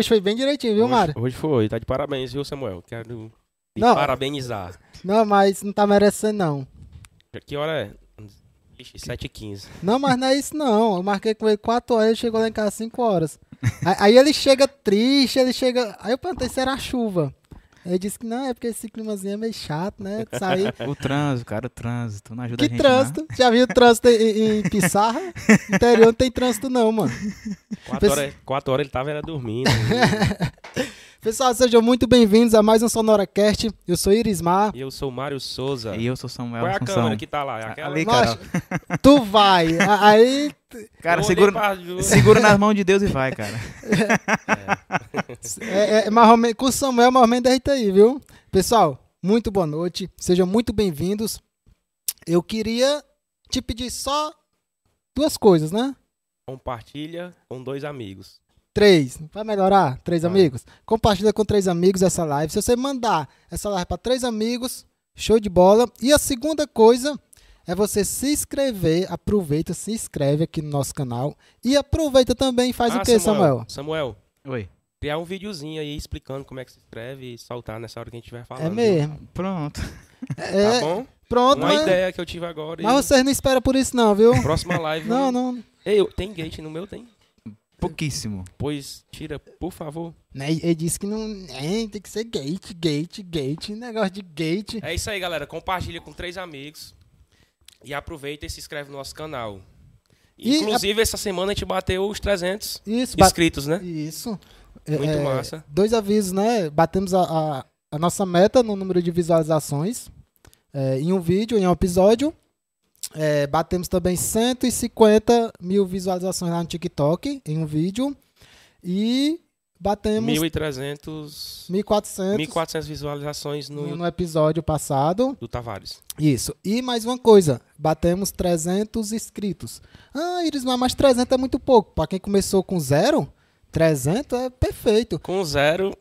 Hoje foi bem direitinho, viu, hoje, Mário? Hoje foi, tá de parabéns, viu, Samuel? Quero te Não. parabenizar. Não, mas não tá merecendo, não. Que hora é? Ixi, 7h15. Não, mas não é isso, não. Eu marquei com ele 4 horas, ele chegou lá em casa 5 horas. Aí, aí ele chega triste, ele chega. Aí eu perguntei se era a chuva. Ele disse que não, é porque esse climazinho é meio chato, né? Sair. O trânsito, cara, o trânsito. Não ajuda Que a gente. trânsito? Já viu trânsito em, em Pissarra? Interior não tem trânsito, não, mano. 4 Pes- horas, quatro horas ele tava era dormindo. Pessoal, sejam muito bem-vindos a mais um SonoraCast. Eu sou Irismar. e eu sou o Mário Souza. E eu sou Samuel Qual é a Assunção. câmera que tá lá? É aquela? Ali, Nossa, cara. tu vai. Aí Cara, segura, pra segura nas mãos de Deus e vai, cara. É, é mais ou menos, com o Samuel, mais ou menos deita aí, viu? Pessoal, muito boa noite. Sejam muito bem-vindos. Eu queria te pedir só duas coisas, né? Compartilha com dois amigos. Três. Vai melhorar? Três Vai. amigos? Compartilha com três amigos essa live. Se você mandar essa live para três amigos, show de bola. E a segunda coisa é você se inscrever. Aproveita, se inscreve aqui no nosso canal. E aproveita também e faz Ah, o que, Samuel? Samuel, Oi. criar um videozinho aí explicando como é que se escreve e soltar nessa hora que a gente estiver falando. É mesmo. Pronto. É, Tá bom? pronto, Uma mas, ideia que eu tive agora. mas e vocês não esperam por isso, não, viu? Próxima live. Não, não. Ei, eu- tem gate no meu? Tem? Pouquíssimo. Pois tira, por favor. Né, Ele disse que não. É, tem que ser gate, gate, gate. Negócio de gate. É isso aí, galera. Compartilha com três amigos. E aproveita e se inscreve no nosso canal. E Inclusive, essa semana a gente bateu os 300 Isso, inscritos, né? Isso. É, Muito é, massa. Dois avisos, né? Batemos a, a, a nossa meta no número de visualizações é, em um vídeo, em um episódio. É, batemos também 150 mil visualizações lá no TikTok em um vídeo. E batemos 1.300, 1.400 1.400 visualizações no, no, episódio passado. do Tavares. Isso. E mais uma coisa, batemos 300 inscritos. Ah, Irismar, mas 300 é muito pouco. Pra quem começou com zero, 300 é perfeito. Com zero,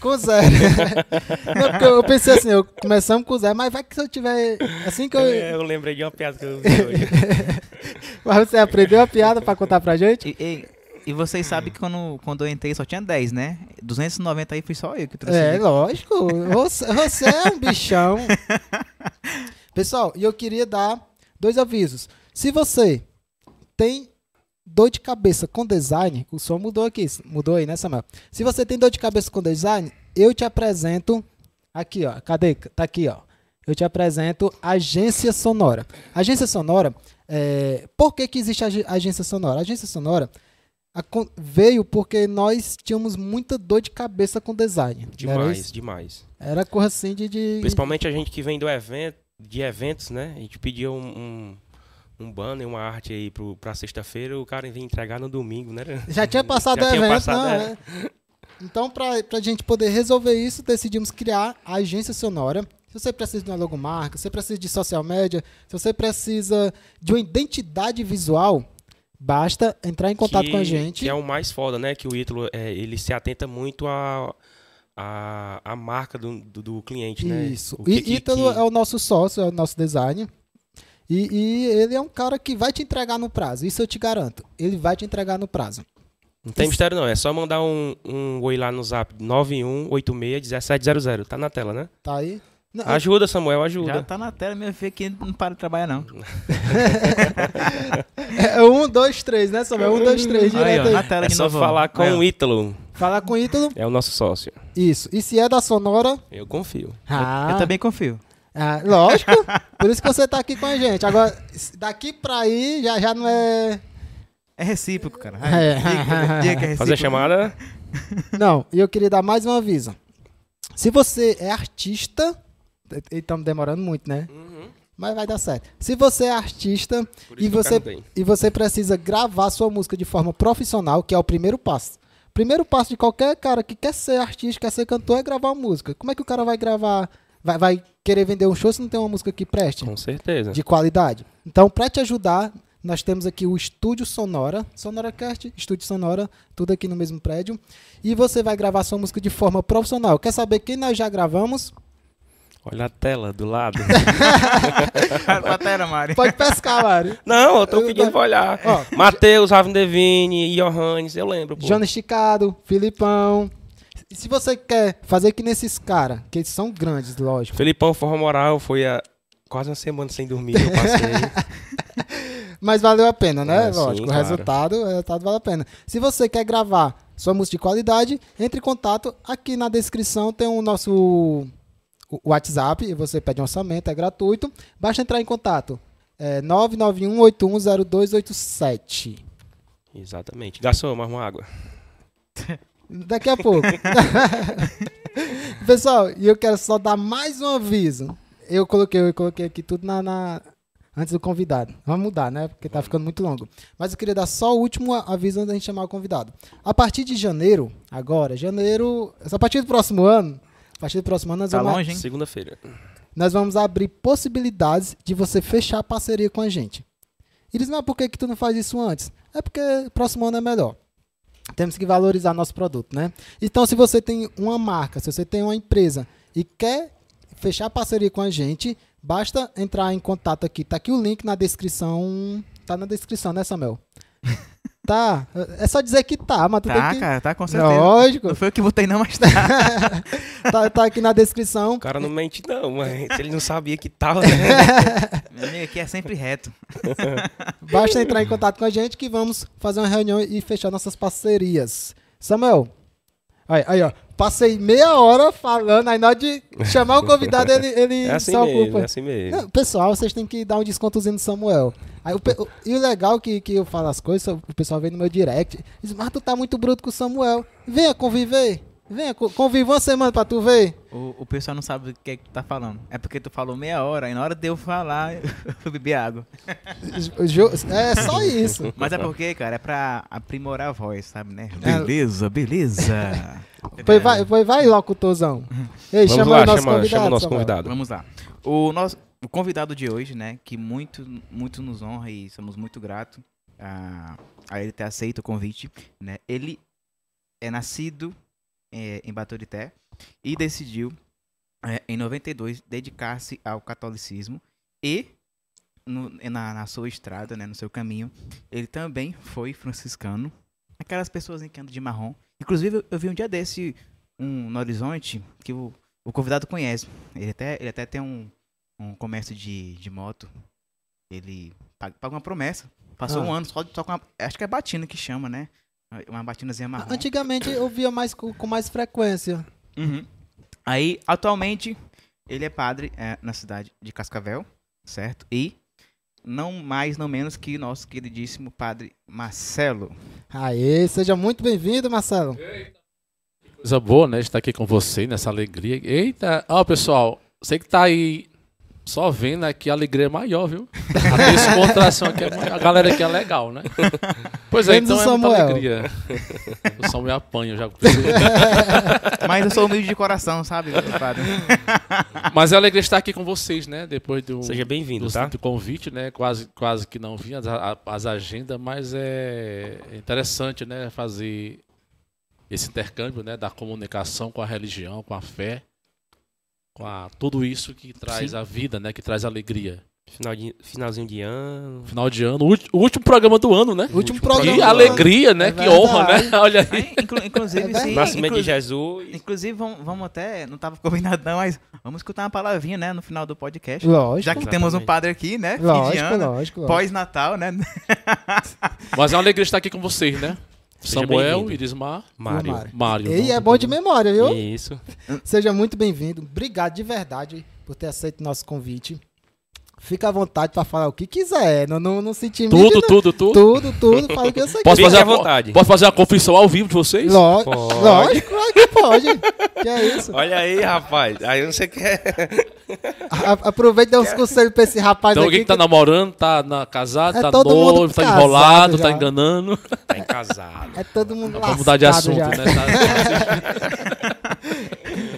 Com zero. Não, porque eu pensei assim, eu começamos com zero, mas vai que se eu tiver. Assim que eu. eu lembrei de uma piada que eu vi hoje. Mas você aprendeu a piada pra contar pra gente? E, e- e vocês sabem que quando, quando eu entrei só tinha 10, né? 290 aí fui só eu que trouxe. É, lógico. Você, você é um bichão. Pessoal, e eu queria dar dois avisos. Se você tem dor de cabeça com design, o som mudou aqui, mudou aí, né, Samuel? Se você tem dor de cabeça com design, eu te apresento aqui, ó. Cadê? Tá aqui, ó. Eu te apresento Agência Sonora. Agência Sonora, é... por que, que existe a ag- Agência Sonora? A Agência Sonora acon- veio porque nós tínhamos muita dor de cabeça com design. não era Demais, demais. Era coisa assim de. de- Principalmente a gente que vem do evento, de eventos, né? A gente pediu um, um, um banner, uma arte aí pro, pra sexta-feira, o cara vem entregar no domingo, né? Já tinha passado Já o evento, passado, não, é. é. Então, pra, pra gente poder resolver isso, decidimos criar a agência sonora. Se você precisa de uma logomarca, se você precisa de social media, se você precisa de uma identidade visual, basta entrar em contato que, com a gente. Que é o mais foda, né? Que o Ítalo, é, ele se atenta muito a, a, a marca do, do, do cliente, né? Isso. O E que- Ítalo que- é o nosso sócio, é o nosso design. E, e ele é um cara que vai te entregar no prazo. Isso eu te garanto. Ele vai te entregar no prazo. Não tem mistério não, é só mandar um, um oi lá no zap 91861700. Tá na tela, né? Tá aí? Não, Ajuda, Samuel, Já ajuda. tá na tela, meu filho, que não para de trabalhar, não. É um, dois, três, né, Samuel? Um, dois, três, Aí, direto ó, aí. na tela É só novo. ó. falar com Aí, ó. o Ítalo, Falar com o Ítalo, é o nosso sócio. isso. E se é da Sonora, Eu confio. ah, Eu também confio. Ah, lógico. Por isso que você tá aqui com a gente. Agora, daqui pra aí, já, já não é... É recíproco, cara. É. Diga, diga que é recíproco. Fazer a chamada. Não, e eu queria dar mais um aviso. Se você é artista... Estamos demorando muito, né? Mas vai dar certo. Se você é artista E você- e você precisa gravar sua música de forma profissional, que é o primeiro passo. Primeiro passo de qualquer cara que quer ser artista, quer ser cantor, é gravar música. Como é que o cara vai gravar, vai, vai querer vender um show se não tem uma música que preste? Com certeza. De qualidade. Então, para te ajudar, nós temos aqui o Estúdio Sonora, SonoraCast, Estúdio Sonora, tudo aqui no mesmo prédio. E você vai gravar sua música de forma profissional. Quer saber quem nós já gravamos? Olha a tela do lado. Patera, Mário. Pode pescar, Mário. Não, eu tô pedindo pra olhar. Ó, Matheus, Raven Devine, Johannes, eu lembro, pô. Jonas Esticado, Filipão. E Se você quer fazer que nesses caras, que eles são grandes, lógico. Felipão Forra Moral foi há quase uma semana sem dormir, eu passei. Mas valeu a pena, né? É, sim, lógico. o claro. resultado, o resultado vale a pena. Se você quer gravar sua música de qualidade, entre em contato. Aqui na descrição tem o nosso o WhatsApp. E você pede um orçamento, é gratuito. Basta entrar em contato. É 991810287. Exatamente. Garçom, mais uma água. Daqui a pouco. Pessoal, e eu quero só dar mais um aviso. Eu coloquei, eu coloquei aqui tudo na, na- antes do convidado. Vamos mudar, né? Porque tá ficando muito longo. Mas eu queria dar só o último aviso antes da gente chamar o convidado. A partir de janeiro, agora, janeiro, a partir do próximo ano, a partir do próximo ano nós Tá vamos longe, hein? Segunda-feira. nós vamos abrir possibilidades de você fechar parceria com a gente. E diz, mas por que, que tu não faz isso antes? É porque próximo ano é melhor. Temos que valorizar nosso produto, né? Então, se você tem uma marca, se você tem uma empresa e quer fechar parceria com a gente, basta entrar em contato aqui. Tá aqui o link na descrição. Tá na descrição, né, Samuel? tá. É só dizer que tá, mas tu Tá, tem que. cara, tá com certeza. Lógico. Não foi eu que botei não, mas tá. tá, tá aqui na descrição. O cara não mente, não, mas ele não sabia que tava. né? Meu amigo aqui é sempre reto. Basta entrar em contato com a gente que vamos fazer uma reunião e fechar nossas parcerias. Samuel, aí, aí ó, passei meia hora falando, aí na hora de chamar o convidado ele, ele É assim se mesmo, ocupa. é assim mesmo. Não, pessoal, vocês têm que dar um descontozinho no Samuel. Aí, o e o legal que, que eu falo as coisas, o pessoal vem no meu direct, diz, mas tu tá muito bruto com o Samuel. Venha conviver. Venha, co- convive uma semana pra tu ver. O, o pessoal não sabe o que é que tu tá falando. É porque tu falou meia hora, e na hora de eu falar, eu beber água. É só isso. Mas é porque, cara, é pra aprimorar a voz, sabe, né? É. Beleza, beleza. Pois vai, pois vai, locutorzão. Ei, Vamos chama lá, o nosso chama, convidado. chama o nosso Samuel. convidado. Vamos lá. O nosso o convidado de hoje, né, que muito, muito nos honra e somos muito gratos a, a ele ter aceito o convite, né? Ele é nascido é, em Baturité e decidiu, é, em 92, dedicar-se ao catolicismo e no- na, na sua estrada, né, no seu caminho, ele também foi franciscano. Aquelas pessoas que andam de marrom. Inclusive, eu, eu vi um dia desse um no horizonte que o, o convidado conhece. Ele até, ele até tem um, um comércio de, de moto. Ele paga, paga uma promessa. Passou Ah. um ano só, só com uma, Acho que é batina que chama, né? Uma batinazinha marrom. Antigamente eu via mais com, com mais frequência. Uhum. Aí, atualmente, ele é padre é, na cidade de Cascavel, certo? E não mais, não menos que nosso queridíssimo padre Marcelo. Aê, seja muito bem-vindo, Marcelo. Coisa boa, né? Estar aqui com você nessa alegria. Eita, ó, pessoal, você que tá aí só vendo aqui, a alegria é maior, viu? A descontração aqui é maior. A galera aqui é legal, né? Pois é, Menos então é muita Samuel. alegria. O Samuel apanha já. Mas eu sou humilde de coração, sabe, padre? Mas é alegria estar aqui com vocês, né? Depois do, Seja bem-vindo, do, tá? do convite, né? Quase, quase que não vinha as, as agendas, mas é interessante, né? Fazer esse intercâmbio, né? Da comunicação com a religião, com a fé, com a, tudo isso que traz Sim. a vida, né? Que traz alegria. Final de, finalzinho de ano. Final de ano, o último programa do ano, né? O último programa. Que alegria, né? É que honra, né? Olha aí. Aí, inclu- inclusive, É sim. Nascimento inclu- de Jesus. Inclusive, vamos, vamos até. Não tava combinado, não, mas vamos escutar uma palavrinha, né? No final do podcast. Lógico, Já que temos um Exatamente. padre aqui, né? Fim de lógico, ano, lógico, lógico. pós-natal, né? Mas é uma alegria estar aqui com vocês, né? Seja Samuel. Irismar, Mário. Mário. Mário. E não, é bom de memória, viu? Isso. Seja muito bem-vindo. Obrigado de verdade por ter aceito o nosso convite. Fica à vontade para falar o que quiser. Não, não, não se intimide. Tudo, não. tudo, tudo. Tudo, tudo. Fala o que você Posso fazer, à vontade. posso fazer uma confissão ao vivo de vocês? Ló- Pode. Lógico, claro que pode. Que é isso? Olha aí, rapaz. Aí você quer. A- Aproveita e dê uns conselhos pra esse rapaz Então aqui. alguém que tá namorando, tá na, casado, É tá todo mundo noivo, tá enrolado, já. tá enganando. Tá encasado. É todo mundo Vamos mudar de assunto, já. né? Tá-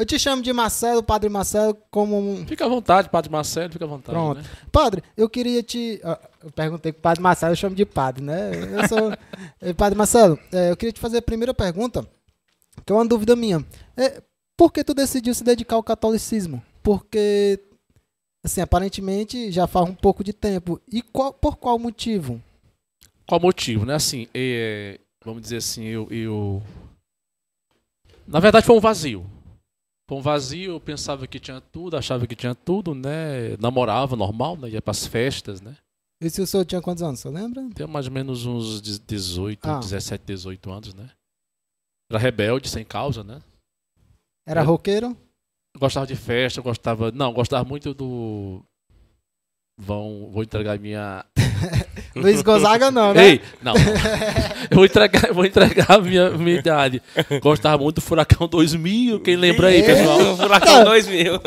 Eu te chamo de Marcelo, Padre Marcelo, como um... Fica à vontade, Padre Marcelo, fica à vontade. Pronto. Né? Padre, eu queria te... ah, Eu perguntei pro Padre Marcelo, eu chamo de Padre, né? Eu sou... Eh, padre Marcelo, eh, eu queria te fazer a primeira pergunta, que é uma dúvida minha. É, por que tu decidiu se dedicar ao catolicismo? porque, assim, aparentemente já faz um pouco de tempo. E qual, por qual motivo? Qual motivo, né? Assim, é, vamos dizer assim, eu, eu. Na verdade, foi um vazio. Um vazio, eu pensava que tinha tudo, achava que tinha tudo, né? Namorava normal, né? Ia pras festas, né? E se o senhor tinha quantos anos, você lembra? Tenho mais ou menos uns 18, Ah. 17, 18 anos, né? Era rebelde, sem causa, né? Era É. roqueiro? Gostava de festa, gostava. Não, gostava muito do. Vão, vou entregar minha. Luiz Gonzaga não, né? Ei! Não. Eu vou entregar, eu vou entregar a minha, minha idade. Gostava muito do Furacão 2000, quem lembra aí, pessoal? Furacão 2000.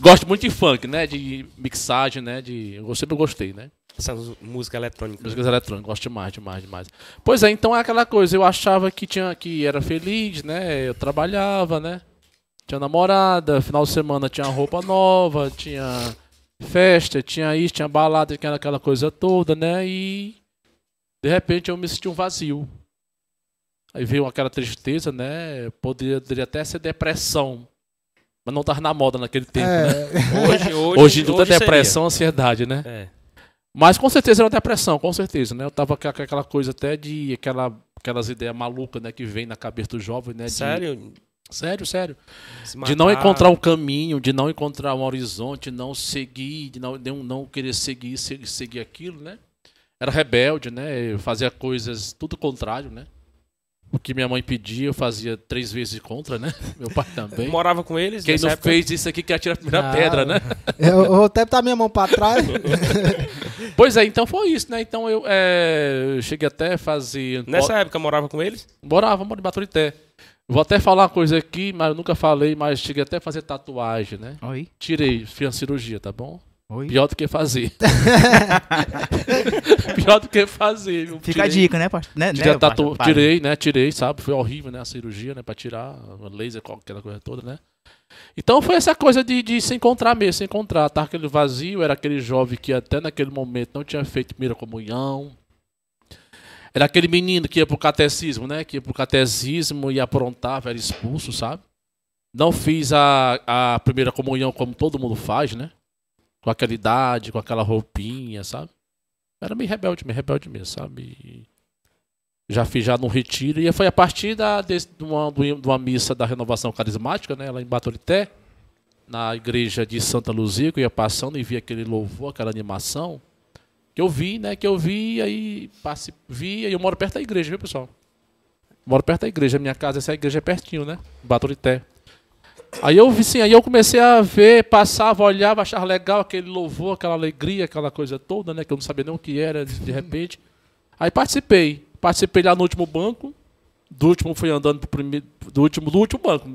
Gosto muito de funk, né? De mixagem, né? De... Eu sempre gostei, né? Essa música eletrônica. Músicas eletrônicas, gosto demais, demais, demais. Pois é, então é aquela coisa, eu achava que tinha que era feliz, né? Eu trabalhava, né? Tinha namorada, final de semana tinha roupa nova, tinha festa, tinha isso, tinha balada, tinha aquela coisa toda, né? E de repente eu me senti um vazio. Aí veio aquela tristeza, né? Poderia, poderia até ser depressão. Mas não tava na moda naquele tempo, né? É, Hoje, hoje, Hoje, tudo é seria. depressão, ansiedade, né? É. Mas com certeza era uma depressão, com certeza, né? Eu tava com aquela coisa até de aquela, aquelas ideias malucas, né, que vem na cabeça do jovem, né? de- Sério? sério, De não encontrar um caminho, de não encontrar um horizonte, não seguir, de não, de não- querer seguir, seguir, seguir aquilo, né? Era rebelde, né? Eu fazia coisas tudo contrário, né? O que minha mãe pedia, eu fazia três vezes contra, né? Meu pai também. Morava com eles? Quem não época? fez isso aqui que atira a primeira Ah, pedra, né? Eu, eu vou até botar minha mão pra trás. Pois é, então foi isso, né? Então eu, é, eu cheguei até a fazer. Nessa época morava com eles? Morava, moro em Baturité. Vou até falar uma coisa aqui, mas eu nunca falei, mas cheguei até a fazer tatuagem, né? Oi? Tirei, fiz uma cirurgia, tá bom? Oi? Pior do que fazer. Pior do que fazer. viu? Fica a Tirei- dica, né, pastor? Né, Tirei, né, a tatu- tirei, né? Tirei, sabe? Foi horrível, né? A cirurgia, né? Pra tirar, laser, aquela coisa toda, né? Então foi essa coisa de, de se encontrar mesmo, se encontrar. Tava aquele vazio, era aquele jovem que até naquele momento não tinha feito primeira comunhão. Era aquele menino que ia pro catecismo, né? Que ia pro catecismo e aprontava, era expulso, sabe? Não fiz a, a primeira comunhão como todo mundo faz, né? Com aquela idade, com aquela roupinha, sabe? Era meio rebelde, meio rebelde mesmo, sabe? E já fiz já no retiro. E foi a partir da, de, uma, de uma missa da renovação carismática, né? Lá em Baturité, na igreja de Santa Luzia, que eu ia passando e vi aquele louvor, aquela animação. Que eu vi, né? Que eu vi aí passe, vi e eu moro perto da igreja, viu, pessoal? Moro perto da igreja. Minha casa, essa igreja é pertinho, né? Baturité. Aí eu vi sim, aí eu comecei a ver, passava, olhava, achava legal aquele louvor, aquela alegria, aquela coisa toda, né? Que eu não sabia nem o que era de repente. Aí participei. Participei lá no último banco. Do último fui andando pro primeiro. Do último, do último banco.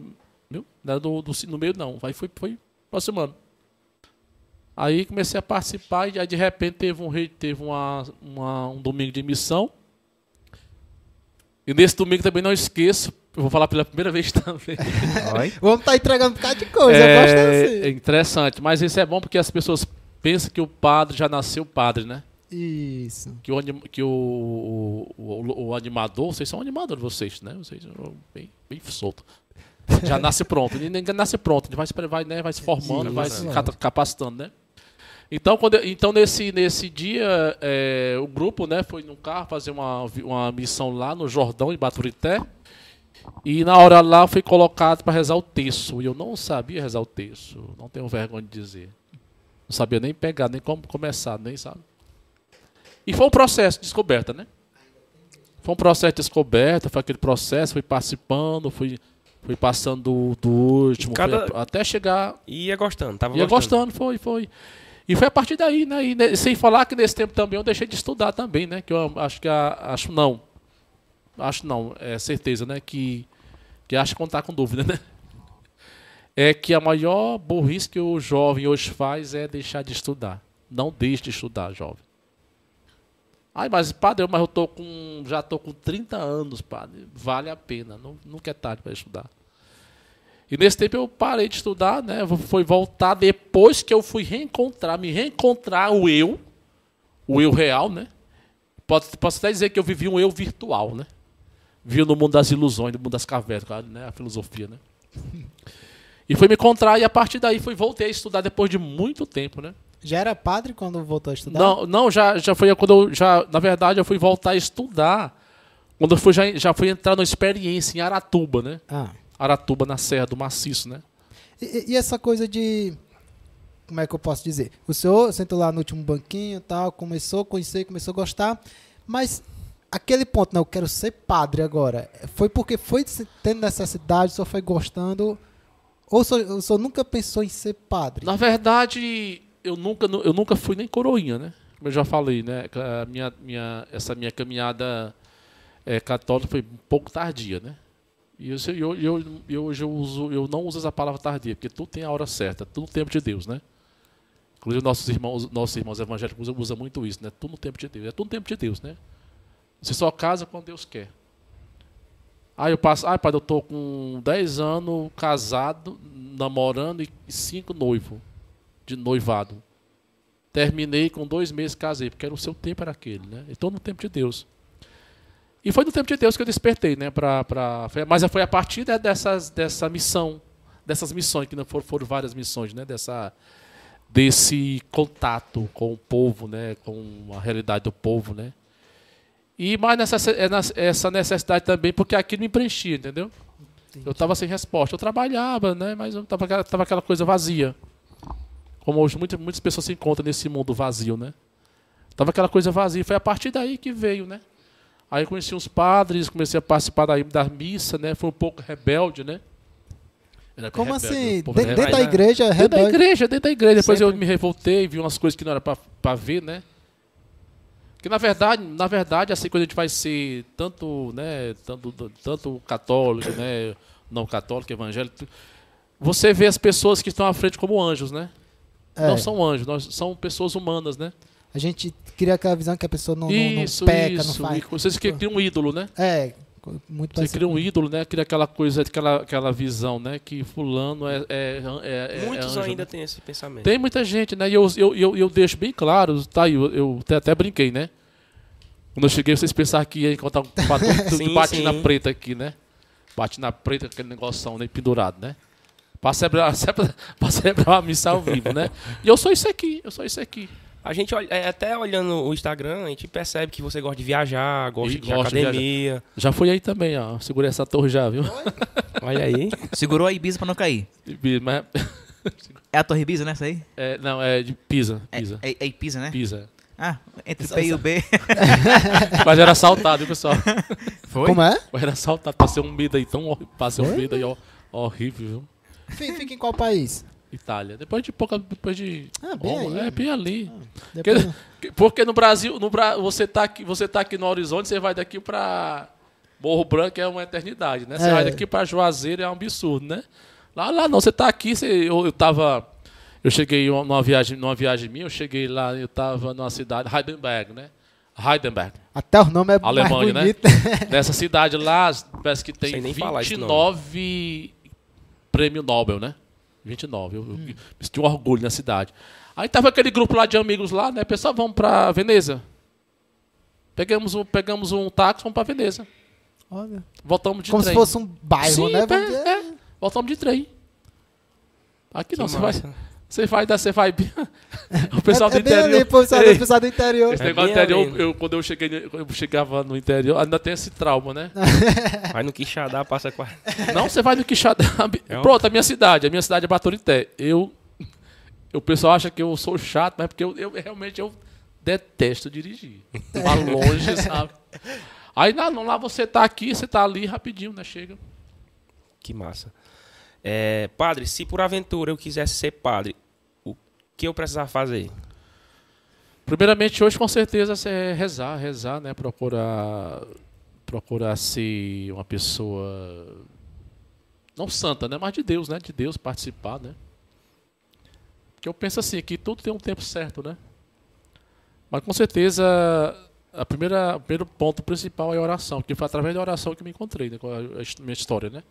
Viu? Não do, do, no meio, não. Aí foi, foi aproximando. Aí comecei a participar e aí de repente teve um rei, teve uma, uma- um domingo de missão. E nesse domingo também não esqueço, eu vou falar pela primeira vez também. Vamos estar entregando um bocado de coisa. Eu gosto É, assim. é interessante, mas isso é bom porque as pessoas pensam que o padre já nasceu padre, né? Isso. Que o, que o, o, o- o animador, vocês são animadores, vocês, né? Vocês são bem, bem solto. Já nasce pronto, ninguém nasce pronto, ele vai, se- vai, né, vai se formando, Sim, vai se capacitando, né? Então, quando, então nesse, nesse dia, é, o grupo né, foi num carro fazer uma, uma missão lá no Jordão, em Baturité. E na hora lá eu fui colocado para rezar o terço. E eu não sabia rezar o terço. Não tenho vergonha de dizer. Não sabia nem pegar, nem como começar, nem sabe. E foi um processo de descoberta, né? Foi um processo de descoberta, foi aquele processo, fui participando, fui, fui passando do, do último, Cada- fui até chegar E ia gostando, tava Ia gostando. gostando, foi, foi. E foi a partir daí, né? E sem falar que nesse tempo também eu deixei de estudar também, né? Que eu acho que a, acho não. Acho não, é certeza, né? Que, que acho contar com dúvida, né? É que a maior burrice que o jovem hoje faz é deixar de estudar. Não deixe de estudar, jovem. Ai, mas padre, mas eu tô com. Já tô com 30 anos, padre. Vale a pena. Não, nunca é tarde para estudar. E nesse tempo eu parei de estudar, né? Foi voltar depois que eu fui reencontrar, me reencontrar o eu, o eu real, né? Posso, posso até dizer que eu vivi um eu virtual, né? Vivi no mundo das ilusões, no mundo das cavernas, né? A filosofia, né? E fui me encontrar e a partir daí fui voltei a estudar depois de muito tempo, né? Já era padre quando voltou a estudar? Não, não, já, já foi quando eu já, na verdade, eu fui voltar a estudar quando eu fui, já, já fui entrar numa experiência em Aratuba, né? Ah. Aratuba na Serra do Maciço, né? E, e essa coisa de. Como é que eu posso dizer? O senhor sentou lá no último banquinho e tal, começou a conhecer, começou a gostar, mas aquele ponto, não, eu quero ser padre agora. Foi porque foi tendo necessidade, o senhor foi gostando, ou o senhor, o senhor nunca pensou em ser padre? Na verdade, eu nunca, nu- eu nunca fui nem coroinha, né? Como eu já falei, né? A minha, minha, essa minha caminhada eh, católica foi um pouco tardia, né? E eu, eu, eu, eu, hoje eu, uso, eu não uso essa palavra tardia, porque tudo tem a hora certa, tudo no tempo de Deus, né? Inclusive nossos irmãos, nossos irmãos evangélicos usam, muito isso, né? Tudo no tempo de Deus, é tudo no tempo de Deus, né? Você só casa quando Deus quer. Aí eu passo, ai pai, eu tô com 10 anos casado, namorando e 5 noivo, de noivado. Terminei com dois meses, casei, porque era o seu tempo era aquele, né? Então no tempo de Deus. E foi no tempo de Deus que eu despertei, né? Pra, pra, mas foi a partir de- dessas, dessa missão, dessas missões, que não foram, foram várias missões, né? Dessa, desse contato com o povo, né? Com a realidade do povo, né? E mais nessa, é essa necessidade também, porque aquilo me preenchia, entendeu? Eu estava sem resposta. Eu trabalhava, né? Mas eu tava, aquela- tava aquela coisa vazia. Como hoje muitas, muitas pessoas se encontram nesse mundo vazio, né? Tava aquela coisa vazia. Foi a partir daí que veio, né? Aí eu conheci uns padres, comecei a participar da, da missa, né? Foi um pouco rebelde, né? Era Como rebelde, assim? um povo De- dentro da rebelde, igreja, Dentro da rebelde. igreja, dentro da igreja. Depois eu Sempre. me revoltei, vi umas coisas que não era pra, pra ver, né? Que na verdade, na verdade, assim, quando a gente vai ser tanto, né, tanto, tanto católico, né, não católico, evangélico, você vê as pessoas que estão à frente como anjos, né? É, Não são anjos, nós são pessoas humanas, né? A gente cria aquela visão que a pessoa não, não- não isso, peca, isso. não faz. Vocês que criam um ídolo, né? É, muito Você parecido. cria um ídolo, né? Cria aquela coisa, aquela, aquela visão, né? Que fulano é, é, é, é Muitos anjo, né? ainda têm esse pensamento. Tem muita gente, né? E eu, eu, eu, eu deixo bem claro, tá aí, eu, eu até, até brinquei, né? Quando eu cheguei, vocês pensaram que ia encontrar um Sim, batina sim. preta aqui, né? Batina preta, aquele negocinho né? pendurado, né? Pra celebrar, pra celebrar uma missa ao vivo, né? E eu sou isso aqui, eu sou isso aqui. A gente olha, é, até olhando o Instagram, a gente percebe que você gosta de viajar, gosta E de gosto de academia. Já fui aí também, ó. Segurei essa torre já, viu? Olha aí. Segurou a Ibiza pra não cair. Mas, É a Torre Ibiza, né? Essa aí? é, não, é de Pisa, É, Pisa. é, é Ibiza, né? Pisa. Ah, entre P e o B. Mas era assaltado, viu, pessoal? Foi? Como é? Mas era assaltado, passei um medo aí tão horrível, passei um medo aí ó, horrível, viu? Fica em qual país? Itália. Depois de pouca, depois de Ah, bem Roma, aí. Ah, é bem ali. Depois- Que- Porque no Brasil, no você tá aqui, você tá aqui no horizonte, você vai daqui pra Morro Branco é uma eternidade, né? Você É. vai daqui pra Juazeiro é um absurdo, né? Lá, lá não, você tá aqui, você, eu, eu tava eu cheguei numa viagem, numa viagem minha, eu cheguei lá, eu tava numa cidade Heidelberg, né? Heidelberg. Até o nome é Alemanha, né? mais bonito. Nessa cidade lá, parece que tem Sei nem falar esse 29 prêmio Nobel, né? 29. Eu, eu Hum. me senti um orgulho na cidade. Aí tava aquele grupo lá de amigos lá, né? Pessoal, vamos pra Veneza. Pegamos um, pegamos um táxi, vamos pra Veneza. Olha, Voltamos de como trem. se fosse um bairro, Sim, né? é, é. Voltamos de trem. Aqui Que não, você vai, massa. Você vai, dar- você vai. o pessoal é, do é interior. ali, pessoal, Ei, pessoal do interior. esse É negócio do interior, ali. eu, quando eu cheguei, eu chegava no interior, ainda tem esse trauma, né? Vai no Quixadá, passa a... Não, você vai no Quixadá. É Pronto, a minha cidade. A minha cidade é Baturité. Eu. O pessoal acha que eu sou chato, mas é porque eu, eu realmente eu detesto dirigir. Lá longe, sabe? Aí não, não, lá você tá aqui, você tá ali rapidinho, né? Chega. Que massa. É, padre, se por aventura eu quisesse ser padre, que eu precisava fazer? Primeiramente, hoje com certeza é rezar, rezar, né? Procurar, procurar ser uma pessoa não santa, né? Mas de Deus, né? De Deus participar, né? Porque eu penso assim que tudo tem um tempo certo, né? Mas com certeza a primeira, o primeiro ponto principal é a oração, porque foi através da oração que eu me encontrei, né? Com a, minha história, né?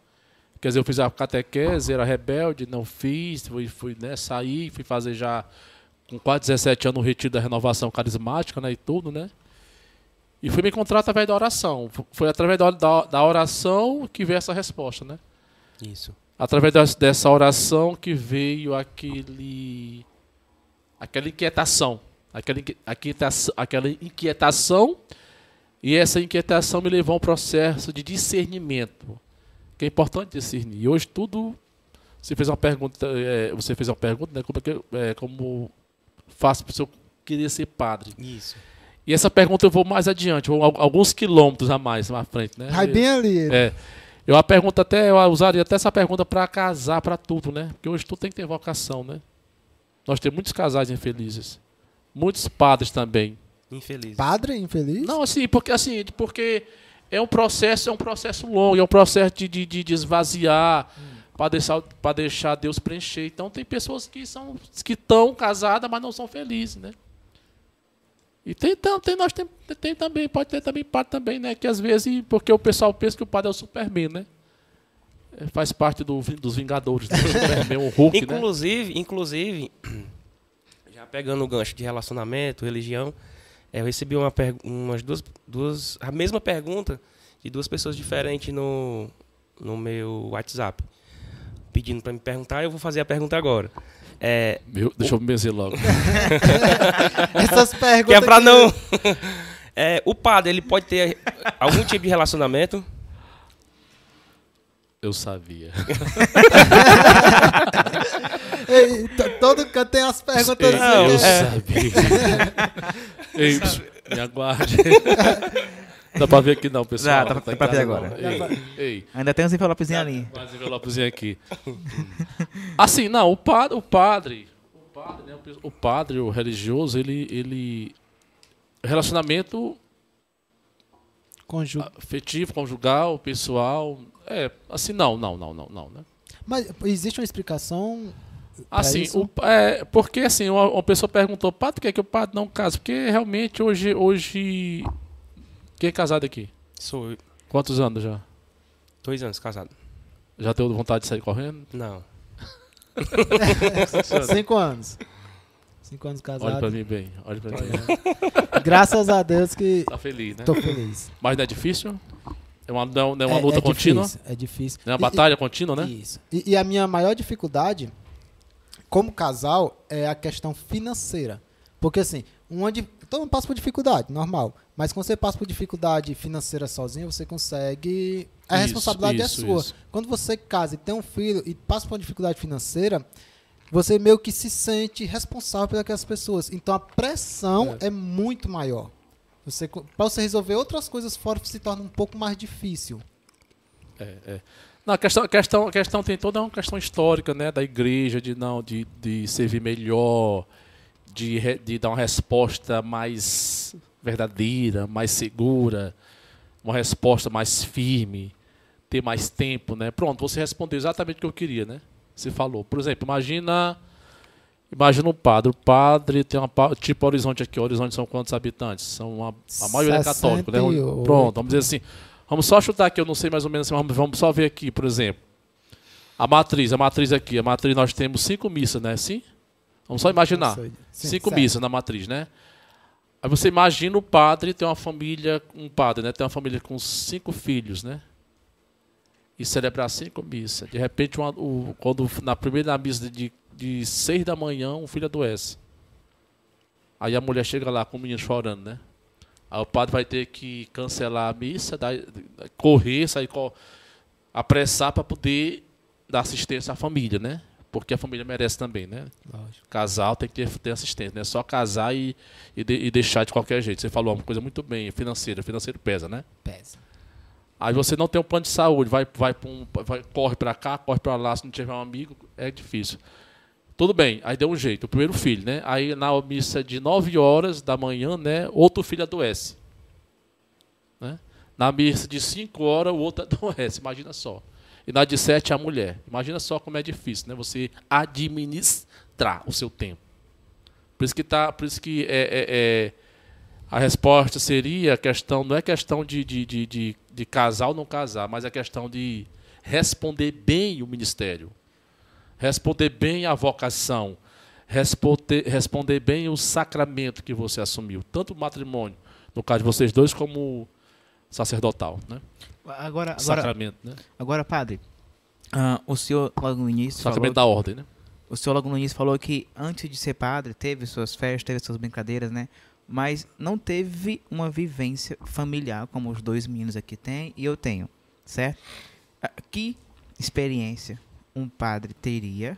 Quer dizer, eu fiz a catequese, era rebelde, não fiz, fui, fui né, sair, fui fazer já com quase 17 anos o retiro da renovação carismática, né, e tudo, né? E fui me encontrar através da oração. Foi através da, da, da oração que veio essa resposta, né? Isso. através das- dessa oração que veio aquele aquela inquietação, aquela, inqui- inquietação, aquela inquietação e essa inquietação me levou a um processo de discernimento, que é importante discernir. E hoje tudo você fez uma pergunta, é, você fez uma pergunta, né, como, é que é, como faço para eu querer ser padre? Isso. E essa pergunta eu vou mais adiante, vou al- alguns quilômetros a mais na frente, né? Vai bem ali. É. Eu a pergunta até eu usaria até essa pergunta para casar para tudo, né? Porque hoje tudo tem que ter vocação, né? Nós temos muitos casais infelizes, muitos padres também. Infeliz. Padre infeliz? Não, assim, porque assim, porque é um processo, é um processo longo, é um processo de, de, de- esvaziar para deixar deixar Deus preencher. Então tem pessoas que são que estão casadas, mas não são felizes, né? E tem, tem nós tem, tem também, pode ter também padre também, né? Que às vezes, porque o pessoal pensa que o padre é o Superman, né? É, Faz parte do, dos Vingadores, né? O Superman, o Hulk, né? Inclusive, inclusive, já pegando o gancho de relacionamento, religião, eu recebi uma umas duas, duas, a mesma pergunta de duas pessoas diferentes no, no meu WhatsApp, pedindo para me perguntar. Eu vou fazer a pergunta agora. É, Meu, deixa eu me benzer logo. Essas perguntas. que é para que- não. É, o padre ele pode ter algum tipo de relacionamento? Eu sabia. Ei, todo canto tem as perguntas. Ei, Não, eu assim, é. sabia. Ei, me aguarde. Dá pra ver aqui não, pessoal. Não pra- em dá pra ver agora. Ei, ei. Ainda tem uns envelopezinhos ali. Mais envelopezinho aqui. Assim, não, o padre, o padre, o padre, né, o padre, o religioso, ele, ele, relacionamento Conju- afetivo, conjugal, pessoal, é, assim, não, não, não, não, não, né? Mas existe uma explicação. Assim, o, é, porque assim, uma, uma pessoa perguntou, padre, por que, é que o padre não casa? Porque realmente hoje, hoje, quem é casado aqui? Sou eu. Quantos anos já? dois anos casado. Já teve vontade de sair correndo? Não. Cinco anos. Cinco anos Olha pra casado. mim bem, olha pra mim. Graças a Deus que Tá feliz, né? tô feliz. Mas não é difícil? É uma, não, não é uma É- luta é contínua? Difícil, é difícil. É uma E- batalha contínua, e- né? Isso. E, e a minha maior dificuldade, como casal, é a questão financeira. Porque assim, uma todo mundo passa por dificuldade, normal. Mas quando você passa por dificuldade financeira sozinho, você consegue. A Isso, responsabilidade é isso, sua. isso. Quando você casa e tem um filho e passa por uma dificuldade financeira, você meio que se sente responsável por aquelas pessoas. Então a pressão é, muito maior. Você, para você resolver outras coisas fora se torna um pouco mais difícil. É, é. Não, a questão, questão, questão tem toda uma questão histórica, né? Da igreja, de não, de, de servir melhor, de, de dar uma resposta mais verdadeira, mais segura, uma resposta mais firme, ter mais tempo, né? Pronto, você respondeu exatamente o que eu queria, né? Você falou. Por exemplo, imagina. Imagina um padre. O padre tem uma. Tipo Horizonte aqui. Horizonte são quantos habitantes? São uma, a maioria é católica, né? 68. Pronto, vamos dizer assim. Vamos só chutar aqui, eu não sei mais ou menos assim, vamos, vamos só ver aqui, por exemplo. A matriz, a matriz aqui. A matriz nós temos cinco missas, né? Sim? Vamos só imaginar. Sim, cinco certo. missas na matriz, né? Aí você imagina o padre tem uma família, um padre, né? Tem uma família com cinco filhos, né? E celebrar cinco missas. De repente, uma- o- quando na primeira missa de, de seis da manhã, um filho adoece. Aí a mulher chega lá com o menino chorando, né? Aí o padre vai ter que cancelar a missa, dar- correr, sair, apressar para poder dar assistência à família, né? Porque a família merece também, né? Lógico. Casal tem que ter, ter assistência, não é só casar e, e, de- e deixar de qualquer jeito. Você falou uma coisa muito bem, financeira, financeiro pesa, né? Pesa. Aí você não tem um plano de saúde, vai, vai, um- vai- corre para cá, corre para lá, se não tiver um amigo, é difícil. Tudo bem, aí deu um jeito, o primeiro filho, né? Aí na missa de 9 horas da manhã, né? Outro filho adoece. Né? Na missa de 5 horas, o outro adoece, imagina só. E na de 7 a mulher. Imagina só como é difícil, né? Você administrar o seu tempo. Por isso que tá, por isso que é, é- é- a resposta seria a questão, não é questão de, de, de, de, de casar ou não casar, mas a questão de responder bem o ministério, responder bem a vocação, responder, responder bem o sacramento que você assumiu, tanto o matrimônio, no caso de vocês dois, como sacerdotal, né? Agora, agora, Sacramento, né? agora, padre, Ah, o senhor logo no início falou, Sacramento da ordem, né? o senhor logo no início falou que antes de ser padre teve suas festas, teve suas brincadeiras, né? Mas não teve uma vivência familiar como os dois meninos aqui têm e eu tenho, certo? Ah, Que experiência um padre teria?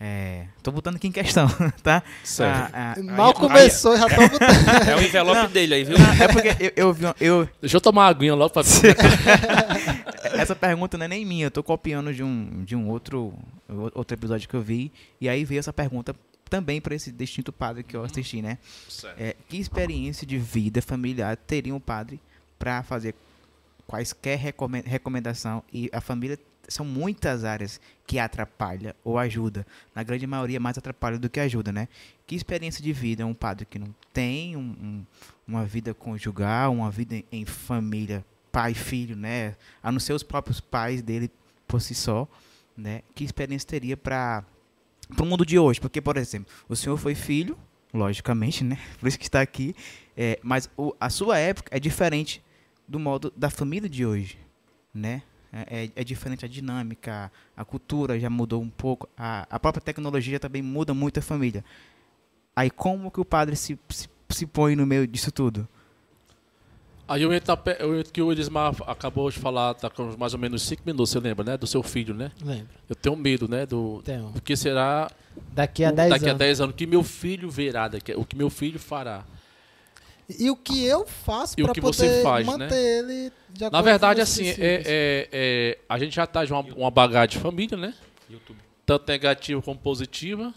É, tô botando aqui em questão, tá? Certo. Ah, ah, Mal aí- começou, já tô botando. É o envelope Não. dele aí, viu? Não, é porque eu, eu vi eu, Deixa eu tomar uma aguinha logo pra essa pergunta não é nem minha, eu tô copiando de um, de um outro, outro episódio que eu vi. E aí veio essa pergunta também para esse distinto padre que eu assisti, né? Certo. É, que experiência de vida familiar teria um padre para fazer quaisquer recomen- recomendação? E a família são muitas áreas que atrapalha ou ajuda. Na grande maioria, mais atrapalha do que ajuda, né? Que experiência de vida um padre que não tem um- um- uma vida conjugal, uma vida em- em família, pai filho, né? A não ser os próprios pais dele por si só, né? Que experiência teria para o mundo de hoje? Porque, por exemplo, o senhor foi filho, logicamente, né? Por isso que está aqui. É, mas o- a sua época é diferente do modo da família de hoje, né? É, é- é diferente a dinâmica, a cultura já mudou um pouco, a, a própria tecnologia também muda muito a família. Aí como que o padre se, se, se põe no meio disso tudo? Aí eu entro, na pe- eu entro que o Elismar acabou de falar, tá com mais ou menos 5 minutos, você lembra, né? Do seu filho, né? Lembro. Eu tenho medo, né? Do, Tenho. o que será Daqui a o- 10 daqui a anos. 10 anos, o que meu filho verá, daqui, o que meu filho fará. E o que eu faço que poder você faz, manter né? ele de Na acordo verdade, com assim, é, é- é- a gente já tá de uma, uma bagagem de família, né? YouTube. Tanto negativa como positiva.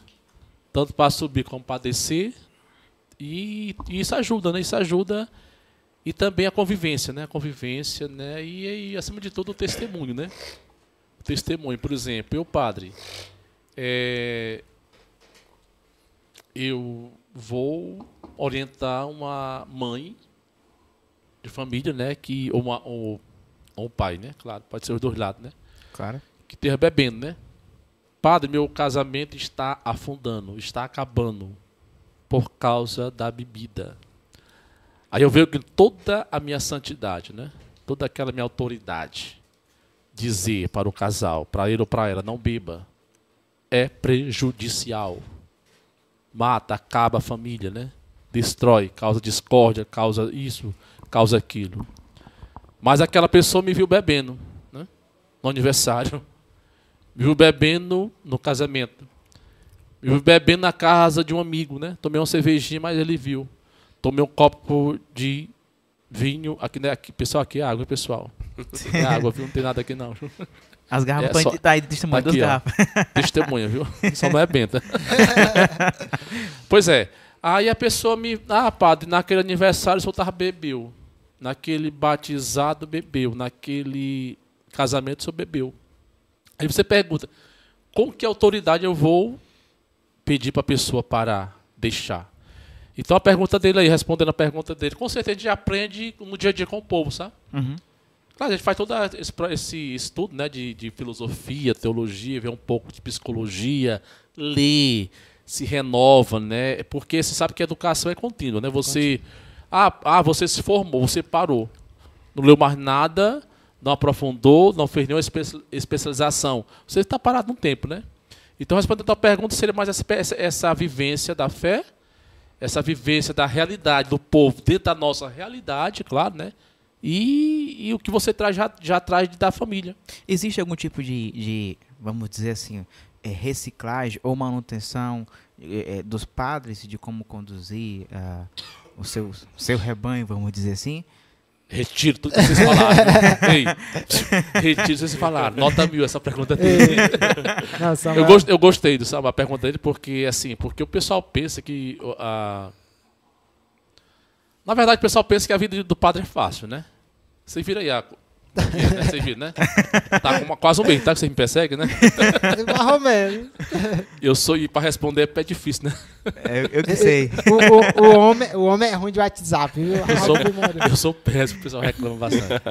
Tanto para subir como para descer. E, e isso ajuda, né? Isso ajuda. E também a convivência, né? A convivência, né? E, e, acima de tudo, o testemunho, né? O testemunho. Por exemplo, eu, padre, é, eu vou orientar uma mãe de família, né? Que, ou, uma, ou, ou um pai, né? Claro, pode ser os dois lados, né? Claro. que esteja bebendo, né? Padre, meu casamento está afundando, está acabando por causa da bebida. Aí eu vejo que toda a minha santidade, né? Toda aquela minha autoridade dizer para o casal, para ele ou para ela, não beba, é prejudicial. Mata, acaba a família, né? Destrói, causa discórdia, causa isso, causa aquilo. Mas aquela pessoa me viu bebendo, né? No aniversário. Me viu bebendo no casamento. Me viu bebendo na casa de um amigo, né? Tomei uma cervejinha, mas ele viu. Tomei um copo de vinho. Aqui, né? aqui pessoal, aqui é água, pessoal. É água, viu? Não tem nada aqui não. As garrafas É estão só- tá aí de testemunho tá das aqui, ó. garrafas. Testemunha, viu? Só não é benta. pois é. Aí a pessoa me. Ah, padre, naquele aniversário o senhor tava bebeu. Naquele batizado bebeu. Naquele casamento o senhor bebeu. Aí você pergunta: com que autoridade eu vou pedir para a pessoa parar, deixar? Então a pergunta dele aí, respondendo a pergunta dele, com certeza a gente aprende no dia a dia com o povo, sabe? Uhum. Claro, a gente faz todo esse, estudo né, de, de filosofia, teologia, vê um pouco de psicologia, lê, se renova, né? Porque você sabe que a educação é contínua, né? Você, ah, ah, você se formou, você parou, não leu mais nada, não aprofundou, não fez nenhuma espe- especialização. Você está parado um tempo, né? Então, respondendo a tua pergunta, seria mais essa, essa vivência da fé, essa vivência da realidade do povo dentro da nossa realidade, claro, né? E, e o que você traz já, já traz da família. Existe algum tipo de, de, vamos dizer assim, é, reciclagem ou manutenção é, é, dos padres de como conduzir ah, o seu, seu rebanho, vamos dizer assim? Retiro tudo que vocês falaram. Ei, retiro vocês falaram. Nota mil essa pergunta dele. Não, Eu, Samuel, gost, eu gostei do sabe, a pergunta dele porque assim, porque o pessoal pensa que a na verdade o pessoal pensa que a vida do padre é fácil, né? Você vira aí, a... né? Você vira, né? Tá com uma- quase um mês, tá? Que você me persegue, né? mais ou menos. Eu sou e para responder é difícil, né? É, eu que sei. O, o, o homem, o homem é ruim de WhatsApp, viu? Eu sou, eu sou péssimo, o pessoal reclama bastante.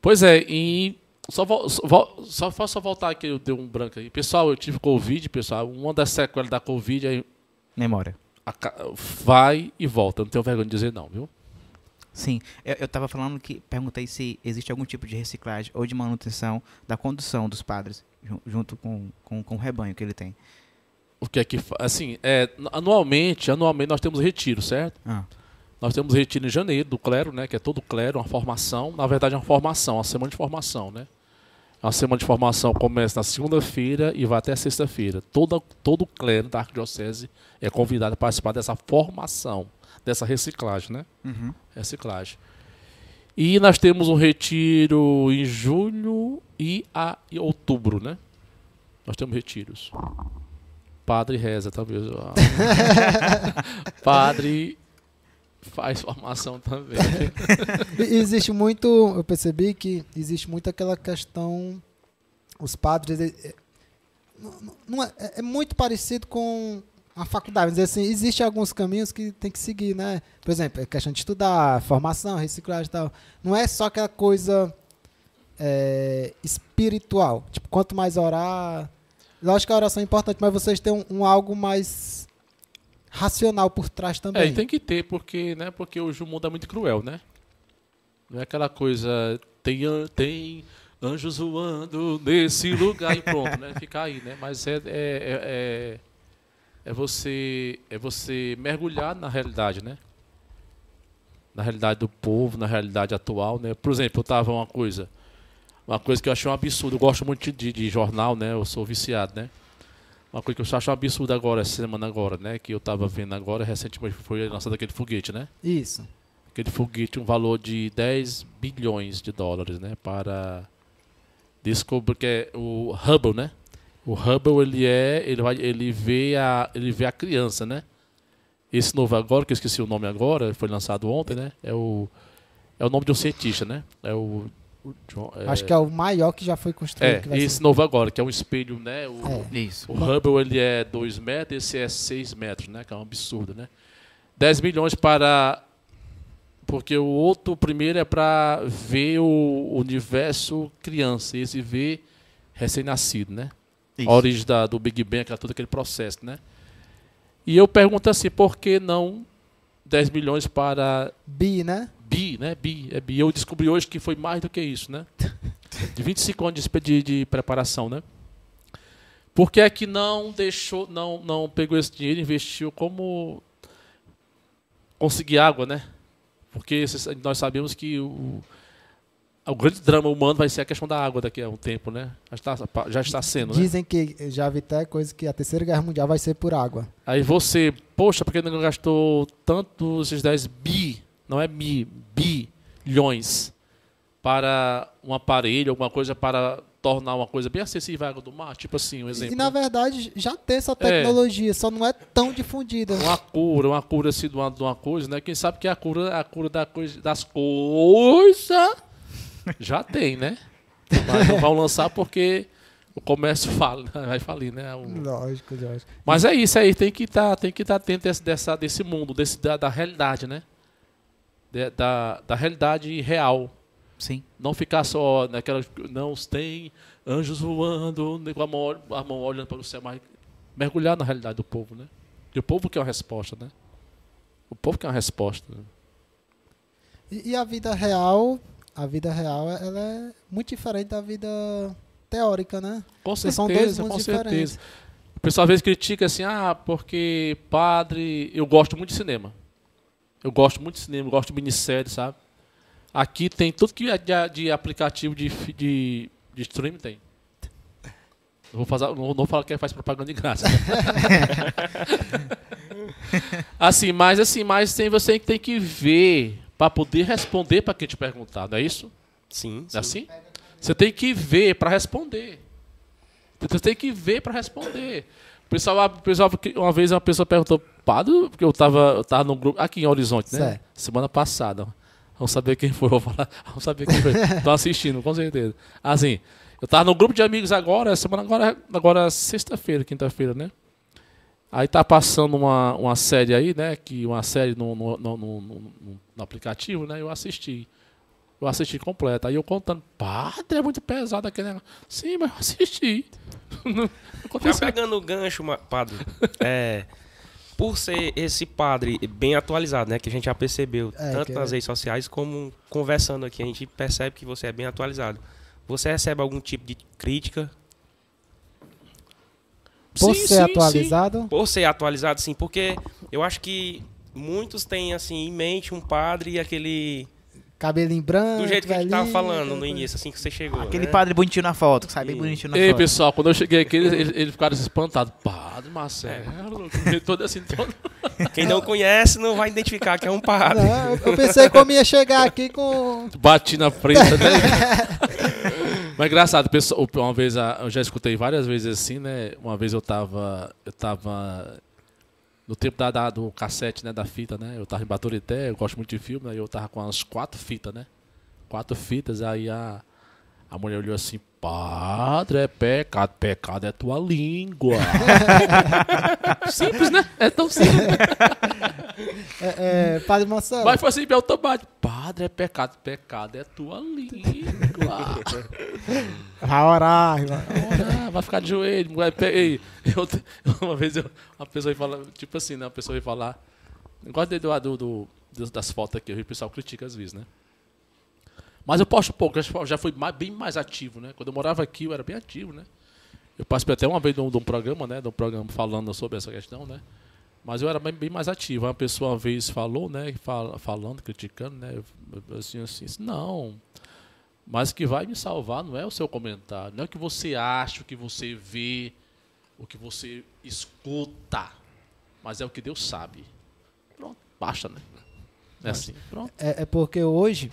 Pois é, e só, vol- só, só, só, só voltar aqui, eu dei um branco aí. Pessoal, eu tive Covid, pessoal. Uma das sequelas da Covid aí Memória. Vai e volta. Não tenho vergonha de dizer não, viu? Sim, eu, eu tava falando que perguntei se existe algum tipo de reciclagem ou de manutenção da condução dos padres jun- junto com, com, com o rebanho que ele tem. O que é que assim, é, anualmente, anualmente nós temos retiro, certo? Ah, Nós temos retiro em janeiro do clero, né, que é todo clero, uma formação, na verdade é uma formação, uma semana de formação, né? A semana de formação começa na segunda-feira e vai até sexta-feira. Todo todo clero da arquidiocese é convidado a participar dessa formação, dessa reciclagem, né? uhum. reciclagem. E nós temos um retiro em julho e a em outubro, né? Nós temos retiros. Padre reza, talvez. Padre faz formação também. Existe muito, eu percebi que existe muito aquela questão, os padres, é, é, não- é, é muito parecido com a faculdade, mas assim, existem alguns caminhos que tem que seguir, né? Por exemplo, a questão de estudar, formação, reciclagem e tal. Não é só aquela coisa é, espiritual. Tipo, quanto mais orar, lógico que a oração é importante, mas vocês têm um, um algo mais racional por trás também. É, e tem que ter, porque, né? Porque hoje o mundo é muito cruel, né? Não é aquela coisa. Tem, tem anjos voando nesse lugar e pronto, né? Ficar aí, né? Mas é, é, é, é, é você é você mergulhar na realidade, né? Na realidade do povo, na realidade atual, né? Por exemplo, eu tava uma coisa, uma coisa que eu achei um absurdo. Eu gosto muito de, de jornal, né? Eu sou viciado, né? Uma coisa que eu acho absurdo agora, essa semana agora, né? Que eu tava vendo agora, recentemente foi lançado aquele foguete, né? Isso. Aquele foguete, um valor de 10 bilhões de dólares, né? Para descobrir que é o Hubble, né? O Hubble, ele é, ele vai, ele vê a, ele vê a criança, né? Esse novo agora, que eu esqueci o nome agora, foi lançado ontem, né? É o, é o nome de um cientista, né? É o, o John, Acho que é o maior que já foi construído. é, que vai esse ser. novo agora, que é um espelho, né? O, É. Isso. o Hubble ele é 2 metros, esse é 6 metros, né? Que é um absurdo, né? 10 milhões para. Porque o outro, o primeiro é para ver o universo criança, esse vê recém-nascido, né? Isso. A origem da, do Big Bang, aquela- todo aquele processo, né? E eu pergunto assim, por que não 10 milhões para Bi, né? bi, né? Bi, é bi. Eu descobri hoje que foi mais do que isso, né? De 25 anos de, de, preparação, né? Por que é que não deixou, não, não pegou esse dinheiro e investiu como conseguir água, né? Porque nós sabemos que o, o grande drama humano vai ser a questão da água daqui a um tempo, né? Já está, já está sendo, né? Dizem que, já vi até coisa que a terceira guerra mundial vai ser por água. Aí você, poxa, por que não gastou tanto esses 10 bi, não é mi, bilhões, para um aparelho, alguma coisa para tornar uma coisa bem acessível à água do mar? Tipo assim, um exemplo. E na né? verdade já tem essa tecnologia, só não é tão difundida. Uma cura, uma cura assim de uma, de uma coisa, né? Quem sabe que a cura, a cura da coisa, das coisas já tem, né? Mas não vão lançar porque o comércio fala, vai falir, né? O- Lógico, lógico. Mas é isso aí, tem que estar tem que estar atento desse, dessa, desse mundo, desse, da, da realidade, né? De- da, da realidade real. Sim. Não ficar só naquela. Não tem anjos voando, nem com a mão, a mão olhando para o céu, mas mergulhar na realidade do povo, né? E o povo quer uma resposta, né? O povo quer uma resposta. né? E, e a vida real, a vida real, ela é muito diferente da vida teórica, né? Com certeza, são dois com mundos certeza. diferentes. O pessoal às vezes critica assim, ah, porque padre. Eu gosto muito de cinema. Eu gosto muito de cinema, eu gosto de minissérie, sabe? Aqui tem tudo que é de, de aplicativo de, de, de streaming tem. Não vou, fazer, não vou falar que faz propaganda de graça. assim, mas assim, mas tem, você que tem que ver para poder responder para quem te perguntar, não é isso? Sim, Não é sim. assim? Você tem que ver para responder. Você tem que ver para responder. O pessoal, o pessoal, uma vez uma pessoa perguntou, Padre, porque eu estava eu tava num grupo, aqui em Horizonte, né? Certo. Semana passada. Vamos saber quem foi, vou falar. Vamos saber quem foi. Estão assistindo, com certeza. Assim, eu estava no grupo de amigos agora, semana agora, agora sexta-feira, quinta-feira, né? Aí tá passando uma, uma série aí, né? Que uma série no, no, no, no- no- no aplicativo, né? Eu assisti. Eu assisti completa. Aí eu contando, padre, é muito pesado aquele negócio. Sim, mas eu assisti. Não Já aconteceu. pegando o gancho, padre, é, por ser esse padre bem atualizado, né? Que a gente já percebeu, É, tanto que nas é- redes sociais como conversando aqui, a gente percebe que você é bem atualizado. Você recebe algum tipo de crítica Por Sim, ser sim, atualizado, por ser atualizado, sim? Porque eu acho que muitos têm, assim, em mente um padre e aquele... cabelinho branco. Do jeito que a gente tava falando aquela no início, assim que você chegou. Aquele né? padre bonitinho na foto, que sai bem Sim. bonitinho na Ei, foto. pessoal, quando eu cheguei aqui, eles, eles, ficaram espantados. Padre Marcelo, todo assim, todo... Quem não conhece não vai identificar que é um padre. Não, eu- eu pensei que eu ia chegar aqui com. Bati na frente, né? Mas engraçado, uma vez, eu já escutei várias vezes assim, né? Uma vez eu tava, eu tava no tempo da, da- do cassete, né, da fita, né? Eu tava em Baturité, eu gosto muito de filme, aí eu tava com umas quatro fitas, né? Quatro fitas, aí a, a mulher olhou assim, padre, é pecado, pecado é tua língua. simples, né? É tão simples. É, é, Padre Marcelo. Mas foi assim, bem automático. Padre, é pecado, pecado é tua língua. Vai orar, irmão. Ora, vai ficar de joelho. vai Ei, eu, uma vez eu- uma pessoa ia falar, tipo assim, né? Uma pessoa ia falar. Eu gosto de- do, do, do- das- fotos aqui, o pessoal critica às vezes, né? Mas eu posto pouco, já, já fui mais- bem mais ativo, né? Quando eu morava aqui, eu era bem ativo, né? Eu participei até uma vez de um, de um programa, né? De um programa falando sobre essa questão, né? Mas eu era bem, bem mais ativo. Uma pessoa uma vez falou, né? fal- falando, criticando, né? Eu, assim, assim, não. Mas o que vai me salvar não é o seu comentário, não é o que você acha, o que você vê, o que você escuta, mas é o que Deus sabe. Pronto, basta, né? É assim, pronto. É, é porque hoje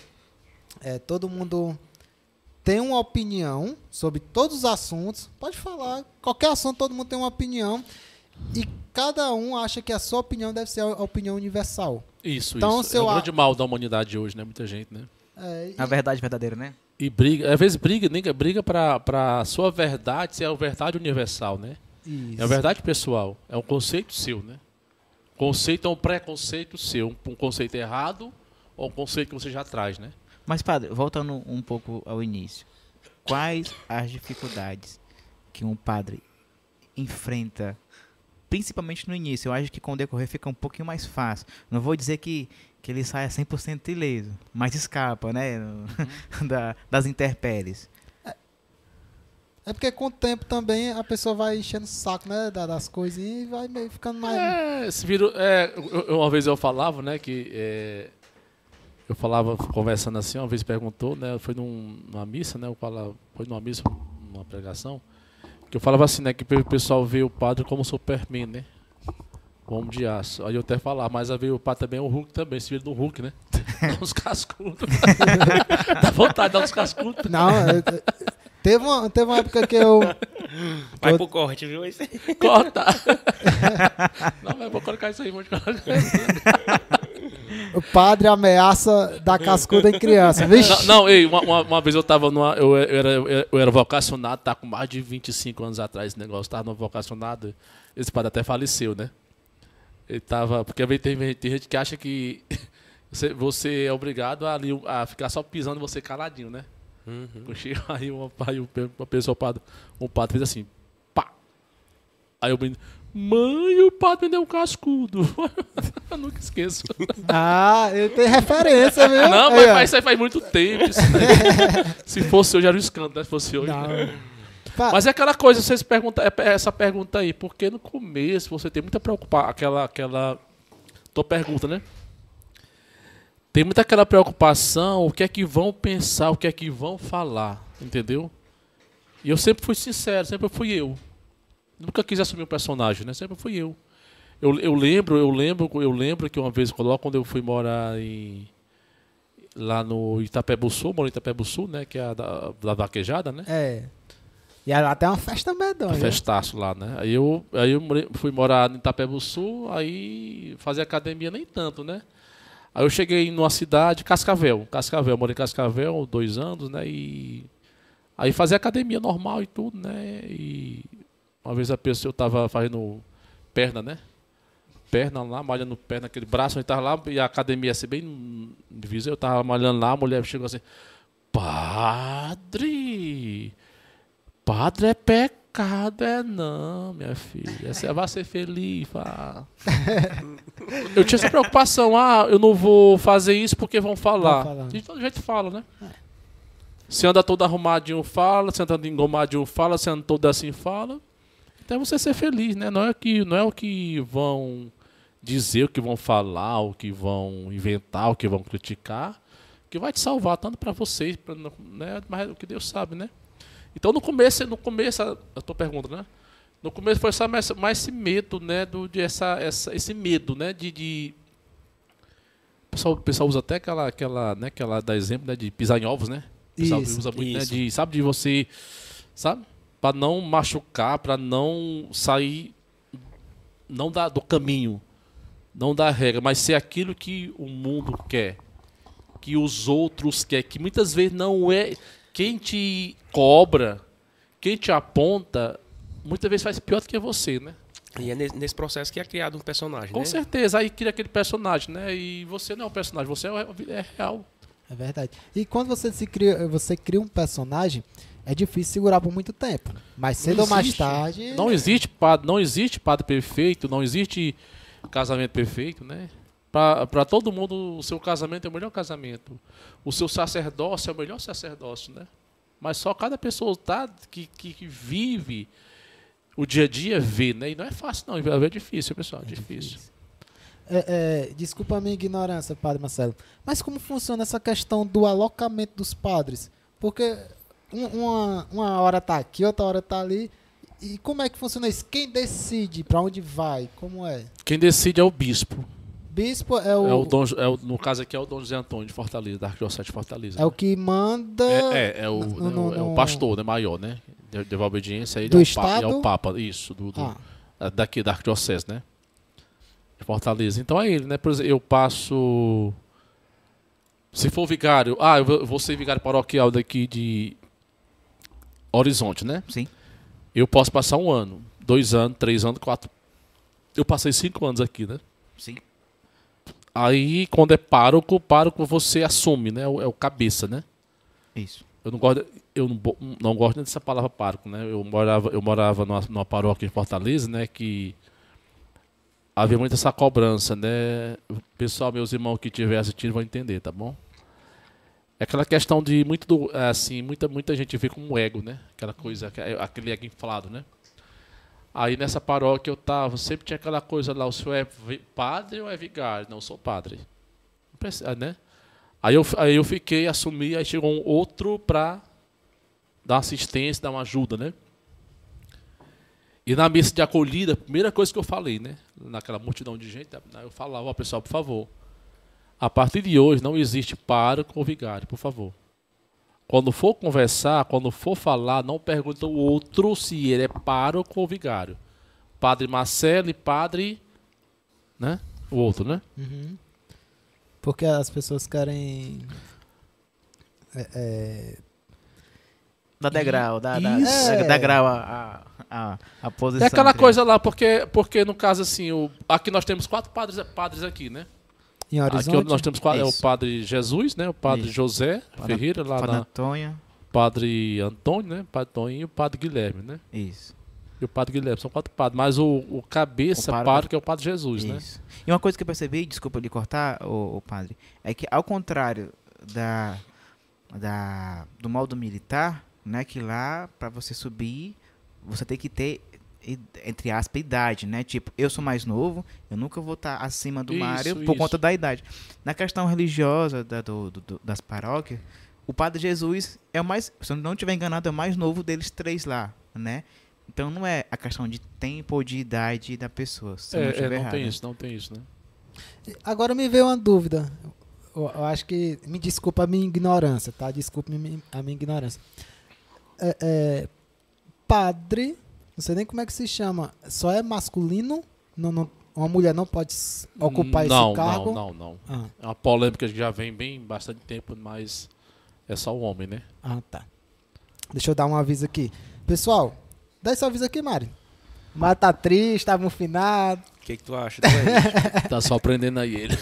é, todo mundo tem uma opinião sobre todos os assuntos. Pode falar, qualquer assunto todo mundo tem uma opinião. E cada um acha que a sua opinião deve ser a opinião universal. Isso, Então, isso. se É o a- grande mal da humanidade hoje, né? Muita gente, né? É, e- A verdade verdadeira, né? E briga, às vezes briga, nem briga pra, pra sua verdade ser a verdade universal, né? isso. É a verdade pessoal, é um conceito seu, né? Conceito é um preconceito seu, um conceito errado ou um conceito que você já traz, né? Mas, padre, voltando um pouco ao início. Quais as dificuldades que um padre enfrenta, principalmente no início? Eu acho que com o decorrer fica um pouquinho mais fácil. Não vou dizer que, que ele saia 100% ileso, mas escapa, né? da, das intempéries. É porque com o tempo também a pessoa vai enchendo o saco, né? da- Das coisinhas e vai meio ficando mais. É, se virou, é, uma vez eu falava, né, que é, eu falava conversando assim, uma vez perguntou, né, foi num- numa missa, né, eu falava, foi numa missa, numa pregação, que eu falava assim, né, que o pessoal vê o padre como Superman, né, como de aço. Aí eu até falava, mas a ver o padre também o Hulk também, se vira do Hulk, né, dá uns cascudos. Dá vontade de dar uns cascudos. Não, é- é- teve, uma, teve uma época que eu. Vai Eu- pro corte, viu? Esse- Corta. Não, mas eu vou colocar isso aí, vou colocar. O padre ameaça dar cascuda em criança. Vixe! Não, não ei, uma, uma, uma vez eu tava numa. Eu, eu era, eu era vocacionado, tá com mais de 25 anos atrás esse negócio, tava no vocacionado. Esse padre até faleceu, né? Ele tava. Porque tem, tem, gente que acha que você, você é obrigado a, a ficar só pisando e você caladinho, né? Uhum. Aí, uma, aí uma pessoa, padre, um padre fez assim, pá. Aí o menino, mãe, o padre me deu um cascudo. eu nunca esqueço. Ah, ele tem referência, viu? Não, Aí, mas faz, isso aí faz muito tempo. Se fosse hoje, era um escândalo, né? Se fosse hoje. Pa- Mas é aquela coisa, vocês perguntam, é essa pergunta aí, porque no começo você tem muita preocupação, aquela, aquela, tua pergunta, né? Tem muita aquela preocupação, o que é que vão pensar, o que é que vão falar, entendeu? E eu sempre fui sincero, sempre fui eu. Nunca quis assumir um personagem, né? Sempre fui eu. Eu, eu lembro, eu lembro, eu lembro que uma vez, quando eu fui morar em lá no Itapebuçu, moro em Itapebuçu, né, que é a da, da vaquejada, né? É. E lá tem uma festa medonha. Um festaço lá, né? Aí eu, aí eu fui morar em Itapebuçu, aí fazer academia nem tanto, né? Aí eu cheguei numa cidade, Cascavel. Cascavel, morei em Cascavel dois anos, né? E aí fazia academia normal e tudo, né? E uma vez a pessoa, eu tava fazendo perna, né? Perna lá, malhando perna, aquele braço, eu tava lá, e a academia ia ser bem divisa, eu tava malhando lá, a mulher chegou assim, padre, padre é pecado pecado é não, minha filha. Você vai ser feliz. Vá. eu tinha essa preocupação. Ah, eu não vou fazer isso porque vão falar. Falar. De todo jeito fala, né? Se anda todo arrumadinho, fala. Se anda engomadinho, fala. Se anda todo assim, fala. Então é você ser feliz, né? Não é, que, não é o que vão dizer, o que vão falar, o que vão inventar, o que vão criticar, que vai te salvar tanto para vocês, pra, né? mas o que Deus sabe, né? Então no começo, no começo, a tua pergunta, né? No começo foi só mais, mais esse medo, né? Do, de essa, essa, esse medo, né? De, de... O, pessoal, o pessoal usa até aquela, aquela, né? Aquela da exemplo, né? De pisar em ovos, né? O pessoal Isso, usa muito, né? isso. De, sabe, de você, sabe? Para não machucar, para não sair, não da, do caminho, não da regra, mas ser aquilo que o mundo quer, que os outros querem, que muitas vezes não é quem te cobra, quem te aponta, muitas vezes faz pior do que você, né? E é nesse, processo que é criado um personagem, Com né? certeza, aí cria aquele personagem, né? E você não é um personagem, você é, é real. É verdade. E quando você se cria, você cria um personagem, é difícil segurar por muito tempo. Mas cedo ou mais tarde. Não existe padre, não existe padre perfeito, não existe casamento perfeito, né? Para todo mundo, o seu casamento é o melhor casamento. O seu sacerdócio é o melhor sacerdócio, né? Mas só cada pessoa tá, que, que, que vive o dia a dia vê, né? E não é fácil, não. É difícil, pessoal. É difícil. É, é, desculpa a minha ignorância, Padre Marcelo. Mas como funciona essa questão do alocamento dos padres? Porque um- uma, uma hora tá aqui, outra hora tá ali. E como é que funciona isso? Quem decide para onde vai? Como é? Quem decide é o bispo. Bispo é o, É o Dom, é o, no caso aqui é o Dom José Antônio de Fortaleza, da Arquidiocese de Fortaleza. é o que manda. É, é, é o, no- né, no- o- é o pastor, né, maior, né? De- Deu a obediência ele Do é, o Estado? Papa, é o Papa, isso, do, do- Ah, é daqui da Arquidiocese, né? De Fortaleza. Então é ele, né? Por exemplo, eu passo. Se for vigário, ah, eu vou- eu vou ser vigário paroquial daqui de Horizonte, né? Sim. Eu posso passar um ano, dois anos, três anos, quatro. Eu passei cinco anos aqui, né? Sim. Aí, quando é pároco, pároco você assume, né? É o- É o cabeça, né? Isso. Eu não gosto, eu não, não gosto nem dessa palavra pároco, né? Eu morava, eu morava numa, numa paróquia em Fortaleza, né? Que havia muita essa cobrança, né? O Pessoal, meus irmãos que estiver assistindo vão entender, tá bom? É aquela questão de muito do, assim, muita muita gente vê como ego, né? Aquela coisa, aque- aquele ego inflado, né? Aí nessa paróquia eu tava, sempre tinha aquela coisa lá, o senhor é padre ou é vigário? Não, eu sou padre. Precisa, né? Aí eu, aí eu fiquei, assumi, aí chegou um outro pra dar assistência, dar uma ajuda, né? E na missa de acolhida, a primeira coisa que eu falei, né? Naquela multidão de gente, eu falava, ó, pessoal, por favor, a partir de hoje não existe pároco ou vigário, por favor. Quando for conversar, quando for falar, não pergunta o outro se ele é pároco ou vigário. Padre Marcelo e padre, né? O outro, né? uhum. Porque as pessoas querem. é, é, Dá degrau, Isso. dá, dá grau a, a, a, a posição. É aquela entre- coisa lá, porque, porque no caso assim, o, aqui nós temos quatro padres, padres aqui, né? Em Horizonte. Aqui nós temos quatro, é o padre Jesus, né? O padre Isso. José Padre- Ferreira, lá Padre na Antônio. padre Antônio, né? Padre Toninho e o padre Guilherme, né? Isso. E o padre Guilherme, são quatro padres. Mas o, o cabeça, O o padre- padre, que é o padre Jesus, né? Isso. E uma coisa que eu percebi, desculpa lhe cortar, o, padre, é que ao contrário da, da do modo militar, né, que lá para você subir, você tem que ter entre aspas idade, né? Tipo, eu sou mais novo, eu nunca vou estar acima do Isso, Mário por isso. conta da idade. Na questão religiosa da, do, do- das paróquias, o Padre Jesus é o mais, se eu não estiver enganado, é o mais novo deles três lá, né? Então não é a questão de tempo ou de idade da pessoa. Se eu não É, é, estiver não errado. tem isso, não tem isso, né? Agora me veio uma dúvida. Eu, eu acho que. Me desculpa a minha ignorância, tá? Desculpe a minha ignorância. É, é, padre, não sei nem como é que se chama. Só é masculino? Não, não- uma mulher não pode ocupar não, esse cargo? Não, não, não. Ah, É uma polêmica que já vem bem bastante tempo, mas é só o homem, né? ah, tá. Deixa eu dar um aviso aqui. Pessoal, dá esse aviso aqui, Mari. Mari tá triste, tava confinado. O que, que tu acha? Tá só aprendendo aí ele.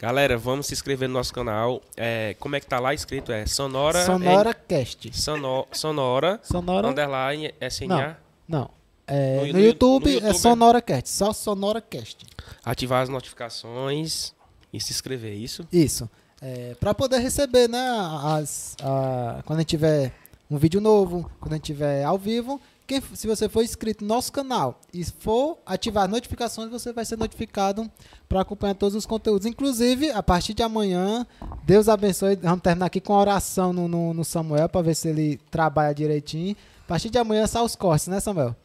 Galera, vamos se inscrever no nosso canal. É, como é que tá lá escrito? É Sonora. Sonora Cast. Sono- sonora. Sonora. Underline SNA. Não. É, No- no, no YouTube, YouTube é é- Sonora Cast. Só Sonora Cast. Ativar as notificações e se inscrever, é isso? Isso. É, para poder receber, né? As, a- quando a gente tiver um vídeo novo, quando a gente tiver ao vivo. Quem, se você for inscrito no nosso canal e for ativar as notificações, você vai ser notificado para acompanhar todos os conteúdos. Inclusive, a partir de amanhã, Deus abençoe. Vamos terminar aqui com a oração no, no, no Samuel para ver se ele trabalha direitinho. A partir de amanhã sai os cortes, né, Samuel?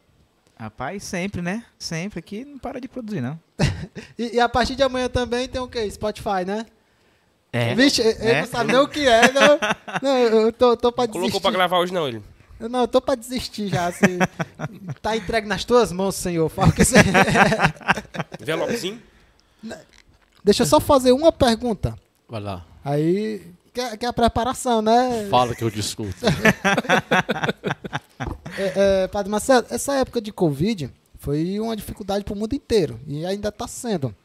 Rapaz, sempre, né? Sempre aqui não para de produzir, não. E, e a partir de amanhã também tem o quê? Spotify, né? É. Vixe, ele É. não sabe nem o que é, não. Não, eu tô, tô pra Colocou desistir. pra gravar hoje não, ele. Eu Não, eu tô pra desistir já. Assim. tá entregue nas tuas mãos, Senhor. Fala que você... Envelopezinho. Deixa eu só fazer uma pergunta. Vai lá. Aí, que é, que é a preparação, né? Fala que eu discuto. É, é, Padre Marcelo, essa época de Covid foi uma dificuldade pro mundo inteiro. E ainda tá sendo.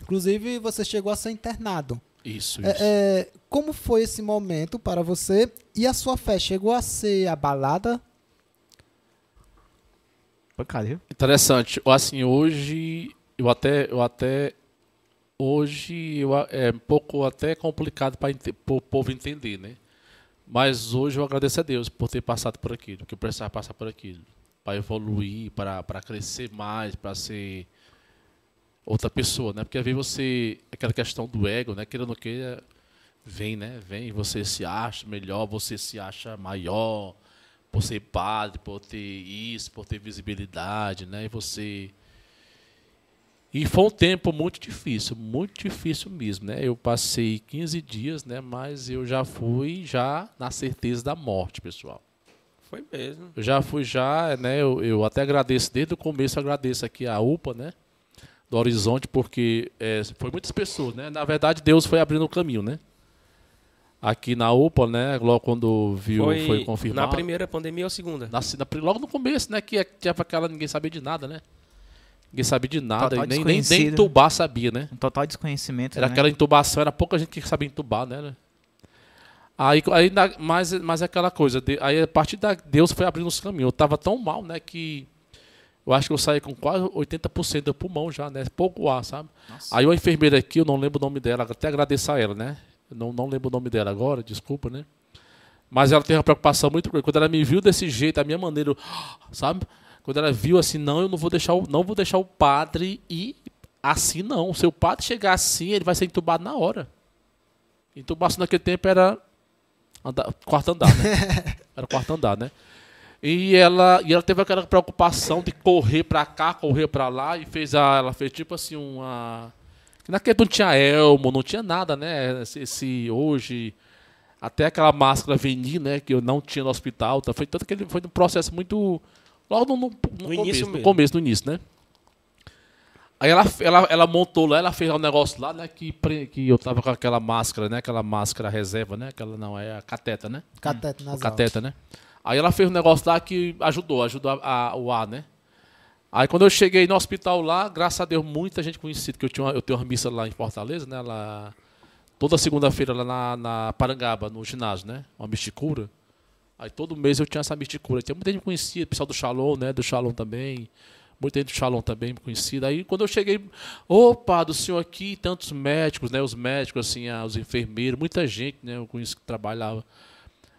Inclusive, você chegou a ser internado. Isso, isso. É, é, como foi esse momento para você? E a sua fé chegou a ser abalada? Pancada, viu? Interessante. Assim, hoje eu até eu até hoje eu, é um pouco até complicado para o povo entender, né? Mas hoje eu agradeço a Deus por ter passado por aquilo, que eu precisava passar por aquilo, para evoluir, para para crescer mais, para ser outra pessoa, né? Porque às vezes você aquela questão do ego, né? Querendo ou queira, vem, né? Vem, você se acha melhor, você se acha maior, por ser padre, por ter isso, por ter visibilidade, né? E você. E foi um tempo muito difícil, muito difícil mesmo, né? Eu passei 15 dias, né? Mas eu já fui já na certeza da morte, pessoal. Foi mesmo. Eu já fui já, né? Eu, eu até agradeço desde o começo, agradeço aqui a UPA, né? Do Horizonte, porque é, foi muitas pessoas, né? Na verdade, Deus foi abrindo o caminho, né? Aqui na UPA, né? Logo quando viu, foi, Foi, confirmado. na primeira pandemia ou segunda? Na, na- logo no começo, né? Que tinha aquela ninguém sabia de nada, né? Ninguém sabia de nada, nem, nem, nem entubar sabia, né? Um total desconhecimento, Era né? aquela intubação, era pouca gente que sabia intubar, né? Aí, aí mas, mas aquela coisa, aí a partir da Deus foi abrindo os caminhos. Eu tava tão mal, né, que eu acho que eu saí com quase 80% do pulmão já, né? Pouco ar, sabe? Nossa. Aí uma enfermeira aqui, eu não lembro o nome dela, até agradeço a ela, né? Eu não, não lembro o nome dela agora, desculpa, né? Mas ela teve uma preocupação muito grande. Quando ela me viu desse jeito, a minha maneira, sabe? Quando ela viu assim, não, eu não vou deixar o, não vou deixar o padre ir assim, não. Se o padre chegar assim, ele vai ser entubado na hora. Intubação naquele tempo era andar, quarto andar, né? Era quarto andar, né? E ela, e ela teve aquela preocupação de correr pra cá, correr pra lá e fez a, ela fez tipo assim uma que naquele tempo não tinha elmo, não tinha nada, né? Esse, esse- hoje até aquela máscara venir, né, que eu não tinha no hospital, tá? foi tanto que ele foi um processo muito logo no, no, no No começo, início no começo, no início, né? Aí ela, ela, ela montou lá, ela fez um negócio lá, né, que, que eu tava com aquela máscara, né, aquela máscara reserva, né, aquela não, é a cateta, né? Catete o nasal. cateta, né? Aí ela fez um negócio lá que ajudou, ajudou a, a- o ar, né? Aí quando eu cheguei no hospital lá, graças a Deus, muita gente conhecida, que eu, tinha uma, eu tenho uma missa lá em Fortaleza, né? Lá, toda segunda-feira lá na, na Parangaba, no ginásio, né? Uma misticura. Aí todo mês eu tinha essa misticura. Tinha muita gente conhecida, pessoal do Shalom, né? Do Shalom também. Muita gente do Shalom também conhecida. Aí quando eu cheguei, opa, do senhor aqui, tantos médicos, né? Os médicos, assim, ah, os enfermeiros, muita gente, né? Eu conheço que trabalhava.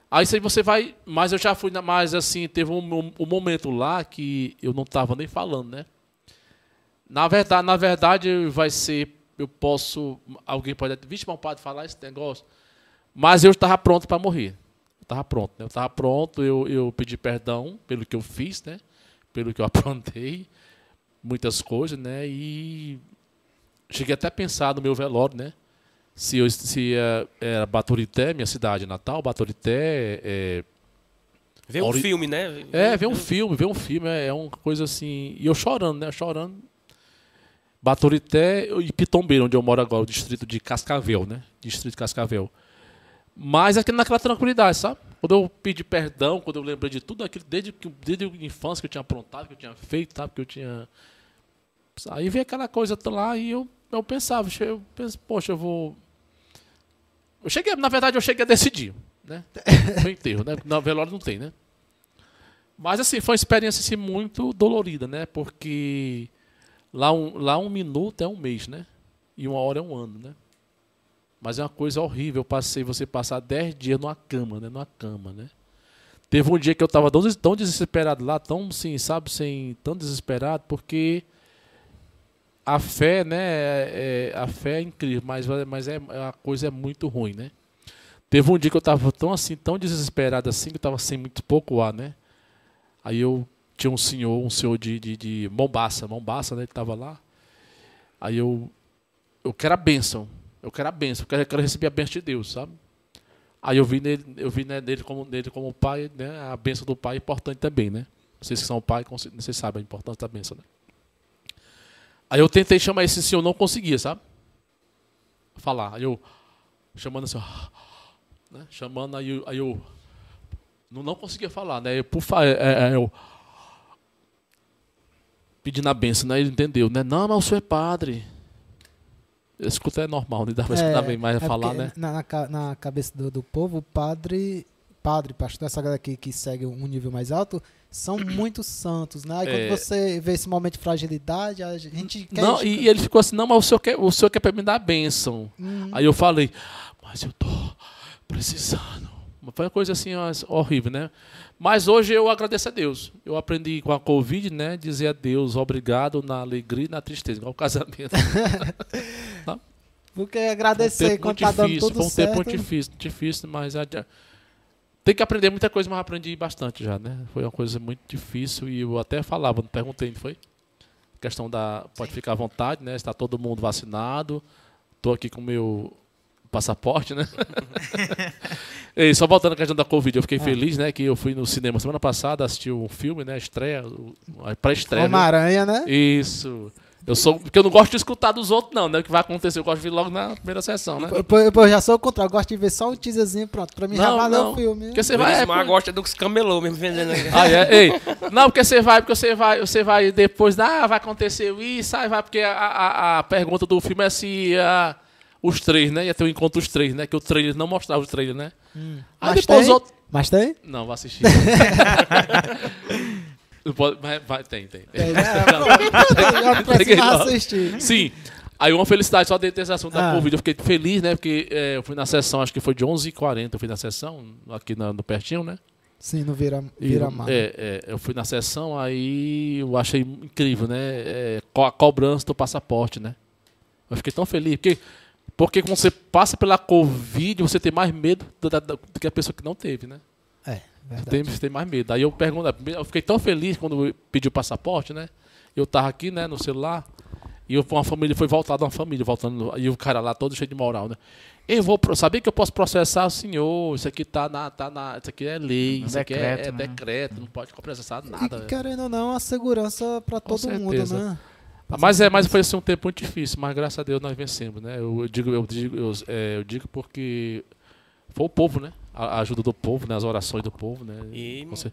Aí você vai. Mas eu já fui mais assim, teve um, um- momento lá que eu não tava nem falando, né? Na verdade, na verdade, vai ser. Eu posso. Alguém pode. Vixe, mas pode falar esse negócio. Mas eu estava pronto para morrer. Eu estava pronto, né? Eu estava pronto, eu, eu pedi perdão pelo que eu fiz, né? Pelo que eu aprontei. Muitas coisas, né? E cheguei até a pensar no meu velório, né? Se, eu, se é, era Baturité, minha cidade natal, Baturité, é, Vê um filme, né? é, ver um filme, ver um filme é, é uma coisa assim. E eu chorando, né? Chorando. Baturité e Pitombeira, onde eu moro agora, o distrito de Cascavel, né? Distrito de Cascavel. Mas aqui naquela tranquilidade, sabe? Quando eu pedi perdão, quando eu lembrei de tudo aquilo, desde, que- desde a infância que eu tinha aprontado, que eu tinha feito, sabe? Que eu tinha. Aí veio aquela coisa lá e eu eu pensava, eu penso, poxa, eu vou. Eu cheguei, na verdade, eu cheguei a decidir, né? No enterro, né? Na velório não tem, né? Mas assim, foi uma experiência assim, muito dolorida, né? Porque lá um, lá um minuto é um mês, né? E uma hora é um ano, né? Mas é uma coisa horrível. Eu passei, você passar 10 dias numa cama, né? Numa cama, né? Teve um dia que eu estava tão, tão desesperado lá, tão, assim, sabe, sem, tão desesperado, porque a fé, né? É, é, a fé é incrível, mas, mas é, a coisa é muito ruim, né? Teve um dia que eu estava tão assim, tão desesperado assim, que eu estava sem muito pouco ar, né? Aí eu tinha um senhor, um senhor de, de, de Mombasa, Mombasa, né? Ele estava lá. Aí eu, eu quero a bênção, eu quero a bênção, eu quero, eu quero receber a bênção de Deus, sabe? Aí eu vi nele, eu vi né, nele como nele como pai, né? A bênção do pai é importante também, né? Vocês que são pai, vocês sabem a importância da bênção, né? Aí eu tentei chamar esse senhor, não conseguia, sabe? Falar. Aí eu chamando assim, né? chamando aí, eu, aí eu não, não conseguia falar, né? Eu, por é, é, é, eu pedindo a benção, né? Ele entendeu, né? Não, mas o senhor é padre. Escuta é normal, não dá pra escutar bem mais a é falar, né? Na, na, na cabeça do, do povo, o padre, padre, pastor, essa galera aqui que segue um nível mais alto, são muito santos, né? Aí é... quando você vê esse momento de fragilidade, a gente quer... Não, e ele ficou assim, não, mas o senhor quer, o senhor quer me dar a bênção. Uhum. Aí eu falei, mas eu tô precisando. Foi uma coisa assim horrível, né? Mas hoje eu agradeço a Deus. Eu aprendi com a Covid, né? Dizer a Deus obrigado na alegria e na tristeza, igual o casamento. Porque agradecer um quando tá dando tudo Foi um certo. tempo muito difícil, difícil, mas tem que aprender muita coisa, mas aprendi bastante já, né? Foi uma coisa muito difícil e eu até falava, não perguntei, não foi? A questão da. Pode Sim. ficar à vontade, né? Está todo mundo vacinado. Estou aqui com o meu passaporte, né? e só voltando à questão da Covid, eu fiquei ah. feliz, né? Que eu fui no cinema semana passada, assisti um filme, né? Estreia, a pré-estreia. Homem-Aranha, né? Isso. Eu sou. Porque eu não gosto de escutar dos outros, não, né? O que vai acontecer, eu gosto de ver logo na primeira sessão, né? Eu, eu, eu já sou o contrário, eu gosto de ver só um teaserzinho, pronto. Pra mim não, já valeu o filme. Porque você vai. É, por... gosta dos camelô mesmo vendendo. Ah, é? Ei, não, porque você vai, porque você vai, você vai depois, ah, vai acontecer isso, aí vai, porque a, a, a pergunta do filme é se a, os três, né? Ia ter um encontro os três, né? Que o trailer não mostrava os três, né? Hum. Aí Mas depois tem? os outros. Mas tem? Não, vou assistir. Vai, vai, tem, tem. tem. É, assistir. Sim. Aí uma felicidade só de ter esse assunto da ah. Covid. Eu fiquei feliz, né? Porque é, eu fui na sessão, acho que foi de 11h40, eu fui na sessão, aqui no, no pertinho, né? Sim, no Vira, Vira Mar. É, é, eu fui na sessão, aí eu achei incrível, né? É, a cobrança do passaporte, né? Eu fiquei tão feliz, porque, porque quando você passa pela Covid, você tem mais medo do, do, do que a pessoa que não teve, né? É. Tem, tem mais medo. Aí eu pergunto, eu fiquei tão feliz quando pedi o passaporte, né? Eu tava aqui, né, no celular, e uma família foi voltada uma família, voltando, e o cara lá todo cheio de moral, né? Eu vou saber que eu posso processar o senhor, isso aqui tá na, tá na, isso aqui é lei, isso decreto, aqui é, é né? decreto, não pode processar nada. E, querendo ou não, a segurança para todo certeza. mundo, né? Mas é, mas foi assim, um tempo muito difícil, mas graças a Deus nós vencemos, né? Eu, eu digo, eu digo, eu, é, eu digo porque foi o povo, né? A ajuda do povo, né? As orações do povo, né? E... Você...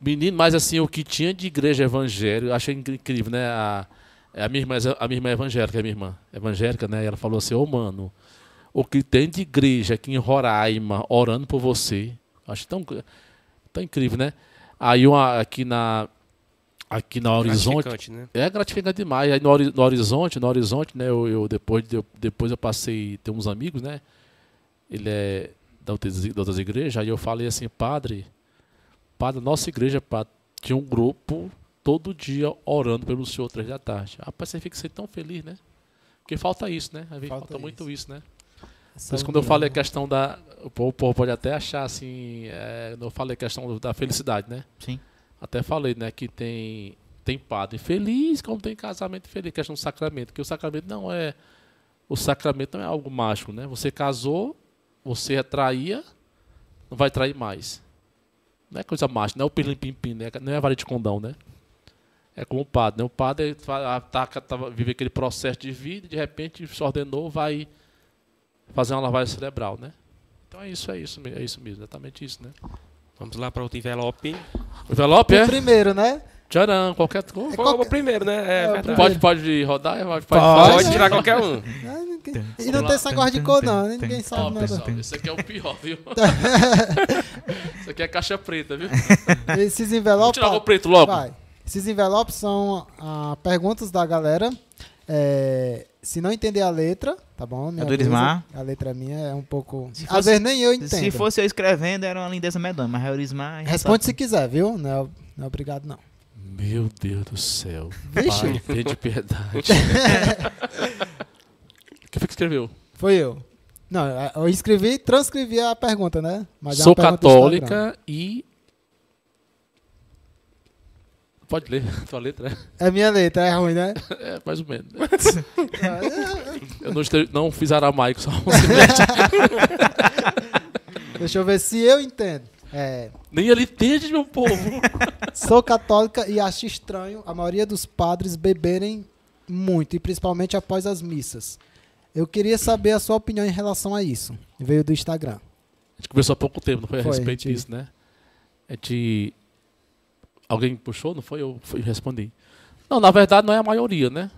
Menino, mas assim, o que tinha de igreja evangélica, eu achei incrível, né? A, a, minha, irmã, a minha irmã é evangélica, a minha irmã evangélica, né? Ela falou assim, ô oh, mano, o que tem de igreja aqui em Roraima orando por você, acho tão, tão incrível, né? Aí uma, aqui na aqui na Horizonte né? é gratificante demais aí no, no Horizonte no Horizonte né eu, eu depois eu, depois eu passei ter uns amigos né ele é da outras igrejas, aí eu falei assim, padre, padre, nossa igreja, padre, tinha um grupo todo dia orando pelo senhor três da tarde. Rapaz, você fica tão feliz, né? Porque falta isso, né? Falta, falta muito isso, né? Mas quando eu falei a questão da. O povo pode até achar assim. É, eu falei a questão da felicidade, né? Sim. Até falei, né, que tem, tem padre feliz, como tem casamento feliz, questão do sacramento. Que o sacramento não é. O sacramento não é algo mágico, né? Você casou, você atraía, não vai trair mais. Não é coisa mágica, não é o pirlim-pim-pim, né? não é a vareta de condão, né? É como o padre, né? O padre ataca, vive aquele processo de vida e de repente se ordenou, vai fazer uma lavagem cerebral, né? Então é isso, é isso, é isso mesmo, exatamente isso, né? Vamos lá para outro envelope. O envelope o é? primeiro, né? Tcharam, qualquer coisa. Qualquer- o primeiro, né? É, É. Pode, pode rodar? Pode, pode, Pode. Pode tirar qualquer um. E não tem esse negócio de cor, não. né? Ninguém sabe nada. pessoal, esse aqui é o pior, viu? Isso aqui é caixa preta, viu? Esses Vou envelopes. tirar o preto logo. Vai. Esses envelopes são ah, perguntas da galera. É, se não entender a letra, tá bom? É do. Elismar? A letra minha é um pouco. Se Às fosse- vezes nem eu entendo. Se fosse eu escrevendo, era uma lindeza medonha, mas é o Elismar... Responde se quiser, viu? Não é, não é obrigado, não. Meu Deus do céu. Vixe. Pai, tenha de piedade. Quem foi que escreveu? Foi eu. Não, eu escrevi e transcrevi a pergunta, né? Mas é Sou uma pergunta do Instagram. católica e. Pode ler a tua letra? É minha letra, é ruim, né? É, mais ou menos. É, Eu não, estre- não fiz aramaico, só Deixa eu ver se eu entendo. É, Nem ele entende, meu povo. sou católica e acho estranho a maioria dos padres beberem muito, e principalmente após as missas. Eu queria saber a sua opinião em relação a isso. Veio do Instagram. A gente conversou há pouco tempo, não foi a Foi, respeito gente. disso, né? A gente. Alguém puxou, não foi? Eu respondi. Não, na verdade não é a maioria, né?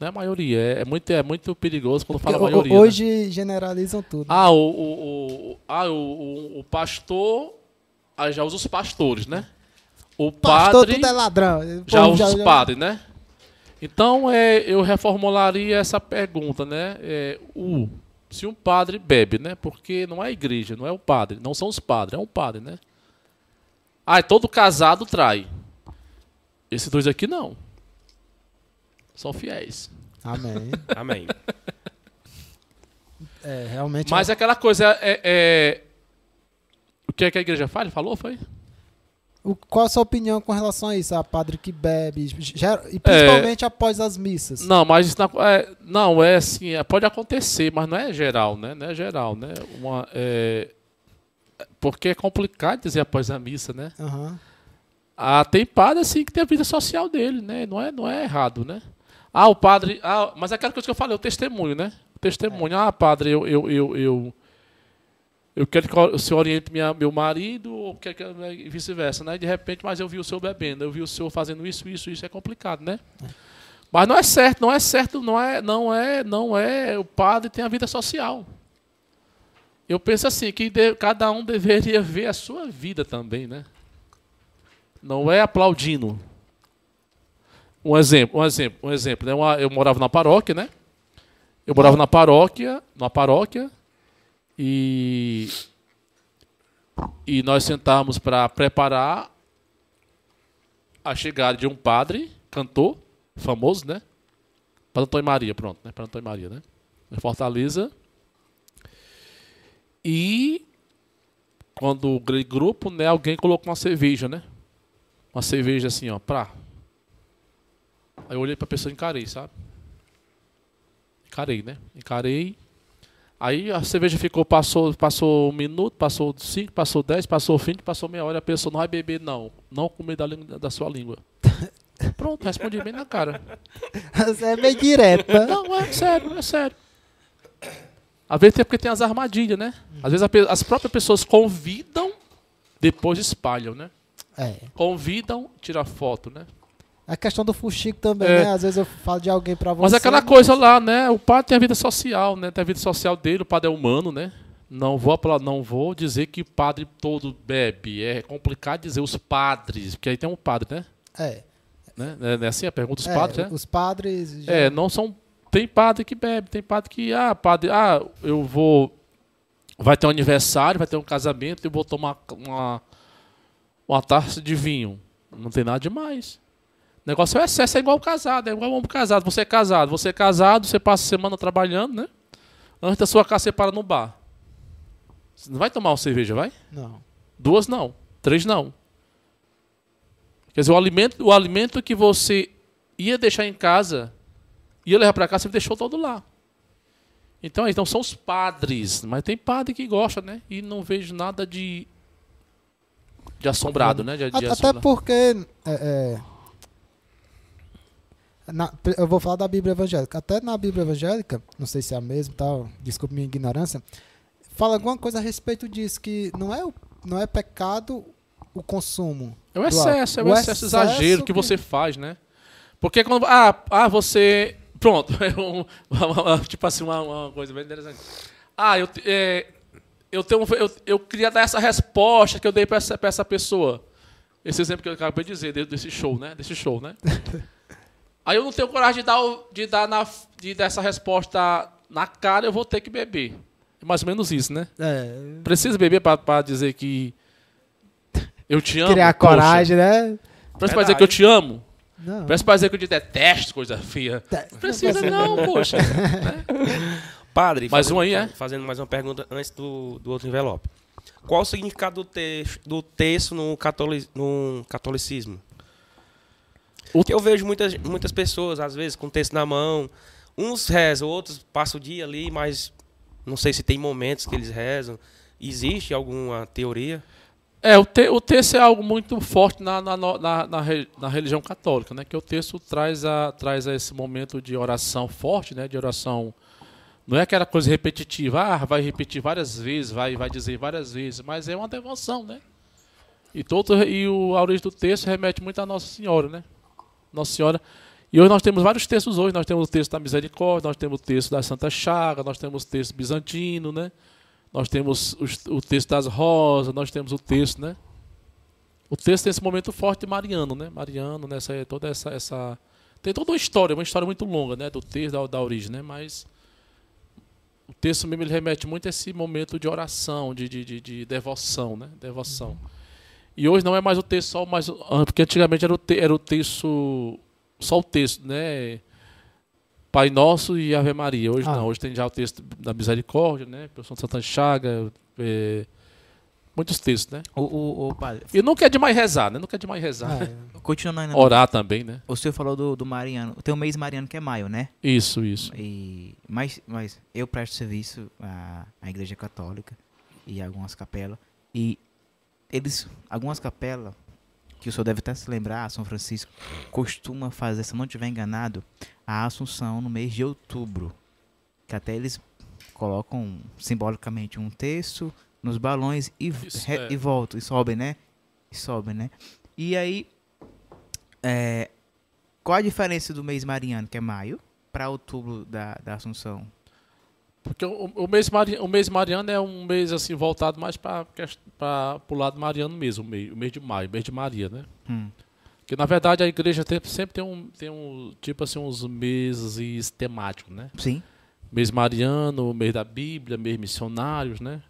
Não é a maioria. É, é muito, é muito perigoso quando fala a maioria. né? hoje generalizam tudo. Ah, o, o, o, ah o, o, o pastor. Aí já usa os pastores, né? O Pastor, padre tudo é ladrão. Já usa os padres, né? Então é, eu reformularia essa pergunta, né? É, o, se um padre bebe, né? Porque não é a igreja, não é o padre, não são os padres, é um padre, né? Ah, todo casado trai. Esses dois aqui não. São fiéis. Amém. Amém. É, realmente. Mas é aquela coisa, é, é- O que é que a igreja faz? Falou, foi? O- qual a sua opinião com relação a isso? A padre que bebe, É. e principalmente após as missas. Não, mas isso não é, não, é assim, é, pode acontecer, mas não é geral, né? Não é geral, né? Uma, é, porque é complicado dizer após a missa, né? Aham. Ah, tem padre assim que tem a vida social dele, né? Não é, não é errado, né? Ah, o padre. Ah, mas é aquela coisa que eu falei, o testemunho, né? O testemunho. Ah, padre, eu, eu, eu, eu, eu quero que o senhor oriente minha, meu marido, ou quer que e vice-versa, né? De repente, mas eu vi o senhor bebendo, eu vi o senhor fazendo isso, isso, isso, é complicado, né? Mas não é certo, não é certo, não é, não é, não é. O padre tem a vida social. Eu penso assim, que de- cada um deveria ver a sua vida também, né? Não é aplaudindo. Um exemplo, um exemplo, um exemplo. Né? Eu morava na paróquia, né? Eu morava na paróquia, na paróquia, e e nós sentávamos para preparar a chegada de um padre, cantor, famoso, né? Para Antônio Maria, pronto, né? Para Antônio Maria, né? Fortaleza. E quando o gr- grupo, né, alguém colocou uma cerveja, né? Uma cerveja assim, ó, pra. Aí eu olhei pra pessoa e encarei, sabe? Encarei, né? Encarei. Aí a cerveja ficou, passou, passou um minuto, passou cinco, passou dez, passou vinte, passou meia hora, a pessoa não vai beber, não. Não comer da, língua- da sua língua. Pronto, respondi bem na cara. Você é meio direta. Não, é sério, é sério. Às vezes é porque tem as armadilhas, né? Às vezes a as próprias pessoas convidam, depois espalham, né? É. Convidam, tira foto, né? A questão do fuxico também, É. né? Às vezes eu falo de alguém pra você. Mas é aquela coisa lá, né? O padre tem a vida social, né? Tem a vida social dele, o padre é humano, né? Não vou, não vou dizer que o padre todo bebe. É complicado dizer os padres, porque aí tem um padre, né? É. né? É assim a pergunta dos é, padres, né? Os padres. já- É, não são. Tem padre que bebe, tem padre que. Ah, padre, ah, eu vou. Vai ter um aniversário, vai ter um casamento, eu vou tomar uma, uma taça de vinho. Não tem nada demais. O negócio é o excesso, é igual casado, é igual homem casado. Você é casado, você é casado, você passa a semana trabalhando, né? Antes da sua casa, você para no bar. Você não vai tomar uma cerveja, vai? Não. Duas não. Três não. Quer dizer, o alimento, o alimento que você ia deixar em casa, ia levar para casa, você deixou todo lá. Então, então são os padres. Mas tem padre que gosta, né? E não vejo nada de. De assombrado, né? De, de Até assombrado. porque. é, é, na- eu vou falar da Bíblia evangélica. Até na Bíblia evangélica, não sei se é a mesma, tal, desculpe minha ignorância, fala alguma coisa a respeito disso, que não é, não é pecado o consumo? É o excesso, é o, O excesso, exagero que, que- você faz, né? Porque quando. Ah, ah você. Pronto. é um- tipo assim, uma, uma coisa bem interessante. Ah, eu, é, eu, tenho, eu, eu queria dar essa resposta que eu dei para essa, pra essa pessoa. Esse exemplo que eu acabei de dizer, de- desse show, né? Desse show, né? Aí eu não tenho coragem de dar, de dar, na, de dar essa resposta na cara, eu vou ter que beber. É mais ou menos isso, né? É, Precisa beber para dizer que eu te amo. criar poxa. coragem, né? Parece pra dizer que eu te amo. Não. Parece pra dizer que eu te detesto, coisa feia. Não precisa não, poxa. Padre, Mais fazendo- um aí, é? Fazendo mais uma pergunta antes do, do outro envelope. Qual o significado do, texto, do texto no, catoli, no catolicismo? O- Que eu vejo muitas, muitas pessoas, às vezes, com texto na mão. Uns rezam, outros passam o dia ali, mas não sei se tem momentos que eles rezam. Existe alguma teoria? É, o, te, o texto é algo muito forte na, na, na, na, na religião católica, né? Que o texto traz, a, traz a esse momento de oração forte, né? De oração. Não é aquela coisa repetitiva, ah, vai repetir várias vezes, vai, vai dizer várias vezes, mas é uma devoção, né? E, todo, e o, a origem do texto remete muito à Nossa Senhora, né? Nossa Senhora. E hoje nós temos vários textos hoje, nós temos o texto da misericórdia, nós temos o texto da Santa Chaga, nós temos o texto bizantino, né? Nós temos os- o texto das rosas, nós temos o texto, né? O texto tem esse momento forte Mariano, né? Mariano, nessa toda essa, essa tem toda uma história, uma história muito longa, né, do texto da, da origem, né? Mas o texto mesmo ele remete muito a esse momento de oração, de, de, de, de devoção, né? Devoção. E hoje não é mais o texto só, mais ah, porque antigamente era o, te, era o texto só o texto, né? Pai Nosso e Ave Maria. Hoje Ah. não, hoje tem já o texto da Misericórdia, né? Pessoa de Santa Chaga, é, muitos textos, né? O, o, o padre, E não quer demais rezar, né? Não quer demais rezar. É. continuando ainda. Orar também, né? O senhor falou do, do Mariano. Tem um mês Mariano que é maio, né? Isso, isso. E, mas, mas eu presto serviço à, à Igreja Católica e algumas capelas. E eles, algumas capelas, que o senhor deve até se lembrar, São Francisco, costuma fazer, se não estiver enganado, a Assunção no mês de outubro. Que até eles colocam simbolicamente um texto nos balões e, re- é. e voltam, e sobem, né? E sobem, né? E aí, é, qual a diferença do mês mariano, que é maio, para outubro da, da Assunção? Porque o, o mês Mari, o mês mariano é um mês assim voltado mais para o lado mariano mesmo, o mês, o mês de maio, o mês de Maria, né? Hum. Porque na verdade a igreja tem- sempre tem um, tem um tipo assim uns meses temáticos, né? Sim. Mês mariano, mês da Bíblia, mês missionários, né?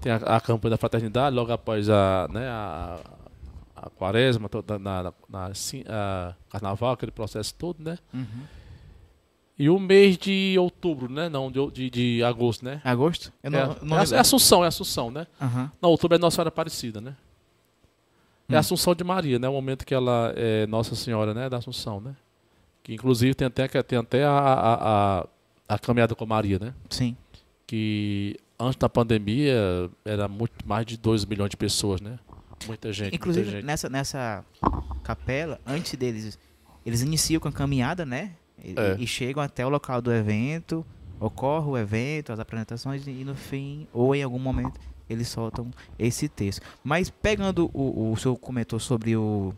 Tem a, a campanha da fraternidade logo após a, né, a, a quaresma, toda, na, na, na- a carnaval, aquele processo todo, né? Uhum. E o mês de outubro, né? Não, de, de, de agosto, né? Agosto? Eu não, é, não é, é Assunção, é Assunção, né? Aham. Não, outubro é Nossa Senhora Aparecida, né? É Hum. a Assunção de Maria, né? O momento que ela é Nossa Senhora, né? Da Assunção, né? Que inclusive tem até, tem até a, a, a, a caminhada com Maria, né? Sim. Que antes da pandemia era muito mais de 2 milhões de pessoas, né? Muita gente, Inclusive, muita gente. nessa, nessa capela, antes deles, eles iniciam com a caminhada, né? E, É. e chegam até o local do evento, ocorre o evento, as apresentações, e no fim, ou em algum momento, eles soltam esse texto. Mas pegando o, o senhor comentou sobre o,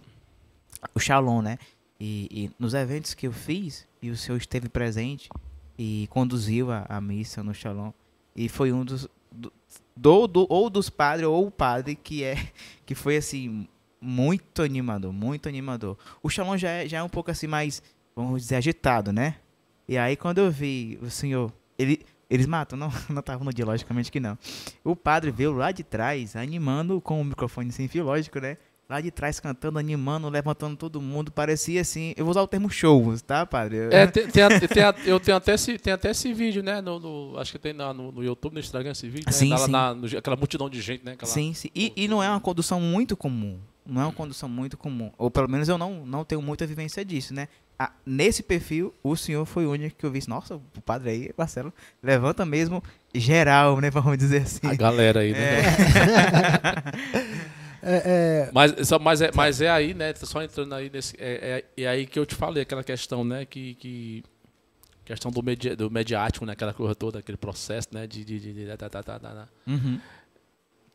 o Shalom, né? E, e nos eventos que eu fiz, e o senhor esteve presente e conduziu a, a missa no Shalom, e foi um dos. Do, do, do- ou dos padres, ou o padre que é que foi assim muito animador, muito animador. O Shalom já é, já é um pouco assim mais, vamos dizer, agitado, né? E aí quando eu vi o senhor, ele eles matam, não, não estavam no dia, logicamente que não. O padre veio lá de trás, animando com o microfone sem fio, lógico, né? Lá de trás cantando, animando, levantando todo mundo, parecia assim, eu vou usar o termo show, tá, padre? É, tem, tem tem eu tenho até esse, tem até esse vídeo, né? No, no- acho que tem na- no, no YouTube, no Instagram, esse vídeo. Né? Sim, Tá sim. na- no- aquela multidão de gente, né? Aquela, Sim, sim. E, e não é uma condução muito comum. Não é uma condução muito comum. Ou pelo menos eu não, não tenho muita vivência disso, né? Ah, nesse perfil, o senhor foi o único que eu vi. Nossa, o padre aí, Marcelo, levanta mesmo geral, né? Vamos dizer assim. A galera aí, né? É, é, Mas, só- mas, é, mas é aí, né? Só entrando aí nesse. É, é, é aí que eu te falei, aquela questão, né? Que. que questão do, medi, do mediático, né? Aquela coisa toda, aquele processo, né? De. de, de, de- da- da- da- da- da- Uhum.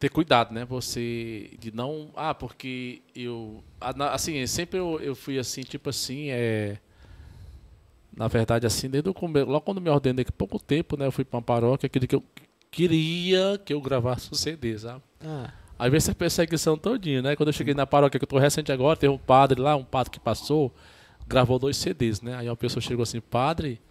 Ter cuidado, né? Você de não, ah, porque eu assim, sempre eu, eu fui assim, tipo assim, é na verdade assim, desde o começo, logo quando me ordenei, que pouco tempo, né, eu fui para uma paróquia, aquele que eu queria que eu gravasse o CD, sabe? Ah, Aí veio essa perseguição todinha, né? Quando eu cheguei na paróquia, que eu tô recente agora, teve um padre lá, um padre que passou, gravou dois CDs, né? Aí uma pessoa chegou assim, padre,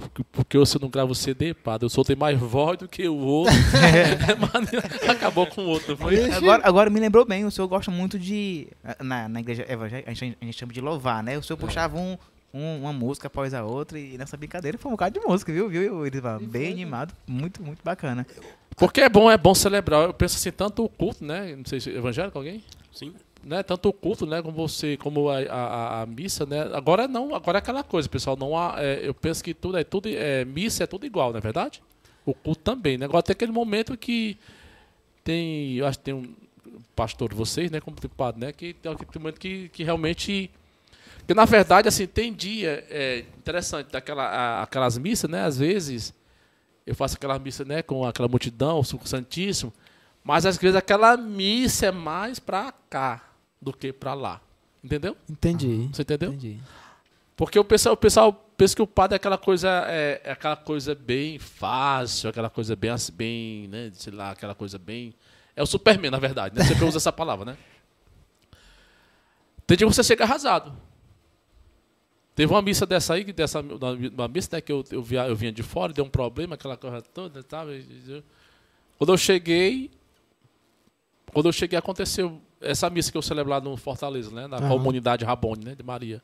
por que- por que você não grava o CD, padre? Eu sou tem mais voz do que o outro. Mas Acabou com o outro, foi? Agora, agora me lembrou bem, o senhor gosta muito de. Na, na igreja evangélica, a gente, a gente chama de louvar, né? O senhor puxava um, um- uma música após a outra e nessa brincadeira foi um bocado de música, viu? viu? Ele bem animado, muito, muito bacana. Porque é bom, é bom celebrar. Eu penso assim, tanto o culto, né? Não sei se evangélico alguém? Sim. Né, tanto o culto, né, como você, como a, a, a- missa, né, agora não, agora é aquela coisa, pessoal, não há, é, eu penso que tudo é tudo, é, missa é tudo igual, não é verdade? O culto também, né, agora tem aquele momento que tem, eu acho que tem um pastor, vocês, né, como padre, né, que tem aquele momento que, que realmente, que na verdade, assim, tem dia, é interessante, daquela, a- aquelas missas, né, às vezes, eu faço aquela missa, né, com aquela multidão, o santíssimo, mas às vezes aquela missa é mais pra cá do que pra lá. Entendeu? entendi. Você entendeu? Entendi. Porque o pessoal, o pessoal pensa que o padre é aquela coisa, é, é aquela coisa bem fácil, aquela coisa bem, assim, bem, né, sei lá, aquela coisa bem... É o Superman, na verdade, né? Sempre usa essa palavra, né? Tem dia que você chega arrasado. Teve uma missa dessa aí, dessa, uma, uma missa né, que eu, eu, via, eu vinha de fora, deu um problema, aquela coisa toda, e- e- Quando eu cheguei, quando eu cheguei aconteceu essa missa que eu celebro lá no Fortaleza, né, na Aham. comunidade Rabone, né, de Maria.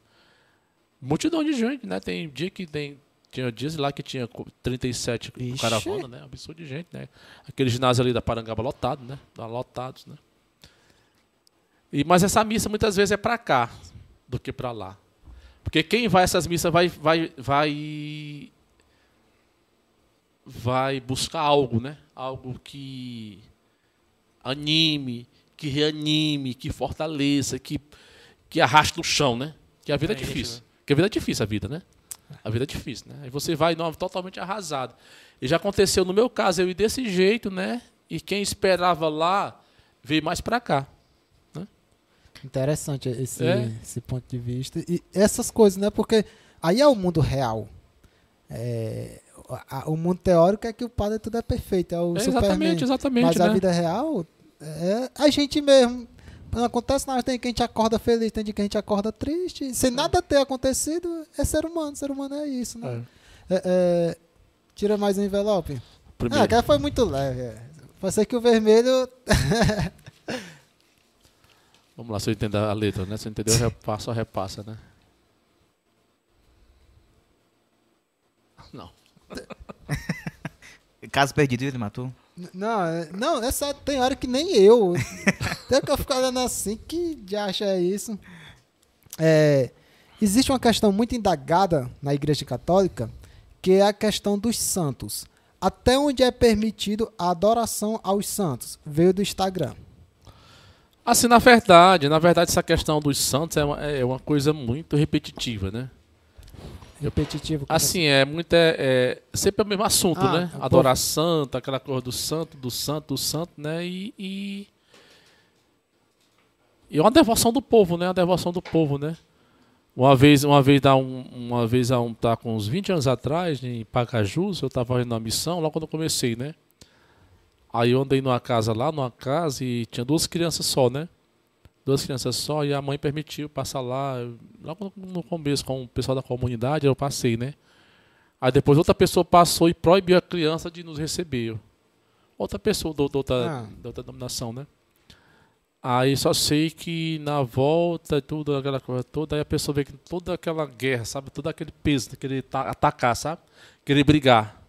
Multidão de gente, né? Tem dia que tem tinha dias lá que tinha co- 37 Ixi. caravana, né? Absurdo de gente, né? Aquele ginásio ali da Parangaba lotado, né? Lotados, né? E mas essa missa muitas vezes é para cá do que para lá. Porque quem vai a essas missas vai vai vai vai buscar algo, né? Algo que anime, que reanime, que fortaleça, que que arraste no chão, né? Que a vida é, É isso, difícil. Que a vida é difícil a vida, né? A vida é difícil, né? Aí você vai não, totalmente arrasado. E já aconteceu no meu caso, eu ir desse jeito, né? E quem esperava lá veio mais para cá. Interessante esse, É. esse ponto de vista. E essas coisas, né? Porque aí é o mundo real. É, a- a- o mundo teórico é que o padre tudo é perfeito, é o É, Superman. exatamente, exatamente, Mas a né? vida real é a gente mesmo. Não acontece nada, tem que a gente acorda feliz, tem dia que a gente acorda triste. Sem nada ter acontecido, é ser humano. Ser humano é isso, né? É. É, é, tira mais um envelope. Primeiro. Ah, aquela foi muito leve. É. Pode ser que o vermelho. Vamos lá, se eu entender a letra, né? Se eu entender, eu repasso, repassa, né? Não. Caso perdido, ele matou. Não, é- não, sério, tem hora que nem eu. tem que eu ficar olhando assim, que de acha é isso? É, existe uma questão muito indagada na Igreja Católica, que é a questão dos santos. Até onde é permitido a adoração aos santos? Veio do Instagram. Assim, na verdade, na verdade, essa questão dos santos é uma, é uma coisa muito repetitiva, né? Repetitivo. como Assim, é muito. É, é sempre o mesmo assunto, Ah, né? o Adorar santo, aquela coisa do santo, do santo, do santo, né? E. E, e é uma devoção do povo, né? Uma devoção do povo, né? Uma vez, uma vez, dá um, uma vez há um, tá com uns 20 anos atrás, em Pacajus, eu tava indo na missão, logo quando eu comecei, né? Aí eu andei numa casa lá, numa casa, e tinha duas crianças só, né? Duas crianças só, e a mãe permitiu passar lá. Logo no começo, com o pessoal da comunidade, eu passei, né? Aí depois outra pessoa passou e proibiu a criança de nos receber. Outra pessoa do, do outra, Ah. da outra denominação, né? Aí só sei que na volta, tudo aquela coisa toda, aí a pessoa vê que toda aquela guerra, sabe? Todo aquele peso, querer ta- atacar, sabe? Querer brigar.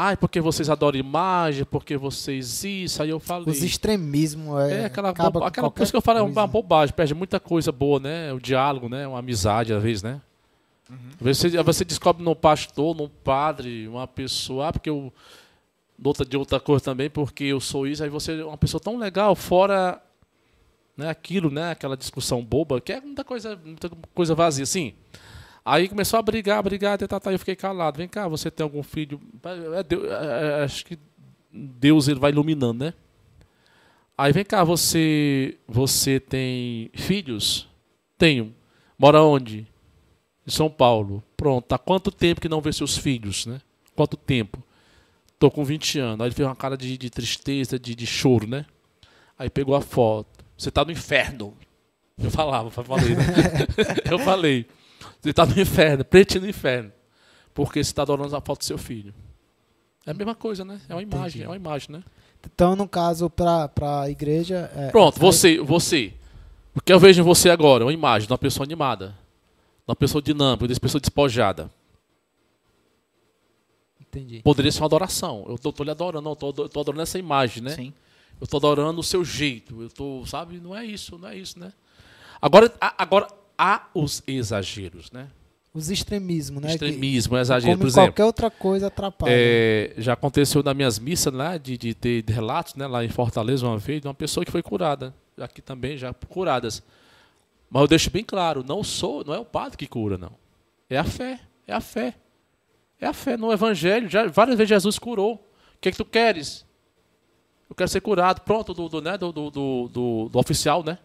Ai, porque vocês adoram imagem, porque vocês isso, aí eu falei. Os extremismos. É, É, aquela, boba, aquela coisa que eu falo, é uma bobagem, perde muita coisa boa, né? O diálogo, né? Uma amizade, às vezes, né? Às vezes você, você descobre num pastor, num padre, uma pessoa, ah, porque eu. de outra, de outra coisa também, porque eu sou isso, aí você é uma pessoa tão legal, fora né, aquilo, né? Aquela discussão boba, que é muita coisa, muita coisa vazia, assim. Aí começou a brigar, brigar, tentar, tá, eu fiquei calado. Vem cá, você tem algum filho? É Deus- é- é- acho que Deus ele vai iluminando, né? Aí vem cá, você você tem filhos? Tenho. Mora onde? Em São Paulo. Pronto. Há quanto tempo que não vê seus filhos, né? Quanto tempo? Tô com 20 anos. Aí ele fez uma cara de, de tristeza, de, de choro, né? Aí pegou a foto. Você tá no inferno. Eu falava, falei, né? eu falei. Você tá no inferno, pretinho no inferno. Porque você está adorando a foto do seu filho. É a mesma coisa, né? É uma imagem, Entendi. é uma imagem, né? Então, no caso, pra, pra igreja. É, Pronto, você, você. O que eu vejo em você agora? Uma imagem de uma pessoa animada. De uma pessoa dinâmica, de uma pessoa despojada. Entendi. Poderia ser uma adoração. Eu tô, tô lhe adorando, eu tô adorando essa imagem, né? Sim. Eu tô adorando o seu jeito. Eu tô, sabe? Não é isso, não é isso, né? Agora, agora há os exageros, né? Os extremismos, né? que- Extremismo, exagero. como Por exemplo, qualquer outra coisa atrapalha. É, já aconteceu nas minhas missas lá, de, de ter relatos, né, lá em Fortaleza uma vez, de uma pessoa que foi curada. Aqui também, já curadas. Mas eu deixo bem claro, não sou, não é o padre que cura, não. É a fé, é a fé. É a fé. No Evangelho, já, várias vezes Jesus curou. O que, é que tu queres? Eu quero ser curado. Pronto, do, do, né, do, do, do, do- do oficial, né?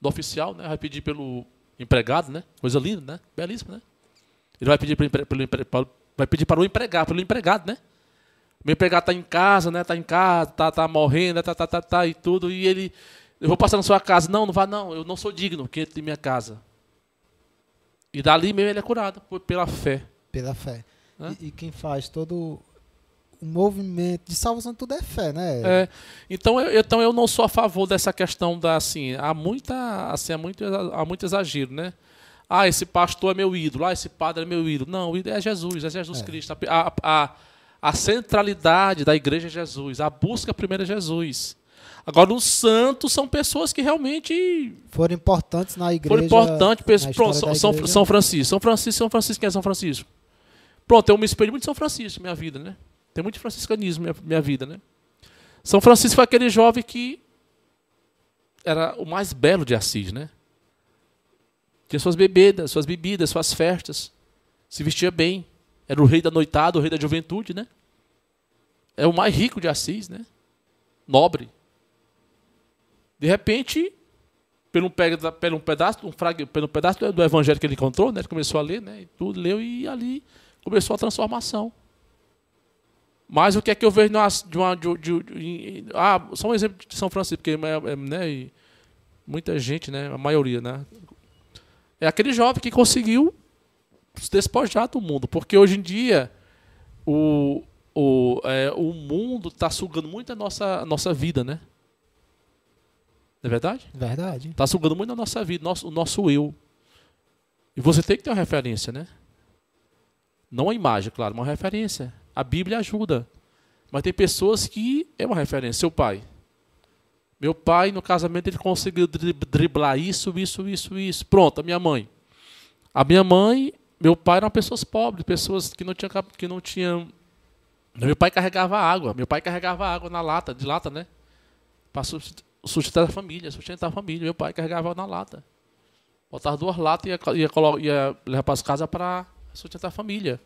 Do oficial, né? Vai pedir pelo empregado, né? Coisa linda, né? Belíssima, né? Ele vai pedir, empre- para- vai pedir para o empregado, pelo empregado, né? Meu empregado está em casa, né? Tá em casa, tá, tá morrendo, né? tá, tá, tá, tá, e tudo. E ele, eu vou passar na sua casa. Não, não vá não, eu não sou digno que entre em minha casa. E dali mesmo ele é curado, por- pela fé. Pela fé. Né? E, e quem faz todo o movimento de salvação, tudo é fé, né? É, então, eu, então eu não sou a favor dessa questão da assim, há muita, assim, há muito, há muito exagero, né? Ah, esse pastor é meu ídolo, ah, esse padre é meu ídolo. Não, o ídolo é Jesus, é Jesus É. Cristo. A, a, a centralidade da igreja é Jesus, a busca primeiro é Jesus. Agora, os santos são pessoas que realmente Foram importantes na igreja. foram importantes. na Pronto, São. São Francisco. São Francisco, São Francisco, quem é São Francisco? Pronto, eu me espelho muito em São Francisco, minha vida, né? Tem muito franciscanismo na minha, vida, né? São Francisco foi aquele jovem que era o mais belo de Assis, né? Tinha suas bebidas, suas bebidas, suas festas. Se vestia bem. Era o rei da noitada, o rei da juventude, né? É o mais rico de Assis, né? Nobre. De repente, pelo um, pelo pedaço, um pelo pedaço do evangelho que ele encontrou, né? Ele começou a ler, né? E tudo leu e ali começou a transformação. Mas o que é que eu vejo de uma, de, de- de- ah, só um exemplo de São Francisco, porque é, é, né, muita gente, né, a maioria, né, é aquele jovem que conseguiu se despojar do mundo, porque hoje em dia o, o, é, o mundo está sugando muito a nossa, a nossa vida, né? Não é verdade? Verdade. Está sugando muito a nossa vida, nosso, o nosso eu. E você tem que ter uma referência, né? Não a imagem, claro, uma referência. A Bíblia ajuda. Mas tem pessoas que é uma referência. Seu pai. Meu pai, no casamento, ele conseguiu dri- driblar isso, isso, isso, isso. Pronto, a minha mãe. A minha mãe, meu pai eram pessoas pobres, pessoas que não tinham. Que não tinham meu pai carregava água. Meu pai carregava água na lata, de lata, né? Para sustentar a família, sustentar a família. Meu pai carregava na lata. Botava duas latas e ia, ia, ia levar para as casas para sustentar a família.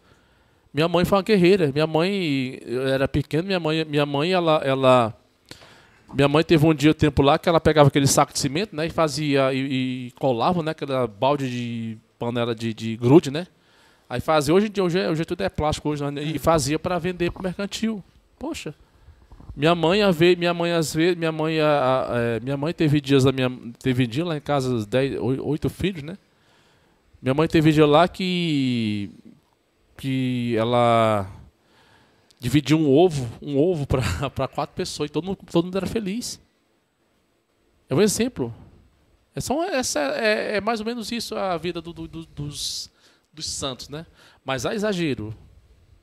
Minha mãe foi uma guerreira. Minha mãe, eu era pequeno, minha mãe, minha mãe, ela, ela, minha mãe teve um dia tempo lá que ela pegava aquele saco de cimento, né, e fazia e, e colava, né, aquela balde de panela de, de grude, né. Aí fazia hoje em dia, hoje, é- hoje tudo é plástico hoje, né, e fazia para vender para mercantil. Poxa. Minha mãe, a ver, minha mãe às vezes, minha mãe, a, a- é, minha mãe teve dias da minha, teve dia lá em casa, dez, oi- oito filhos, né? Minha mãe teve dia lá que que ela dividiu um ovo, um ovo para quatro pessoas e todo mundo, todo mundo era feliz. É um exemplo. É, só, essa é, é mais ou menos isso a vida do- do- do- dos, dos santos, né? Mas há exagero.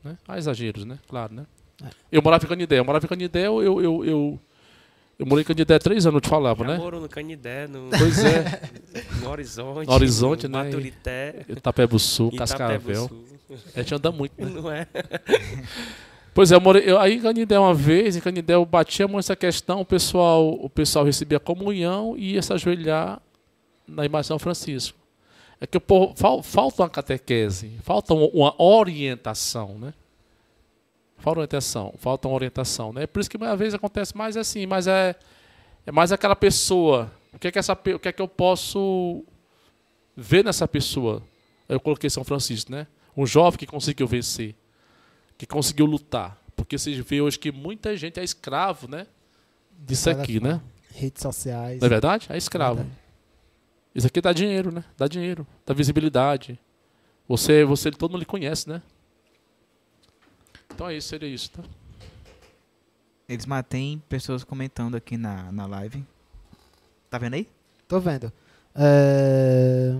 Né? Há exageros, né? Claro, né? Eu morava em Canidé. Eu morava em Canidé, eu, eu, eu, eu, eu morei em Canidé há três anos, eu te falava, Já né? morou no Canidé, no, Pois é. no Horizonte. No Horizonte, no né? Baturité. Itapebo Sul, Cascavel. Sul. A gente anda muito, né? Não é? Pois é, eu morei, eu, aí em Canindé uma vez, em Canindé eu batia muito essa questão, o pessoal, o pessoal recebia comunhão e ia se ajoelhar na imagem de São Francisco. É que o povo, fal- falta uma catequese, falta uma, uma orientação, né? Falta orientação, falta uma orientação, né? Por isso que às vezes acontece mais assim, mas é, É mais aquela pessoa. O que é que, essa, o que, é que eu posso ver nessa pessoa? Eu coloquei São Francisco, né? Um jovem que conseguiu vencer, que conseguiu lutar. Porque vocês vê hoje que muita gente é escravo, né? Disso aqui, né? Redes sociais. Não é verdade? É escravo. Verdade. Isso aqui dá dinheiro, né? Dá dinheiro, dá visibilidade. Você, você todo mundo lhe conhece, né? Então é isso, seria isso, tá? Eles mantêm pessoas comentando aqui na, na live. Tá vendo aí? Tô vendo. É...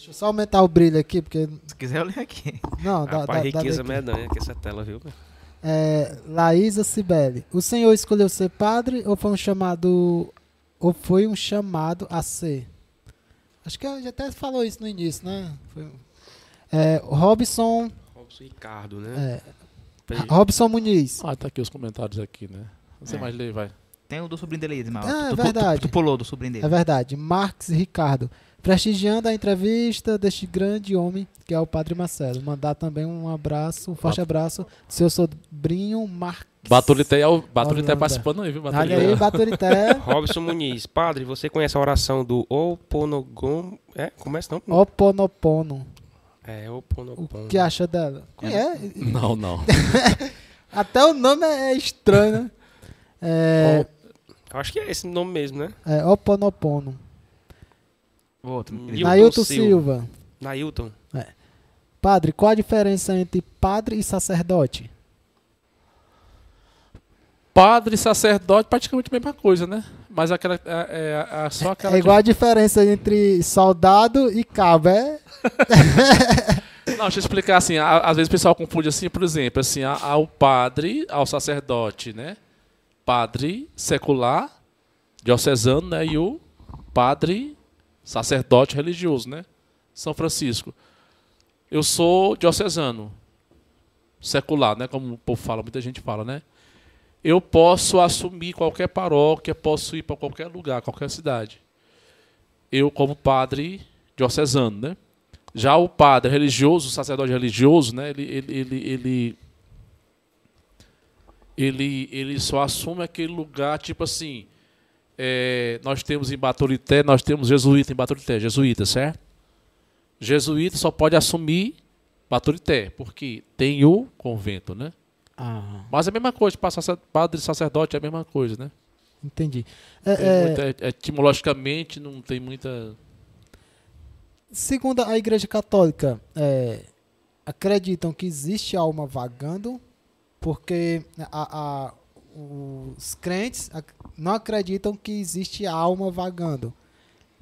Deixa eu só aumentar o brilho aqui, porque. Se quiser, eu leio aqui. Não, dá, Rapaz, dá, dá riqueza daqui. medonha que essa tela, viu? É, Laísa Cibele. O senhor escolheu ser padre ou foi um chamado. Ou foi um chamado a ser? Acho que a gente até falou isso no início, né? Foi- É, Robson. Robson Ricardo, né? É, Robson Muniz. Ah, tá aqui os comentários aqui, né? Você É. mais lê, vai. Tem o do sobrinho dele aí, Ismael. Ah, é tu, tu- verdade. Tu, tu pulou do sobrinho dele. É verdade. Marx Ricardo. Prestigiando a entrevista deste grande homem que é o Padre Marcelo. Mandar também um abraço, um forte abraço do seu sobrinho Marx. Baturité, é o- Baturité Holanda. participando aí, viu? Baturité? Olha aí, Baturité. Robson Muniz. Padre, você conhece a oração do Oponogon... É? Começa não? Oponopono. É, O Oponopono. que acha dela? Conhece? Não, não. Até o nome é estranho, né? É, Eu Acho que é esse nome mesmo, né? é Oponopono. O outro. Nilton Ele- Nailton Silva. Silva. Nailton. Padre, qual a diferença entre padre e sacerdote? Padre e sacerdote, praticamente a mesma coisa, né? Mas aquela, é, é- é só aquela. É igual a diferença entre soldado e cabo, é? Não, deixa eu explicar assim. a- às vezes o pessoal confunde assim, por exemplo, assim, ao padre, ao sacerdote, né? Padre secular, diocesano, né? E o padre sacerdote religioso, né? São Francisco. Eu sou diocesano, secular, né? Como o povo fala, muita gente fala, né? Eu posso assumir qualquer paróquia, posso ir para qualquer lugar, qualquer cidade. Eu, como padre diocesano, né? Já o padre religioso, o sacerdote religioso, né, ele, ele, ele, ele, ele, ele só assume aquele lugar, tipo assim, é, nós temos em Baturité, nós temos jesuíta em Baturité, jesuíta, certo? Jesuíta só pode assumir Baturité, porque tem o convento, né? Ah, Mas é a mesma coisa, padre e sacerdote é a mesma coisa, né? entendi. É, é, muita- é, etimologicamente não tem muita... segundo a Igreja Católica, é, acreditam que existe alma vagando, porque a- a- os crentes não acreditam que existe alma vagando.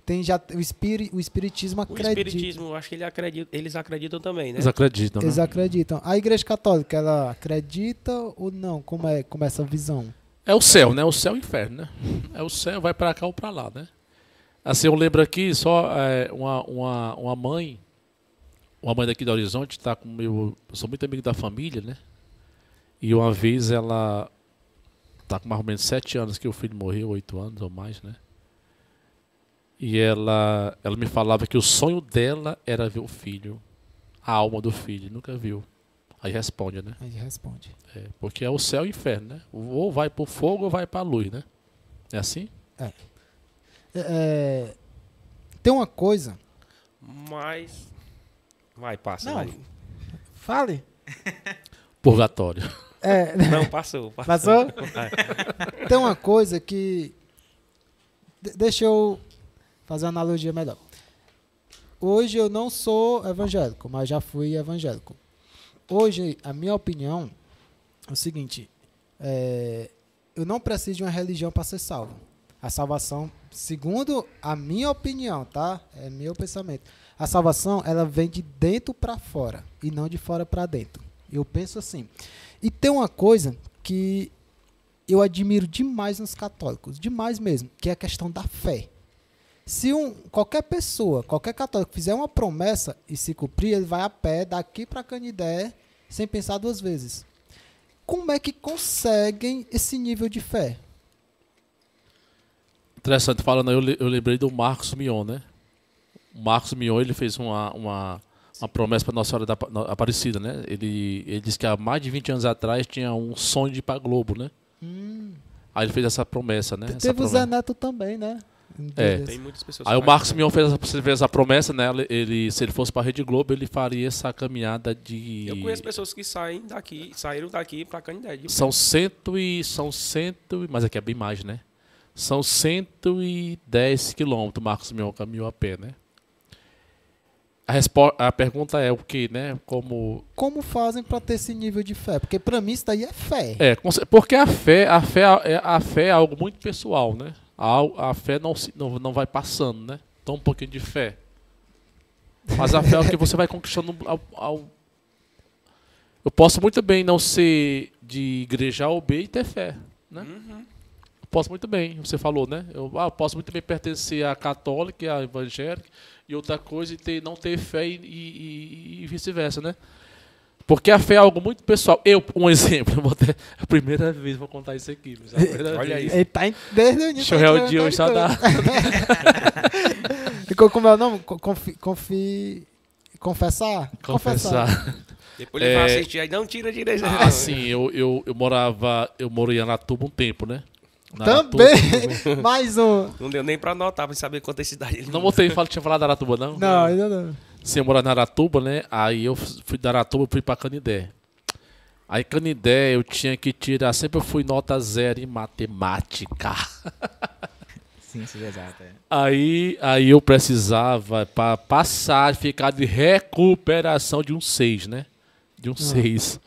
Tem já o, espiri, o espiritismo O acredita. espiritismo, eu acho que ele acredita, eles acreditam também, né? Eles acreditam, né? Eles acreditam. A Igreja Católica, ela acredita ou não? Como é, como é essa visão? É o céu, né? O céu e o inferno, né? É o céu, vai pra cá ou pra lá, né? Assim, eu lembro aqui só é, uma, uma, uma mãe, uma mãe daqui do Horizonte, tá com meu. Eu sou muito amigo da família, né? E uma vez ela tá com mais ou menos sete anos que o filho morreu, oito anos ou mais, né? E ela, ela me falava que o sonho dela era ver o filho, a alma do filho, nunca viu. Aí responde, né? Aí responde. É, porque é o céu e o inferno, né? Ou vai pro fogo ou vai pra luz, né? É assim? É, é, tem uma coisa. Mas. Vai, passa. Não. vai. Fale. Purgatório. É, Não, passou. Passou? Vai. tem uma coisa que. de- deixa eu fazer uma analogia melhor. Hoje eu não sou evangélico, mas já fui evangélico. Hoje, a minha opinião é o seguinte: é, eu não preciso de uma religião para ser salvo. A salvação, segundo a minha opinião, tá? É meu pensamento. A salvação, ela vem de dentro para fora e não de fora para dentro. Eu penso assim. E tem uma coisa que eu admiro demais nos católicos, demais mesmo, que é a questão da fé. Se um, qualquer pessoa, qualquer católico fizer uma promessa e se cumprir, ele vai a pé daqui para Canidé sem pensar duas vezes. Como é que conseguem esse nível de fé? Interessante, falando eu, eu lembrei do Marcos Mion, né? O Marcos Mion, ele fez uma, uma, uma promessa para Nossa Senhora da Aparecida, né? Ele, ele disse que há mais de 20 anos atrás tinha um sonho de ir pra Globo, né? Hum, Aí ele fez essa promessa, né? Essa Teve o Zé. Neto também, né? É. Tem muitas pessoas. Aí o Marcos Mion fez essa, fez essa promessa, né? Ele- se ele fosse pra Rede Globo, ele faria essa caminhada de. Eu conheço pessoas que saem daqui, saíram daqui pra Canindé. de- São cento e. São cento. e- Mas aqui é bem mais, né? São 110 quilômetros. Marcos Mion caminhou a pé, né? A, respo- a pergunta é o que, né? Como. Como fazem pra ter esse nível de fé? Porque pra mim isso daí é fé. É, porque a fé, a fé, é, a fé é algo muito pessoal, né? A, a fé não, se, não, não vai passando, né? Então um pouquinho de fé. Mas a fé é o que você vai conquistando ao, ao- Eu posso muito bem não ser de igreja A ou B e ter fé, né? Uhum. Eu posso muito bem, você falou, né? Eu, ah, eu posso muito bem pertencer à católica, à evangélica e outra coisa e ter, não ter fé e, e- e vice-versa, né? Porque a fé é algo muito pessoal. Eu, um exemplo, eu vou ter, a primeira vez vou contar isso aqui. mas a primeira Olha vez. aí. Ele tá em, desde o início. Deixa eu tá dia hoje só dá. Ficou como é o nome? Co- Confi, confi, confessar? Confessar. Depois ele vai É. assistir aí. Não tira direito. Ah, sim, eu, eu, eu morava, eu morei em Aratuba um tempo, né? Também. Mais um. Não deu nem pra anotar, pra saber quantas cidades ele Não botei, fala, tinha falado da Aratuba, não? Não, ainda não. Sim, eu morava na Aratuba, né? Aí eu fui da Aratuba fui pra Canidé. Aí Canidé eu tinha que tirar, sempre eu fui nota zero em matemática. Ciências exatas. é. Aí, aí eu precisava para passar, ficar de recuperação de um 6, né? De um 6.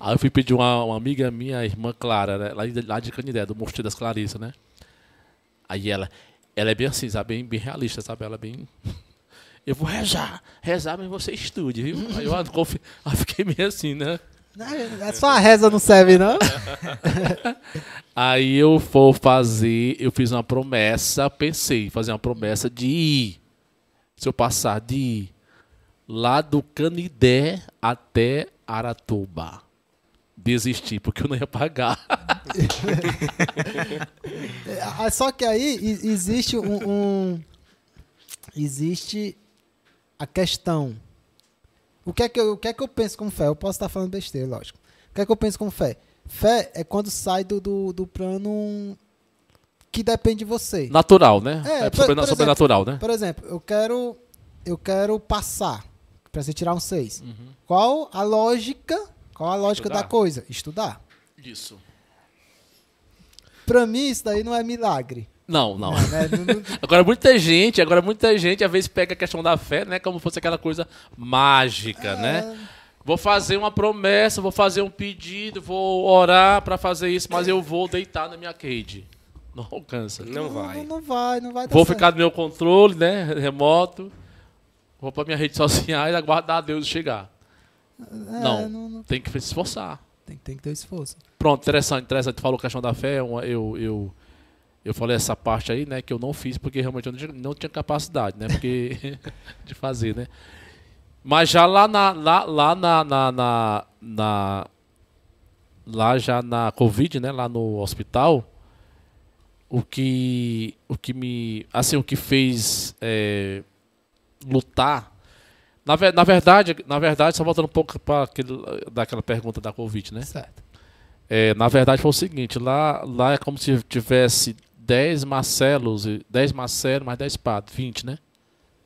Aí eu fui pedir uma, uma amiga minha, a irmã Clara, né? lá, de, lá de Canidé, do Mosteiro das Clarissa, né? Aí ela, ela é bem assim, sabe? Bem, bem realista, sabe? Ela é bem. Eu vou rezar, rezar, mas você estude, viu? Aí eu, confi- aí fiquei meio assim, né? É só a reza não serve, não? Aí eu vou fazer, eu fiz uma promessa, pensei em fazer uma promessa de ir, se eu passar de ir lá do Canidé até Aratuba. Desisti, porque eu não ia pagar. É, Só que aí existe um, um- Existe a questão. O que, é que eu, o que é que eu penso com fé? Eu posso estar falando besteira, lógico. O que é que eu penso com fé? Fé é quando sai do, do, do plano que depende de você. Natural, né? É, É, por- sobre- por sobrenatural, né? Por exemplo, eu quero eu quero passar para você tirar um 6. Uhum. Qual a lógica? Qual a lógica Estudar. da coisa? Estudar. Isso. Pra mim isso daí não é milagre. Não, não. né? Não- não- Agora muita gente, agora muita gente às vezes pega a questão da fé, né, como fosse aquela coisa mágica, né? Vou fazer uma promessa, vou fazer um pedido, vou orar pra fazer isso, mas eu vou deitar na minha cage. Não alcança. Não vai. Não, não vai, não vai dar Vou certo. ficar no meu controle, né, remoto. Vou pra minha rede social e aguardar a Deus chegar. É, não. não- não- Tem que se esforçar. tem, tem que ter esforço. Pronto, interessante, interessante. Falou questão da fé, eu, eu, eu falei essa parte aí, né, que eu não fiz porque realmente eu não tinha, não tinha capacidade, né, porque de fazer, né. Mas já lá na, lá, lá na, na, na, na- lá já na Covid, né, lá no hospital, o que, o que me, assim, o que fez é, lutar, na, na verdade, na verdade, só voltando um pouco para daquela pergunta da Covid, né. Certo. É, na verdade foi o seguinte, lá, lá é como se tivesse 10 Marcelos, e- 10 Marcelo mais 10 padres, 20, né?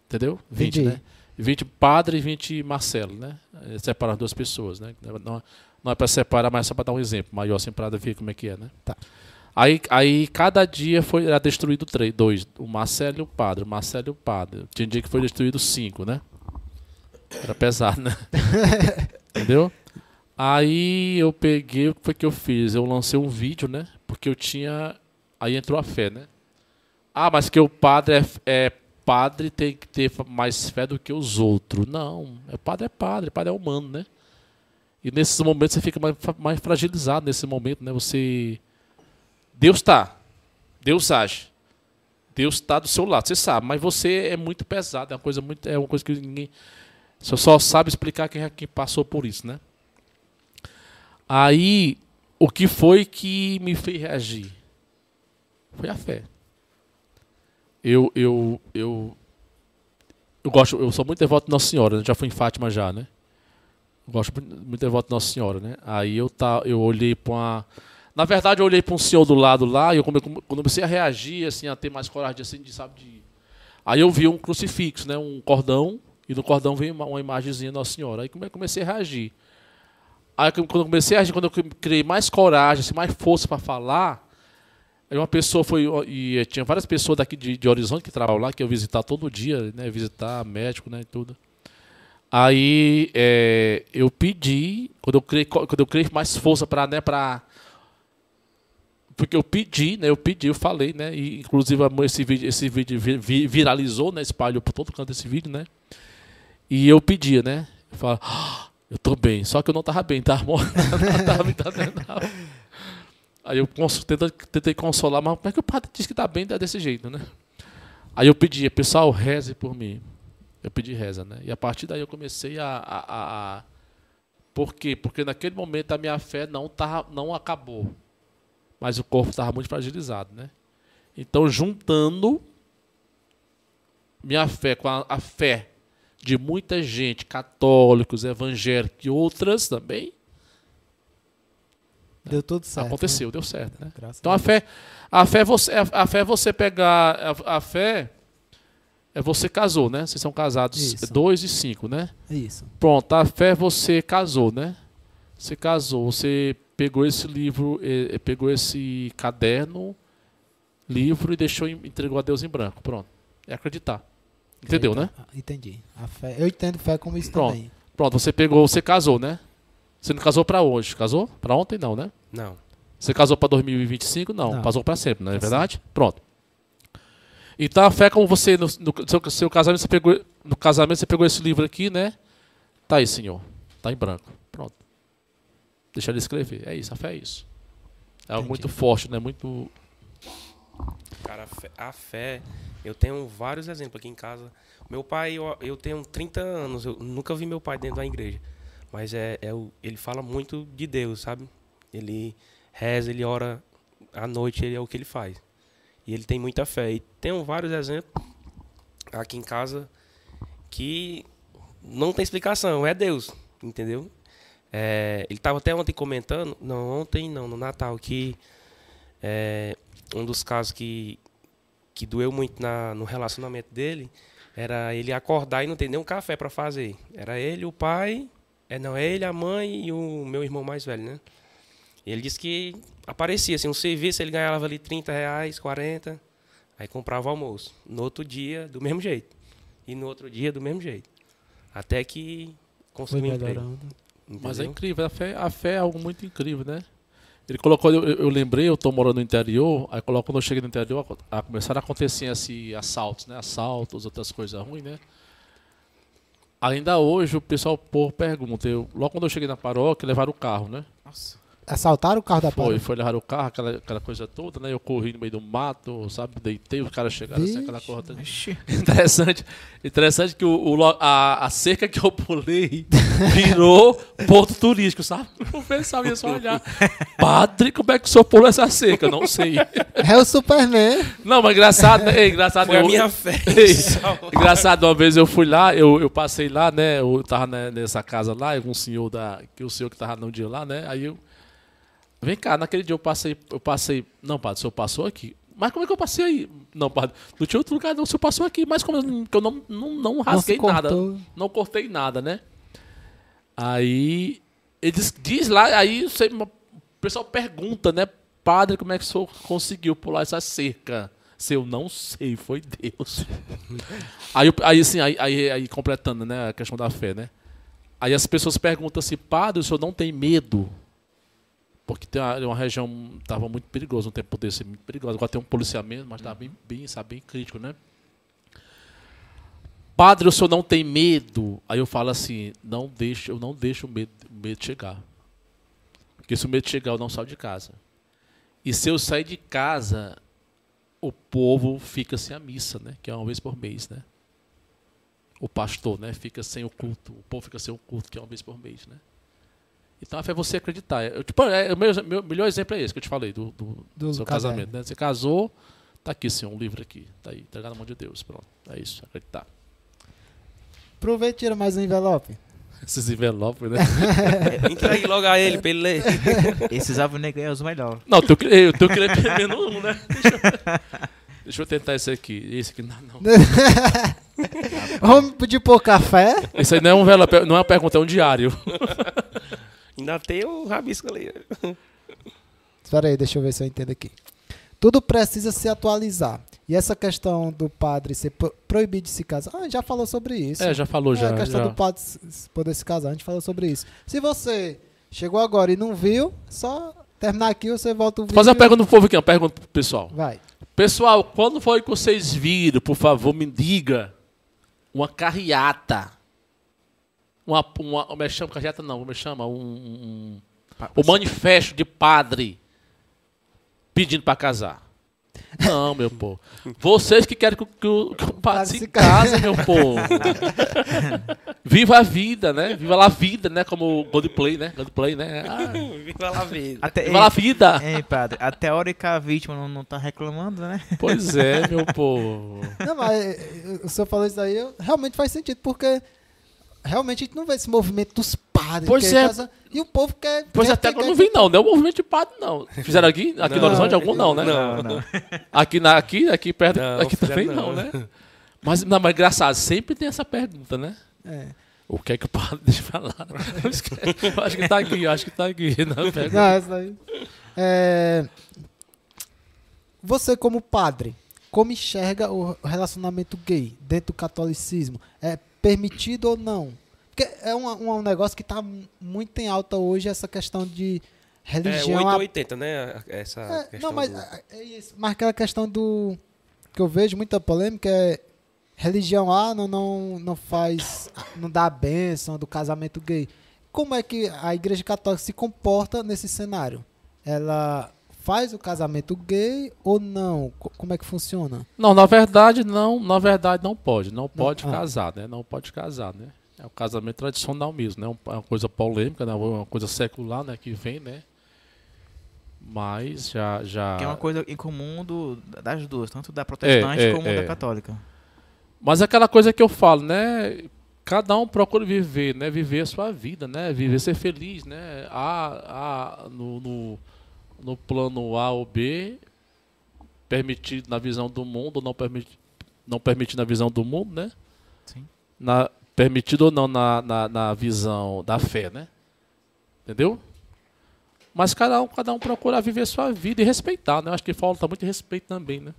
Entendeu? 20, Entendi. né? 20 padre e 20 Marcelo, né? É, Separar duas pessoas, né? Não, não é para separar, mas é só para dar um exemplo maior, assim, para ver como é que é, né? Tá. Aí, aí cada dia foi era destruído três, dois, o Marcelo e o padre, o Marcelo e o padre. Tinha dia que foi destruído cinco, né? Era pesado, né? Entendeu? Aí eu peguei, o que foi que eu fiz? Eu lancei um vídeo, né? Porque eu tinha. Aí entrou a fé, né? Ah, mas que o padre é, é padre tem que ter mais fé do que os outros. Não, é padre é padre, padre é humano, né? E nesses momentos você fica mais, mais fragilizado nesse momento, né? Você. Deus está. Deus age. Deus está do seu lado, você sabe, mas você é muito pesado, é uma coisa muito. É uma coisa que ninguém. Você só sabe explicar quem, é quem passou por isso, né? Aí, o que foi que me fez reagir? Foi a fé. Eu, eu, eu, eu gosto, eu sou muito devoto de Nossa Senhora, né? já fui em Fátima já, né? Eu gosto muito, devoto de Nossa Senhora, né? Aí eu tá, eu olhei para uma Na verdade, eu olhei para um senhor do lado lá e eu come- quando eu comecei a reagir, assim, a ter mais coragem, assim, de, sabe, de... Aí eu vi um crucifixo, né, um cordão, e no cordão veio uma, uma imagenzinha Nossa Senhora. Aí come- comecei a reagir. Aí quando eu comecei a reagir, quando eu criei mais coragem, assim, mais força para falar, aí uma pessoa foi, e eh, tinha várias pessoas daqui de, de Horizonte que trabalham lá, que eu visitar todo dia, né, visitar médico, né, tudo. Aí eh, eu pedi, quando eu criei, quando eu criei mais força para, né, para porque eu pedi, né? Eu pedi, eu falei, né? E inclusive esse vídeo, esse vídeo vi- vi- viralizou, né? Espalhou por todo canto esse vídeo, né? E eu pedia, né? Eu falava, "Ah, eu tô bem, só que eu não tava bem, tava me. Aí eu tentei, consolar, mas como é que o padre disse que tá bem, tá desse jeito, né? Aí eu pedia, pessoal, reze por mim. Eu pedi reza, né? E a partir daí eu comecei a, a, a, a- Por quê? Porque naquele momento a minha fé não, tava, não acabou mas o corpo estava muito fragilizado, né? Então, juntando minha fé com a, a fé de muita gente, católicos, evangélicos e outras também, Deu tudo certo. aconteceu, né? deu certo, né? Graças Então a a fé, a fé é você, a fé é você pegar a, a fé é você casou, né? Vocês são casados Isso. dois e cinco, né? Isso. Pronto, a fé você casou, né? Você casou, você pegou esse livro, pegou esse caderno, livro e deixou, entregou a Deus em branco. Pronto. É acreditar. Entendeu, né? Ah, Entendi. A fé, eu entendo fé como isso Pronto. também. Pronto, você pegou, você casou, né? Você não casou pra hoje, casou? Pra ontem não, né? Não. Você casou pra 2025? Não, Não. casou pra sempre, não é Pra verdade? Pronto. Então a fé como você no, no seu, seu casamento você pegou no casamento você pegou esse livro aqui, né? Tá aí, senhor. Tá em branco. Pronto. Deixa ele escrever. É isso, a fé é isso. É algo Entendi. muito forte, né? Muito Cara, a fé, a fé, eu tenho vários exemplos aqui em casa. Meu pai, eu, eu tenho 30 anos, eu nunca vi meu pai dentro da igreja. Mas é, é ele fala muito de Deus, sabe? Ele reza, ele ora à noite, ele é o que ele faz. E ele tem muita fé. E tenho vários exemplos aqui em casa que não tem explicação, é Deus, entendeu? É, ele estava até ontem comentando, não, ontem não, no Natal, que é, um dos casos que, que doeu muito na, no relacionamento dele era ele acordar e não ter nenhum café para fazer. Era ele, o pai, é não, é ele, a mãe e o meu irmão mais velho, né? E ele disse que aparecia, assim, um serviço, ele ganhava ali 30 reais, 40, aí comprava o almoço. No outro dia, do mesmo jeito. E no outro dia, do mesmo jeito. Até que conseguiu um emprego. Mas é incrível, a fé, a fé é algo muito incrível, né? Ele colocou, eu, eu lembrei, eu tô morando no interior, aí colocou, quando eu cheguei no interior, a, a- começaram a acontecer assim, assaltos, né? Assaltos, outras coisas ruins, né? Ainda hoje o pessoal pô, pergunta, eu, logo quando eu cheguei na paróquia, levaram o carro, né? Nossa. Assaltaram o carro da Foi, foi levar o carro, aquela, aquela coisa toda, né? Eu corri no meio do mato, sabe? Deitei, os caras chegaram assim, aquela coisa toda. Ixi. Interessante, interessante que o, o a, a cerca que eu pulei virou ponto turístico, sabe? O pessoal ia só olhar. Padre, como é que o senhor pulou essa cerca? Não sei. É o Superman. Não, mas engraçado, né? Ei, engraçado. Foi a eu- minha fé. Ei, engraçado, uma vez eu fui lá, eu, eu passei lá, né? Eu tava né, nessa casa lá, com um senhor da. Que o senhor que tava no dia lá, né? Aí eu. Vem cá, naquele dia eu passei, eu passei. Não, padre, o senhor passou aqui. Mas como é que eu passei aí? Não, padre, não tinha outro lugar, não. O senhor passou aqui, mas como eu eu não, não, não rasguei Não nada. Não cortei nada, né? Aí. Eles diz lá, aí você, o pessoal pergunta, né? Padre, como é que o senhor conseguiu pular essa cerca? Se eu não sei, foi Deus. aí, aí assim, aí, aí, aí completando, né, a questão da fé, né? Aí as pessoas perguntam assim, padre, o senhor não tem medo? Porque tem uma, uma região, estava muito perigoso, um tempo desse, muito perigoso. Agora tem um policiamento, mas estava bem, bem, sabe, bem crítico, né? Padre, o senhor não tem medo? Aí eu falo assim, não deixo, eu não deixo o medo, o medo chegar. Porque se o medo chegar, eu não saio de casa. E se eu sair de casa, o povo fica sem a missa, né? Que é uma vez por mês, né? O pastor, né? Fica sem o culto. O povo fica sem o culto, que é uma vez por mês, né? Então a fé é você acreditar. Eu, tipo, é, o meu, meu melhor exemplo é esse que eu te falei, do, do, Do seu casamento, né? Você casou, tá aqui, senhor, um livro aqui. Tá aí, entregado na mão de Deus. Pronto. É isso, acreditar. Aproveita e tira mais um envelope. Esses envelopes, né? Entregue logo a ele pra ele ler. Esses alvinegros é os melhores. Não, eu tô querendo pelo menos um, né? Deixa eu, deixa eu tentar esse aqui. Esse aqui não, não. Vamos pedir por café? Esse aí não é um envelope, não é uma pergunta, é um diário. Ainda tem o rabisco ali. Espera aí, deixa eu ver se eu entendo aqui. Tudo precisa se atualizar. E essa questão do padre ser pro- proibido de se casar, ah, já falou sobre isso. É, já falou, É, já. a questão já. do padre poder se casar, a gente falou sobre isso. Se você chegou agora e não viu, só terminar aqui, você volta o vídeo. Fazer uma pergunta pro povo aqui, uma pergunta pro pessoal. Vai. Pessoal, quando foi que vocês viram, por favor, me diga, uma carreata? Uma, uma, como é chama? Carreata não, como é chama? Um, um, o manifesto de padre pedindo para casar. Não, meu povo. Vocês que querem que, o- que o, que o padre se case, meu povo. Viva a vida, né? Viva a vida, né? Como o Goldplay, né? Goldplay, né? Ah, Viva lá vida. Até, viva a vida. Ei, padre, a teórica vítima não, não tá reclamando, né? Pois é, meu povo. Não, mas eh, o senhor falou isso aí, realmente faz sentido, porque realmente a gente não vê esse movimento dos padres. Pois é. casa- e o povo quer. Pois quer, até agora não quer- vi, não. Não é o movimento de padre, não. Fizeram aqui? Aqui no Não. Horizonte algum, não, né? Não. não. Aqui, na, aqui, aqui perto, Não, aqui também não, não. né? Mas, não, mas engraçado, sempre tem essa pergunta, né? É. O que é que o padre deixa eu falar? Eu acho que tá aqui, eu acho que tá aqui. Não, pergunta. Não, essa aí. É, Você, como padre, como enxerga o relacionamento gay dentro do catolicismo? É permitido ou não? Porque é um, um, um negócio que está muito em alta hoje, essa questão de É religião. 880, né? Essa É, não, mas do- é, é isso. Mas aquela questão do. que eu vejo muita polêmica é. Religião A não, não, não faz. não dá a bênção do casamento gay. Como é que a Igreja Católica se comporta nesse cenário? Ela faz o casamento gay ou não? Co- Como é que funciona? Não, na verdade, não. Na verdade, não pode. Não pode ah. casar, né? Não pode casar, né? É o casamento tradicional mesmo, né? É uma coisa polêmica, né? Uma coisa secular, né? Que vem, né? Mas já... já... Que é uma coisa em comum do, das duas, tanto da protestante é, como é. da católica. Mas é aquela coisa que eu falo, né? Cada um procura viver, né? Viver a sua vida, né? Viver, ser feliz, né? A, a, no, no, no plano A ou B, permitido na visão do mundo, ou não, permiti, não permitido na visão do mundo, né? Sim. Na, permitido ou não na, na, na visão da fé, né? Entendeu? Mas cada um, cada um procura viver a sua vida e respeitar, né? Eu acho que falta muito respeito também, né?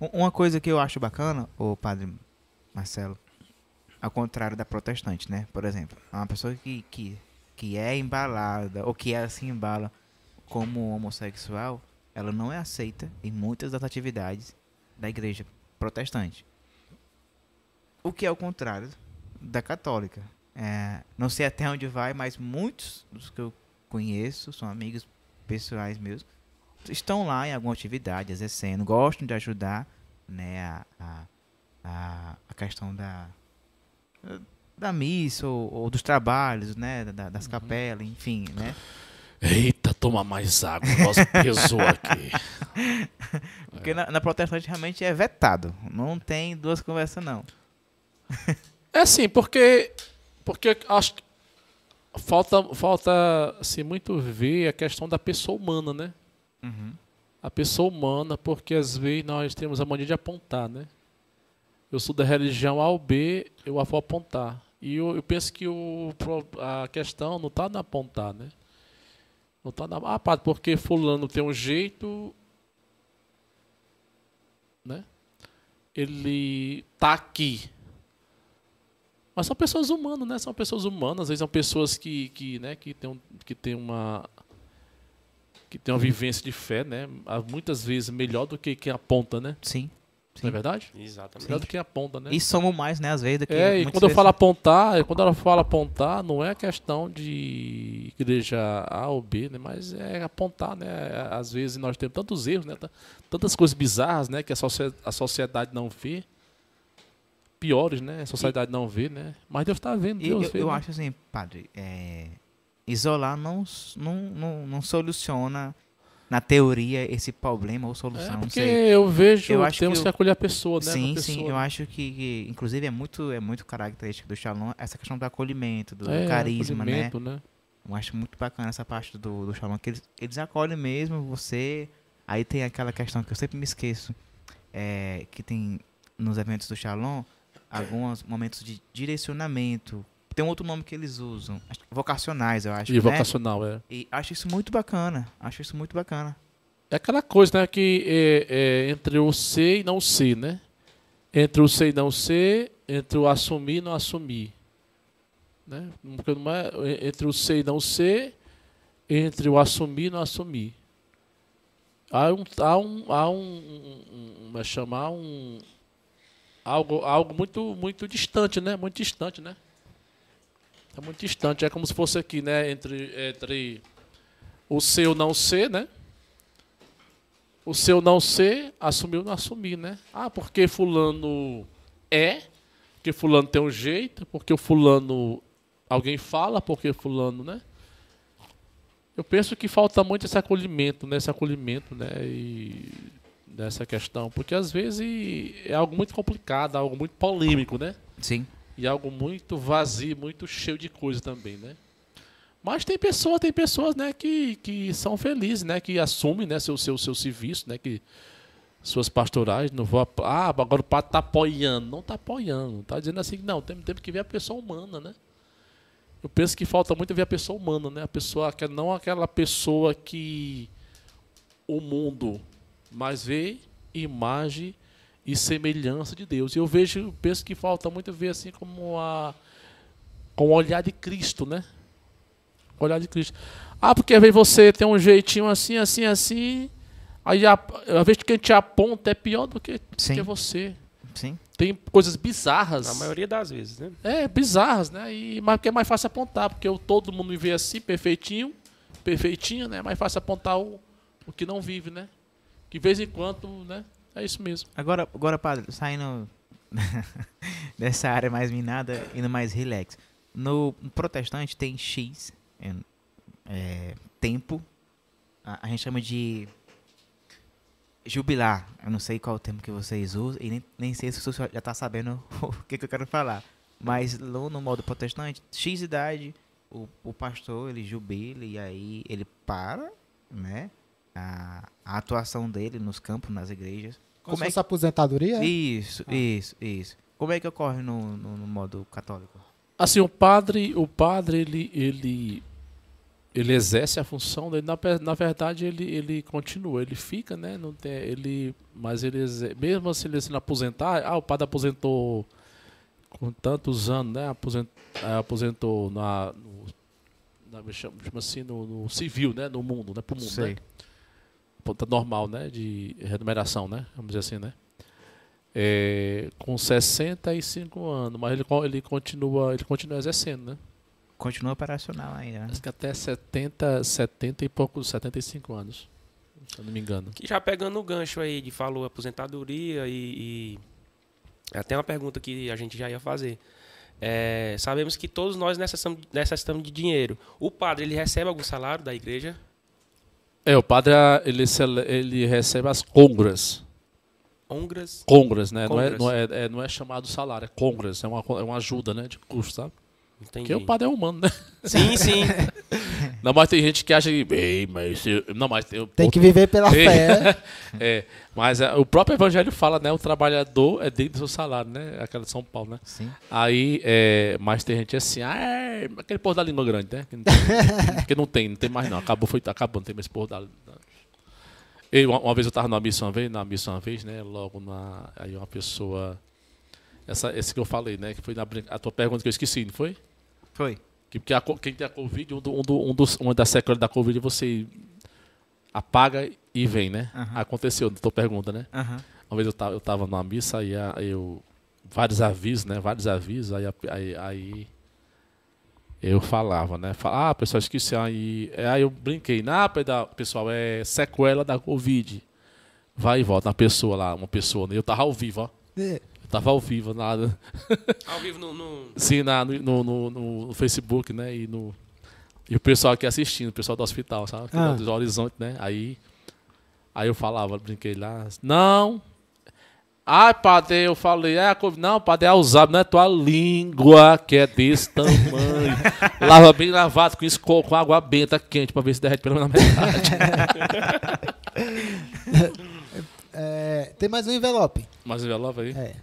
Um- Uma coisa que eu acho bacana, o padre Marcelo, ao contrário da protestante, né? Por exemplo, uma pessoa que, que, que é embalada, ou que ela se embala como homossexual, ela não é aceita em muitas das atividades da igreja protestante. O que é o contrário da católica. É, não sei até onde vai, mas muitos dos que eu conheço, são amigos pessoais meus, estão lá em alguma atividade, exercendo, gostam de ajudar né, a, a, a, a questão da, da missa ou, ou dos trabalhos, né, da- das capelas, enfim, né. Eita, toma mais água, o nosso pesou aqui. Porque na, na protestante realmente é vetado, não tem duas conversas não. É assim, porque porque acho que falta falta assim muito ver a questão da pessoa humana, né? A pessoa humana, porque às vezes nós temos a mania de apontar, né? Eu sou da religião A ou B, eu a vou apontar. E eu, eu penso que o, a questão não está na apontar, né? Não está na. Ah, padre, porque fulano tem um jeito. Né? Ele tá aqui. Mas são pessoas humanas, né? São pessoas humanas, às vezes são pessoas que, que, né, que têm um, que têm uma que tem uma vivência de fé, né? Muitas vezes melhor do que quem aponta, né? Sim. Não é verdade? Exatamente. Do que aponta, né? E somos mais, né, às vezes, do que É, e quando eu vezes- falo apontar, quando ela fala apontar, não é questão de igreja A ou B, né? Mas é apontar, né? Às vezes nós temos tantos erros, né? Tantas coisas bizarras, né? Que a, socie- a sociedade não vê. Piores, né? A sociedade não vê, né? Mas Deus está vendo, E Deus eu, vê. eu né? acho assim, padre, é, isolar não, não, não, não soluciona na teoria, esse problema ou É, solução. não porque eu vejo, Eu acho temos que que, eu- acolher a pessoa, né? Sim, a sim, pessoa, eu né? acho que, que, inclusive, é muito, é muito característico do Shalom essa questão do acolhimento, do, É, carisma, né? acolhimento, né? Eu acho muito bacana essa parte do, do Shalom, que eles, eles acolhem mesmo você. Aí tem aquela questão que eu sempre me esqueço, é, que tem nos eventos do Shalom alguns momentos de direcionamento. Tem um outro nome que eles usam, vocacionais, eu acho. E né? vocacional, é. E acho isso muito bacana. Acho isso muito bacana. É aquela coisa, né, que é, é entre o ser e não ser, né? Entre o ser e não ser, entre o assumir e não assumir. Né? É entre o ser e não ser, entre o assumir e não assumir. Há um, há um, há um, um, um como é chamar um algo, algo muito, muito distante, né? Muito distante, né? É muito distante. É como se fosse aqui, né? Entre, entre o o não ser, né? O seu não ser, assumiu não assumir, né? Ah, porque fulano é, porque fulano tem um jeito, porque o fulano alguém fala, porque fulano, né? Eu penso que falta muito esse acolhimento, né? Esse acolhimento, né? E nessa questão, porque às vezes é algo muito complicado, algo muito polêmico, né? Sim. E algo muito vazio, muito cheio de coisa também, né? Mas tem pessoas, tem pessoas, né, que, que são felizes, né, que assumem, né, seu seu seu serviço, né, que suas pastorais não vou ah, agora o padre tá apoiando, não tá apoiando, tá dizendo assim, não, tem, tem que ver a pessoa humana, né? Eu penso que falta muito ver a pessoa humana, né? A pessoa que não aquela pessoa que o mundo mais vê imagem e semelhança de Deus. E eu vejo, eu penso que falta muito ver assim como a com o olhar de Cristo, né? O olhar de Cristo. Ah, porque às vezes você tem um jeitinho assim, assim, assim, aí a, às vezes quem te aponta é pior do que, Sim. que você. Sim. Tem coisas bizarras. Na maioria das vezes, né? É, bizarras, né? E, mas porque é mais fácil apontar, porque o, todo mundo me vê assim, perfeitinho, perfeitinho, né? É mais fácil apontar o, o que não vive, né? Que de vez em quando, né? É isso mesmo. Agora, agora padre, saindo dessa área mais minada, indo mais relax. No protestante tem X é, é, tempo. A, a gente chama de jubilar. Eu não sei qual o termo que vocês usam e nem, nem sei se senhor já está sabendo o que, que eu quero falar. Mas no, no modo protestante, X idade, o, o pastor ele jubila e aí ele para, né? A, a atuação dele nos campos, nas igrejas. Como, Como é é aposentadoria? Isso, Ah. isso, isso. Como é que ocorre no, no, no modo católico? Assim, o padre, o padre, ele, ele, ele exerce a função dele. Na, na verdade, ele, ele continua, ele fica, né? Não tem, ele, mas ele, exer- mesmo se ele se não aposentar, ah, o padre aposentou com tantos anos, né? Aposent, eh, aposentou na, no, na me chama, chama assim, no, no civil, né? No mundo, né? Pro mundo, Sei. né? Ponta normal, né? De remuneração, né? Vamos dizer assim, né? É, com 65 anos, mas ele, ele continua, ele continua exercendo, né? Continua operacional ainda. né? Acho que até 70, 70 e poucos, 75 anos, se eu não me engano. Que já pegando o gancho aí de falou aposentadoria e, e até uma pergunta que a gente já ia fazer. É, sabemos que todos nós necessitamos, necessitamos de dinheiro. O padre ele recebe algum salário da igreja? É, o padre ah, ele, ele recebe as congras. Hongras? Congras, né? Não é, Congras. não, é, é- não é chamado salário, é congras, é uma, é uma ajuda, né? De custo, sabe? Entendi. Porque o padre é humano, né? Sim, sim. Não, mas tem gente que acha que. Ei, mas. eu- Não, mas tem, Tem que viver pela Tem. fé. É, mas é, o próprio evangelho fala, né? O trabalhador é dentro do seu salário, né? Aquela de São Paulo, né? Sim. Aí, é, mas tem gente assim, ah, é, aquele porra da língua grande, né? Que não, tem, que não tem, não tem mais não. Acabou, foi, acabou, não tem mais porra da língua. E uma, uma vez eu tava numa missa uma vez, na missa uma vez, né? Logo na. Aí uma pessoa. Essa, esse que eu falei, né? Que foi na a tua pergunta que eu esqueci, não foi? Foi. Que, porque a quem tem a Covid, um, do, um, do, um dos, uma das sequelas da Covid, você apaga e vem, né? Aham. Aconteceu, tua pergunta, né? Aham. Uma vez eu tava, eu tava numa missa e a- eu. Vários avisos, né? Vários avisos, aí, aí, aí eu falava, né? Fala, ah, pessoal, esqueci aí. é, Aí eu brinquei, ah, peda- pessoal, é sequela da Covid. Vai e volta, uma pessoa lá, uma pessoa, né? Eu tava ao vivo, ó. É. Tava ao vivo, nada. Ao vivo no. no- Sim, na, no, no, no- no Facebook, né? E, no, e o pessoal aqui assistindo, o pessoal do hospital, sabe? Ah. Do horizonte, né? Aí Aí eu falava, brinquei lá, não. Ai, padre, eu falei, é, a Covid. não, padre, é Alzheimer, não é tua língua que é desse tamanho. Lava bem lavado com escol, com água benta quente pra ver se derrete pelo menos na metade. É, tem mais um envelope. Mas envelope aí. É.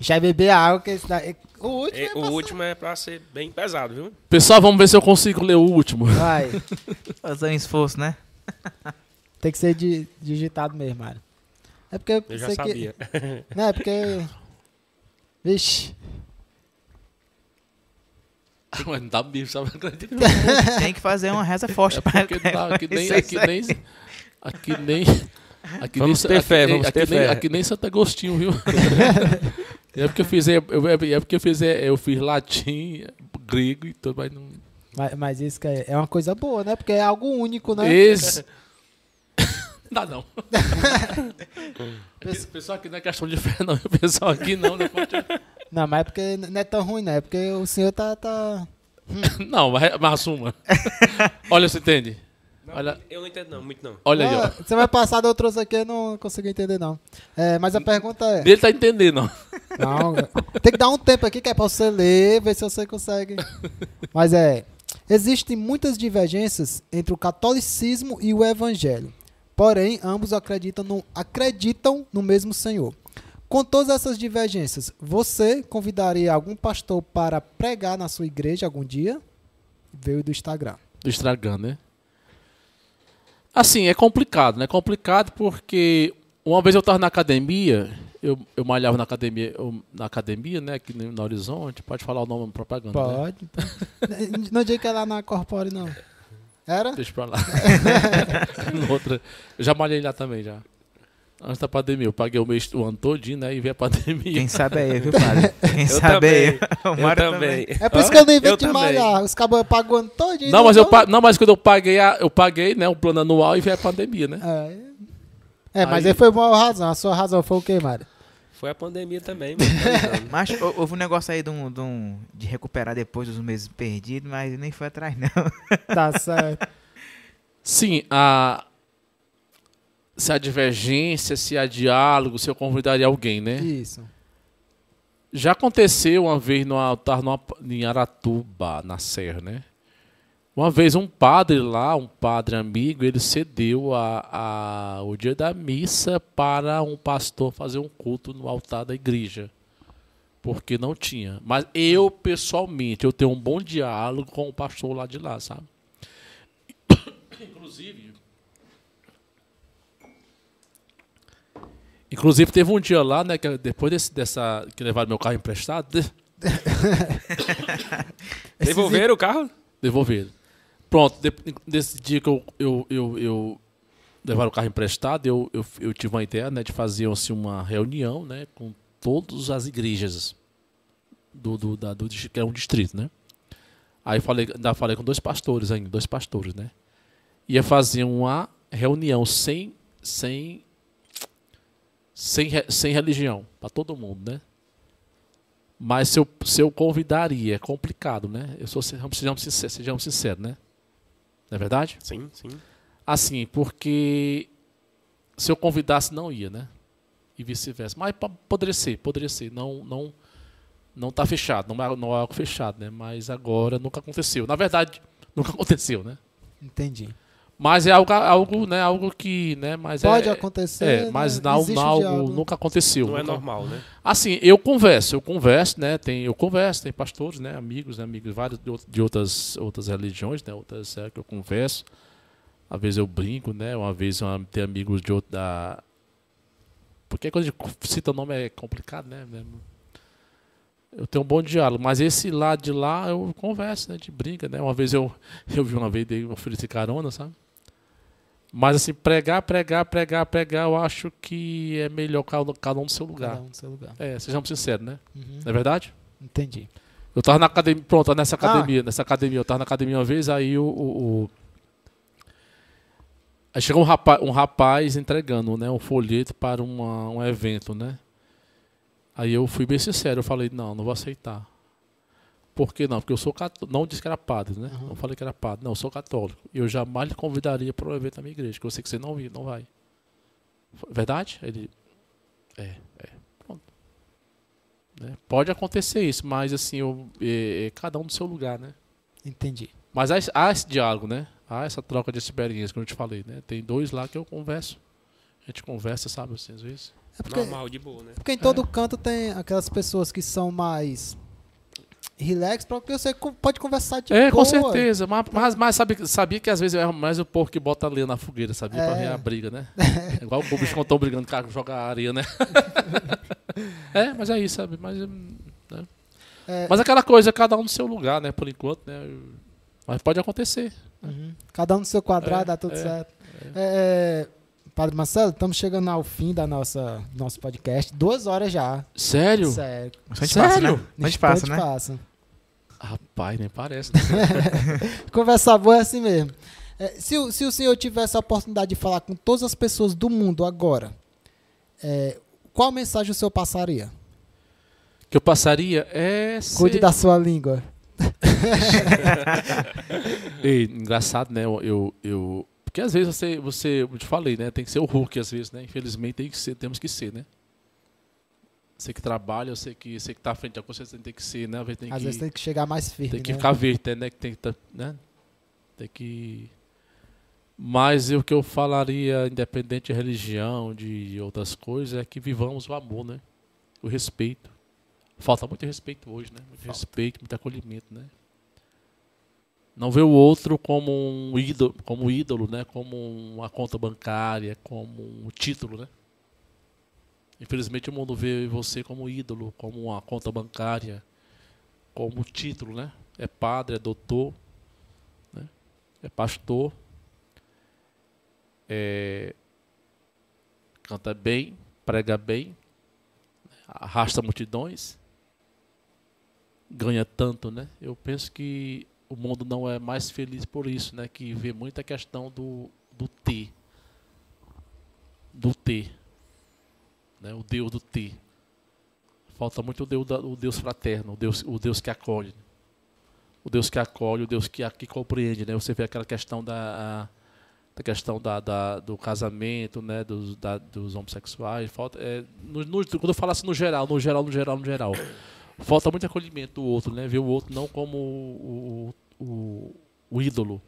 Já vai beber a água que esse daí. O último. E é o pra- último é pra ser bem pesado, viu? Pessoal, vamos ver se eu consigo ler o último. Vai. Fazer um esforço, né? Tem que ser di- digitado mesmo, Mário. É porque Eu já sei sabia. Que... Não, é porque. Vixe. Mas não dá bicho, sabe? Tem que fazer uma reza forte É pra porque tá, aqui nem, aqui nem, aqui nem, aqui Vamos nem, ter aqui, fé, nem- vamos aqui ter nem, fé. aqui nem Santo Agostinho, viu? É porque eu fiz, é, eu- é porque eu fiz, é, eu fiz latim, grego e tudo, mas não. Mas, mas isso é, é uma coisa boa, né? Porque é algo único, né? Não dá não. É pessoal aqui não é questão de fé, não. Pessoal aqui não, né? Pode- Não, mas é porque não é tão ruim, né? É porque o senhor tá. tá... Não, mas, mas assuma. Olha, você entende? Olha- Eu não entendo não, muito não. Olha aí, Ah, ó. Você vai passar de outros aqui, eu não consegui entender, não. É, mas a pergunta é. Ele tá entendendo, ó. Não, tem que dar um tempo aqui que é pra você ler, ver se você consegue. Mas é. Existem muitas divergências entre o catolicismo e o evangelho. Porém, ambos acreditam no, acreditam no mesmo Senhor. Com todas essas divergências, você convidaria algum pastor para pregar na sua igreja algum dia? Veio do Instagram. do estragando, né? Assim, é complicado, né? É complicado porque uma vez eu tava na academia, eu, eu malhava na academia, eu- na academia, né? Aqui no, no Horizonte, pode falar o nome da propaganda, né? Pode. Não diga que é lá na Corpore, não. Era? Deixa pra lá. Outra, eu já malhei lá também, já. Antes da pandemia, eu paguei o mês, o ano todinho, né? E veio a pandemia. Quem sabe aí, viu, padre? Quem Eu sabe. O Eu Mário também. É por isso que eu nem Eu invento malhar. Os cabos pagam o ano todinho. Não, mas eu, pa... não, mas quando eu paguei, a- eu paguei, né? O plano anual e veio a pandemia, né? É, é mas Aí- aí foi boa razão. A sua razão foi o quê, Mário? Foi a pandemia também, mano. anos. Mas hou- houve um negócio aí de, um, de, um- de recuperar depois dos meses perdidos, mas nem foi atrás, não. Tá certo. Sim, a, se há divergência, se há diálogo, se eu convidaria alguém, né? Isso. Já aconteceu uma vez no altar numa- em Aratuba, na Serra, né? Uma vez um padre lá, um padre amigo, ele cedeu a, a- o dia da missa para um pastor fazer um culto no altar da igreja. Porque não tinha. Mas eu, pessoalmente, eu tenho um bom diálogo com o pastor lá de lá, sabe? Inclusive. Inclusive teve um dia lá, né, que depois desse, dessa que levaram meu carro emprestado, de- Devolveram o carro? devolveram. Pronto, de- desse dia que eu, eu, eu, eu levaram o carro emprestado, eu, eu, eu tive uma ideia, né, de fazer assim, uma reunião, né, com todas as igrejas do, do, da, do que é um distrito, né? Aí falei, ainda falei com dois pastores ainda, dois pastores, né? Ia fazer uma reunião sem sem sem, sem religião para todo mundo, né? Mas se eu, se eu convidaria, é complicado, né? Eu sou, sejamos, sejamos sinceros, sejamos sinceros, né? Não é verdade? Sim, sim. Assim, porque se eu convidasse, não ia, né? E vice-versa. Mas po- poderia ser, poderia ser. Não, não, não tá fechado, não é, não é algo fechado, né? Mas agora nunca aconteceu. Na verdade, nunca aconteceu, né? Entendi. Mas é algo, algo, né? Algo que, né? Mas Pode é, acontecer. É, mas né? não, Existe não o algo diálogo. nunca aconteceu. Não é nunca- normal, né? Assim, eu converso, eu converso, né? Tem, eu converso, tem pastores, né? Amigos, né? amigos vários de, out- de outras, outras religiões, né? Outras é, que eu converso. Às vezes eu brinco, né? Uma vez uma, tem amigos de outra. Da... Porque quando a gente cita o nome é complicado, né? Eu tenho um bom diálogo, mas esse lado de lá eu converso, né? De brinca, né? Uma vez eu, eu vi uma vez, dei, ofereci carona, sabe? Mas assim, pregar, pregar, pregar, pregar, eu acho que é melhor cada, cada um no seu lugar. Cada um no seu lugar. É, sejamos sinceros, né? Uhum. Não é verdade? Entendi. Eu tava na academia, pronto, nessa Ah. academia, nessa academia, eu tava na academia uma vez, aí o. o- o- Aí chegou um rapaz, um rapaz entregando né, um folheto para uma, um evento, né? Aí eu fui bem sincero, eu falei, não, não vou aceitar. Por que não? Porque eu sou católico. Não disse que era padre, né? Uhum. Não falei que era padre. Não, eu sou católico. E eu jamais lhe convidaria para um evento da minha igreja, que eu sei que você não, não vai. Verdade? Ele. É, é. Pronto. Né? Pode acontecer isso, mas assim, eu, é, é cada um no seu lugar, né? Entendi. Mas há, esse- há esse diálogo, né? Há essa troca de experiência, como eu te falei, né? Tem dois lá que eu converso. A gente conversa, sabe, assim, às vezes. É porque, Normal, de boa, né? porque em todo canto tem aquelas pessoas que são mais relax, porque você pode conversar de é, boa. com certeza. Mas, mas, mas sabe, sabia que às vezes é mais o povo que bota lenha na fogueira, sabia? Pra É. ver a briga, né? É igual o bicho quando estão brigando, o cara joga areia, né? é, mas é isso, sabe? Mas, né? É. mas aquela coisa, cada um no seu lugar, né? Por enquanto, né? Mas pode acontecer. Uhum. Cada um no seu quadrado, É, dá tudo é, certo. É, é, Padre Marcelo, estamos chegando ao fim da nossa nosso podcast. Duas horas já. Sério? Sério. A gente passa, né? Sério? A gente passa, né? passa. Rapaz, nem parece. né? Conversar boa é assim mesmo. É, se, o- se o senhor tivesse a oportunidade de falar com todas as pessoas do mundo agora, é, qual mensagem o senhor passaria? que eu passaria é. Cuide ser- da sua língua. Ei, engraçado, né? Eu, eu, eu- Porque às vezes você, você, eu te falei, né? Tem que ser o Hulk, às vezes, né? Infelizmente tem que ser, temos que ser, né? Você que trabalha, sei que você que tá à frente da consciência tem que ser, né? Às vezes tem Às que, vezes tem que chegar mais firme. tem que né? ficar verde, né? Tem que tá- né? Tem que. Mas o que eu falaria, independente de religião, de outras coisas, é que vivamos o amor, né? O respeito. Falta muito respeito hoje, né? Muito respeito, muito acolhimento, né? Não ver o outro como um ídolo, como ídolo, né? Como uma conta bancária, como um título, né? Infelizmente o mundo vê você como ídolo, como uma conta bancária, como título, né? É padre, é doutor, né? é pastor, é... canta bem, prega bem, arrasta multidões, ganha tanto, né? Eu penso que o mundo não é mais feliz por isso, né? Que vê muita questão do, do ter. Do ter. Né? O Deus do ter. Falta muito o Deus, o Deus fraterno, o Deus, o Deus que acolhe. O Deus que acolhe, o Deus que, que compreende, né? Você vê aquela questão da, a- da questão da, da- do casamento, né? Dos, da- dos homossexuais. Falta, é, no, no- quando eu falo assim no geral, no geral, no geral, no geral, falta muito acolhimento do outro, né? Ver o outro não como o, o, o, o ídolo,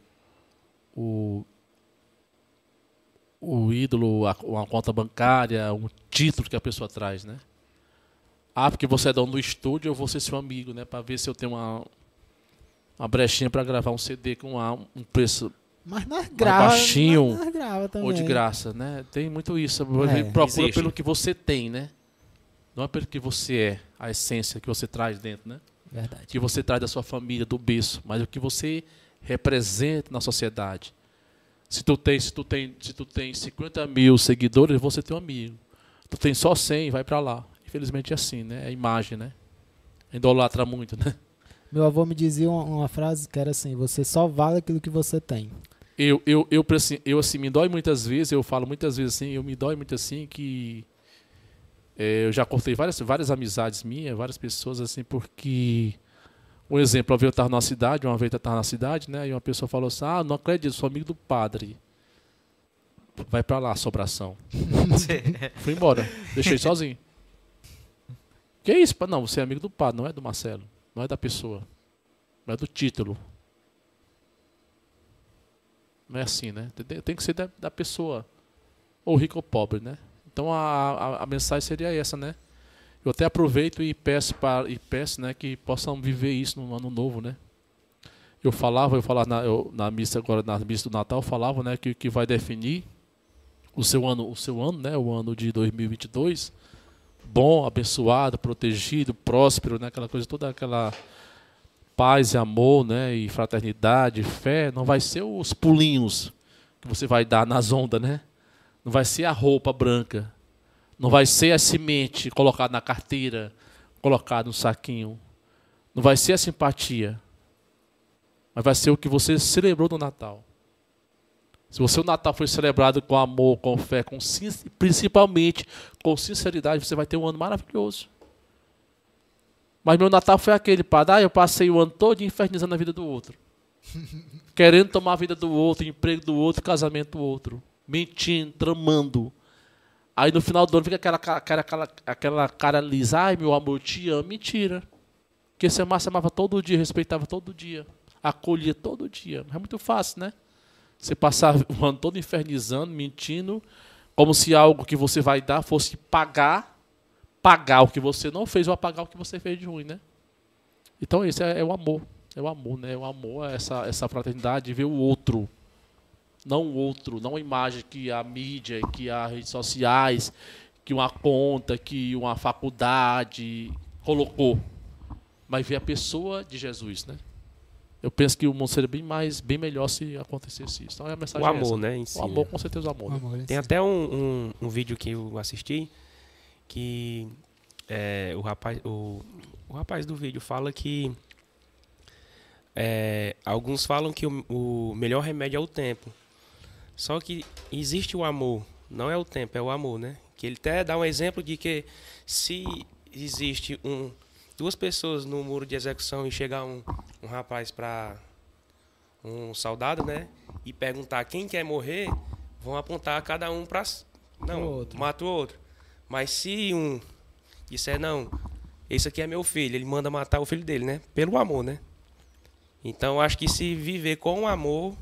o, o ídolo, a- uma conta bancária, um título que a pessoa traz, né? Ah, porque você é dono do estúdio, eu vou ser seu amigo, né? Para ver se eu tenho uma, uma brechinha para gravar um CD com uma- um preço Mas nós grava. baixinho mas nós grava também. ou de graça, né? Tem muito isso. É, Procura existe. pelo que você tem, né? Não é pelo que você é, a essência que você traz dentro, né? Verdade. que você traz da sua família, do berço, mas o que você representa na sociedade. Se tu tem, se tu tem, se tu tem 50 mil seguidores, você tem um amigo. Tu tem só 100, vai para lá. Infelizmente é assim, né? É a imagem, né? Idolatra muito, né? Meu avô me dizia uma, uma frase que era assim: você só vale aquilo que você tem. Eu, eu, eu, assim, eu assim, me dói muitas vezes, eu falo muitas vezes assim, eu me dói muito assim que é, eu já cortei várias, várias amizades minhas, várias pessoas assim, porque um exemplo, uma vez eu estava na cidade, uma vez eu estava na cidade, né? E uma pessoa falou assim, ah, não acredito, sou amigo do padre. Vai pra lá, sobração. Fui embora, deixei sozinho. Que isso? Não, você é amigo do padre, não é do Marcelo, não é da pessoa, não é do título. Não é assim, né? Tem, tem que ser da, da pessoa. Ou rico ou pobre, né? Então a, a, a mensagem seria essa, né? Eu até aproveito e peço, para, e peço né, que possam viver isso no ano novo, né? Eu falava, eu falava na, eu, na missa agora, na missa do Natal, falava, né, que que vai definir o seu ano, o seu ano, né, o ano de 2022, bom, abençoado, protegido, próspero, né, aquela coisa toda aquela paz e amor, né, e fraternidade, fé, não vai ser os pulinhos que você vai dar nas ondas, né? Não vai ser a roupa branca, não vai ser a semente colocada na carteira, colocada no saquinho, não vai ser a simpatia, mas vai ser o que você celebrou no Natal. Se o seu Natal foi celebrado com amor, com fé, com principalmente com sinceridade, você vai ter um ano maravilhoso. Mas meu Natal foi aquele, padre. Ah, eu passei o ano todo infernizando a vida do outro. Querendo tomar a vida do outro, emprego do outro, casamento do outro. Mentindo, tramando. Aí no final do ano fica aquela, ca- aquela, aquela, cara lisa. Ai, meu amor, eu te amo. Mentira. Porque você amava, você amava todo dia, respeitava todo dia. Acolhia todo dia. É muito fácil, né? Você passar o ano todo infernizando, mentindo, como se algo que você vai dar fosse pagar, pagar o que você não fez ou apagar o que você fez de ruim, né? Então esse é, é o amor. É o amor, né? O amor é essa, essa fraternidade, ver o outro. Não o outro, não a imagem que a mídia, que as redes sociais, que uma conta, que uma faculdade colocou. Mas ver a pessoa de Jesus, né? Eu penso que o mundo seria bem mais, bem melhor se acontecesse isso. Então é a mensagem O é essa. amor, né? Em si, O amor, né? com certeza, o amor. né? Amor, Tem até um, um, um vídeo que eu assisti que é, o, rapaz, o, o rapaz do vídeo fala que é, alguns falam que o, o melhor remédio é o tempo. Só que existe o amor, não é o tempo, é o amor, né? Que ele até dá um exemplo de que se existe um, duas pessoas no muro de execução e chegar um, um rapaz para um soldado, né? E perguntar quem quer morrer, vão apontar cada um para não, Pro outro. mata o outro. Mas se um disser não, esse aqui é meu filho, ele manda matar o filho dele, né? Pelo amor, né? Então acho que se viver com amor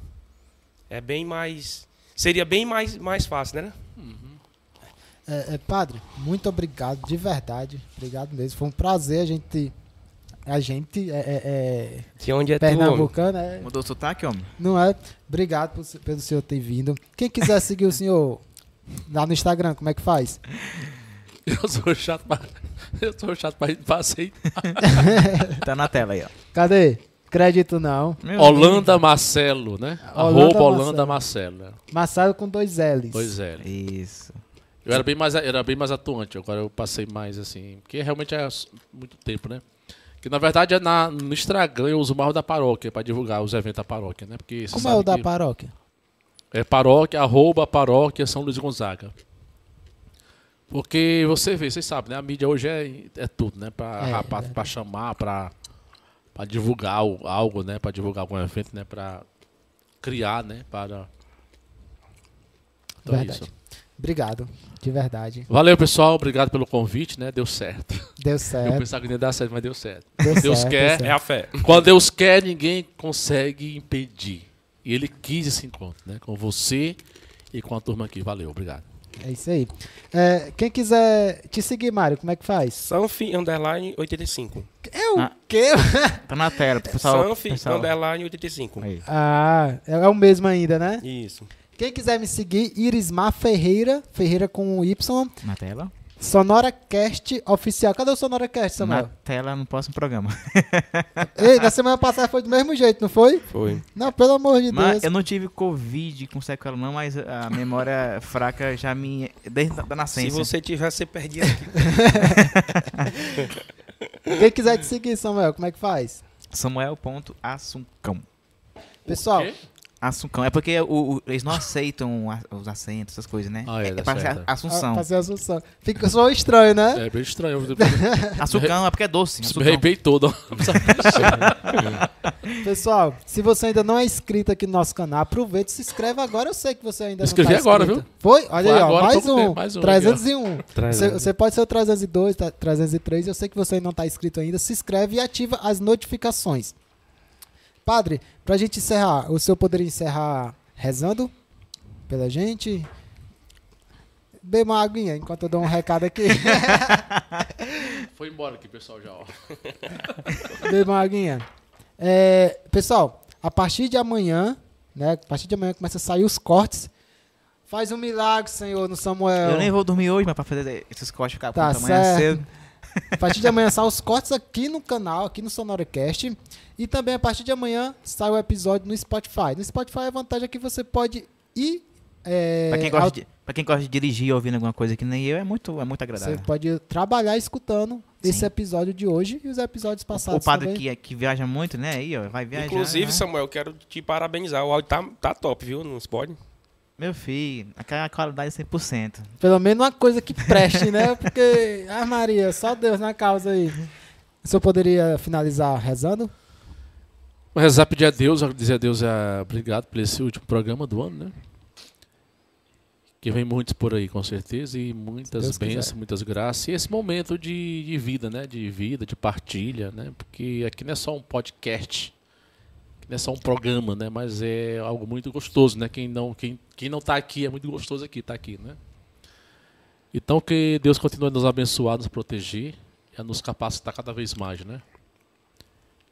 é bem mais seria bem mais mais fácil, né? É, é, padre, muito obrigado, de verdade. Obrigado mesmo. Foi um prazer a gente. A gente é, é, é De onde é tu, homem? pernambucano, é, Mudou o sotaque, homem? não é? Obrigado por- pelo senhor ter vindo. Quem quiser seguir o senhor lá no Instagram, como é que faz? Eu sou chato pra, eu sou chato pra, pra aceitar. Tá na tela aí, ó. Cadê? Crédito não. Meu Holanda Marcelo, né? Holanda Arroba Holanda Marcelo. Marcelo. Marcelo com dois L's. É. Deus. Isso. Eu era bem mais, era bem mais atuante, agora eu passei mais assim, porque realmente é muito tempo, né? Que na verdade é na, no Instagram eu uso mais o da paróquia pra divulgar os eventos da paróquia, né? Porque Como é o da paróquia? é paróquia, arroba paróquia São Luís Gonzaga. Porque você vê, vocês sabem, né? A mídia hoje é, é tudo, né? Pra, É, é. pra chamar, pra, pra divulgar algo, né? Pra divulgar algum evento, né? Pra criar, né? Para... Então é Verdade. isso. Obrigado, de verdade. Valeu, pessoal. Obrigado pelo convite, né? Deu certo. Deu Eu certo. pensava que não ia dar certo, mas deu certo. Deu Deus certo, quer, deu É a fé. Quando Deus quer, ninguém consegue impedir. E Ele quis esse encontro, né? Com você e com a turma aqui. Valeu, obrigado. É isso aí. É, quem quiser te seguir, Mário, como é que faz? Sanfi underline 85. É o Ah. quê? Tá na tela, pessoal. Sanfi pessoal. underline 85. Aí. Ah, é é o mesmo ainda, né? Isso. Quem quiser me seguir, Irismar Ferreira, Ferreira com Y, Na tela? SonoraCast Oficial. Cadê o SonoraCast, Na Samuel? tela no próximo programa. Ei, na semana passada foi do mesmo jeito, não foi? Foi. Não, pelo amor de Mas Deus. eu não tive Covid com sequela não, mas a memória fraca já me... Desde a da Se nascença. você tiver, você perdia aqui. Quem quiser te seguir, Samuel, como é que faz? Samuel.assuncão. Pessoal, quê? Assuncão. É porque o- o- eles não aceitam a- os acentos, essas coisas, né? Ah, é, dá pra ser. Assunção. a- fazer a Assunção. Fica só estranho, né? É bem estranho. Açucão é porque é doce. Arrepiei todo. Pessoal, se você ainda não é inscrito aqui no nosso canal, aproveita e se inscreve agora. Eu sei que você ainda Me inscrevi não tá agora, viu? Foi? Olha Foi aí, ó, agora, mais pouco um. tempo, mais um, 301. Traz Você, você pode ser o 302, tá- 303. Eu sei que você ainda não está inscrito ainda. Se inscreve e ativa as notificações. Padre, pra gente encerrar, o senhor poderia encerrar rezando pela gente? Beba uma aguinha enquanto eu dou um recado aqui. Foi embora aqui, pessoal, já. Ó. Beba uma aguinha. É, pessoal, a partir de amanhã, né? A partir de amanhã começa a sair os cortes. Faz um milagre, Senhor, no Samuel. Eu nem vou dormir hoje, mas pra fazer esses cortes ficar Tá pronto amanhã certo. cedo. A partir de amanhã saem os cortes aqui no canal, aqui no SonoraCast. E também a partir de amanhã sai o episódio no Spotify. No Spotify a vantagem é que você pode ir. É, Pra quem, gosta ao- de, pra quem gosta de dirigir ouvindo alguma coisa que nem eu, é muito, é muito Você agradável. pode trabalhar escutando esse Sim. episódio de hoje e os episódios passados. O padre que, que viaja muito, né? Aí, ó, vai viajar. Inclusive, né? Samuel, quero te parabenizar. O áudio tá, tá top, viu? Não se pode? Meu filho, aquela qualidade é 100%. Pelo menos uma coisa que preste, né? Porque, ah Maria, só Deus na causa aí. O senhor poderia finalizar rezando? Vou rezar, pedir a Deus, dizer a Deus é, obrigado por esse último programa do ano, né? Que vem muitos por aí, com certeza, e muitas bênçãos, quiser. muitas graças. E esse momento de, de vida, né? De vida, de partilha, né? Porque aqui não é só um podcast, não é só um programa, né? Mas é algo muito gostoso, né? Quem não, quem, quem não tá aqui, é muito gostoso aqui, tá aqui, né? Então que Deus continue a nos abençoar, nos proteger e a nos capacitar cada vez mais, né?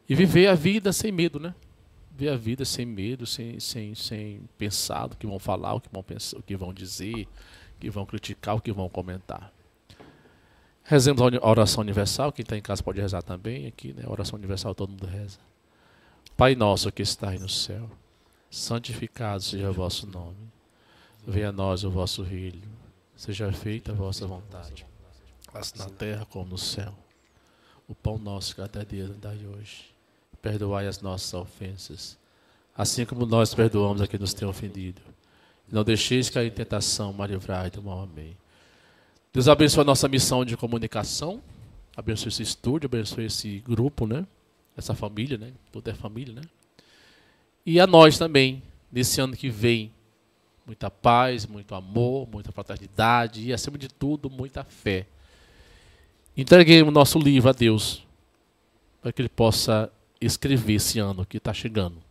E viver a vida sem medo, né? Viver a vida sem medo, sem, sem, sem pensar do que vão falar, o que vão pensar, o que vão dizer, o que vão criticar, o que vão comentar. Rezemos a oração universal, quem está em casa pode rezar também aqui, né? Oração universal todo mundo reza. Pai nosso que estais no céu, santificado seja o vosso nome. Venha a nós o vosso reino. Seja feita a vossa vontade, assim na terra como no céu. O pão nosso cada dia nos dai hoje. Perdoai as nossas ofensas, assim como nós perdoamos a quem nos tem ofendido. Não deixeis cair em tentação, mas livrai do mal. Amém. Deus abençoe a nossa missão de comunicação, abençoe esse estúdio, abençoe esse grupo, né? Essa família, né? Toda é família, né? E a nós também, nesse ano que vem, muita paz, muito amor, muita fraternidade e, acima de tudo, muita fé. Entreguemos nosso livro a Deus, para que Ele possa escrever esse ano que está chegando.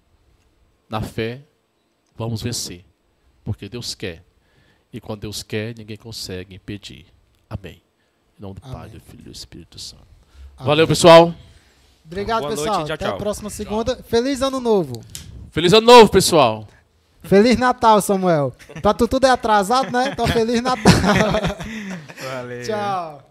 Na fé, vamos vencer, porque Deus quer. E quando Deus quer, ninguém consegue impedir. Amém. Em nome do Pai, Amém. do Filho e do Espírito Santo. Amém. Valeu, pessoal. Obrigado, Boa noite, pessoal. tchau, Até a tchau. próxima segunda. Feliz ano novo. Feliz ano novo, pessoal. Feliz Natal, Samuel. Pra tu tudo é atrasado, né? Então, Feliz Natal. Valeu. Tchau.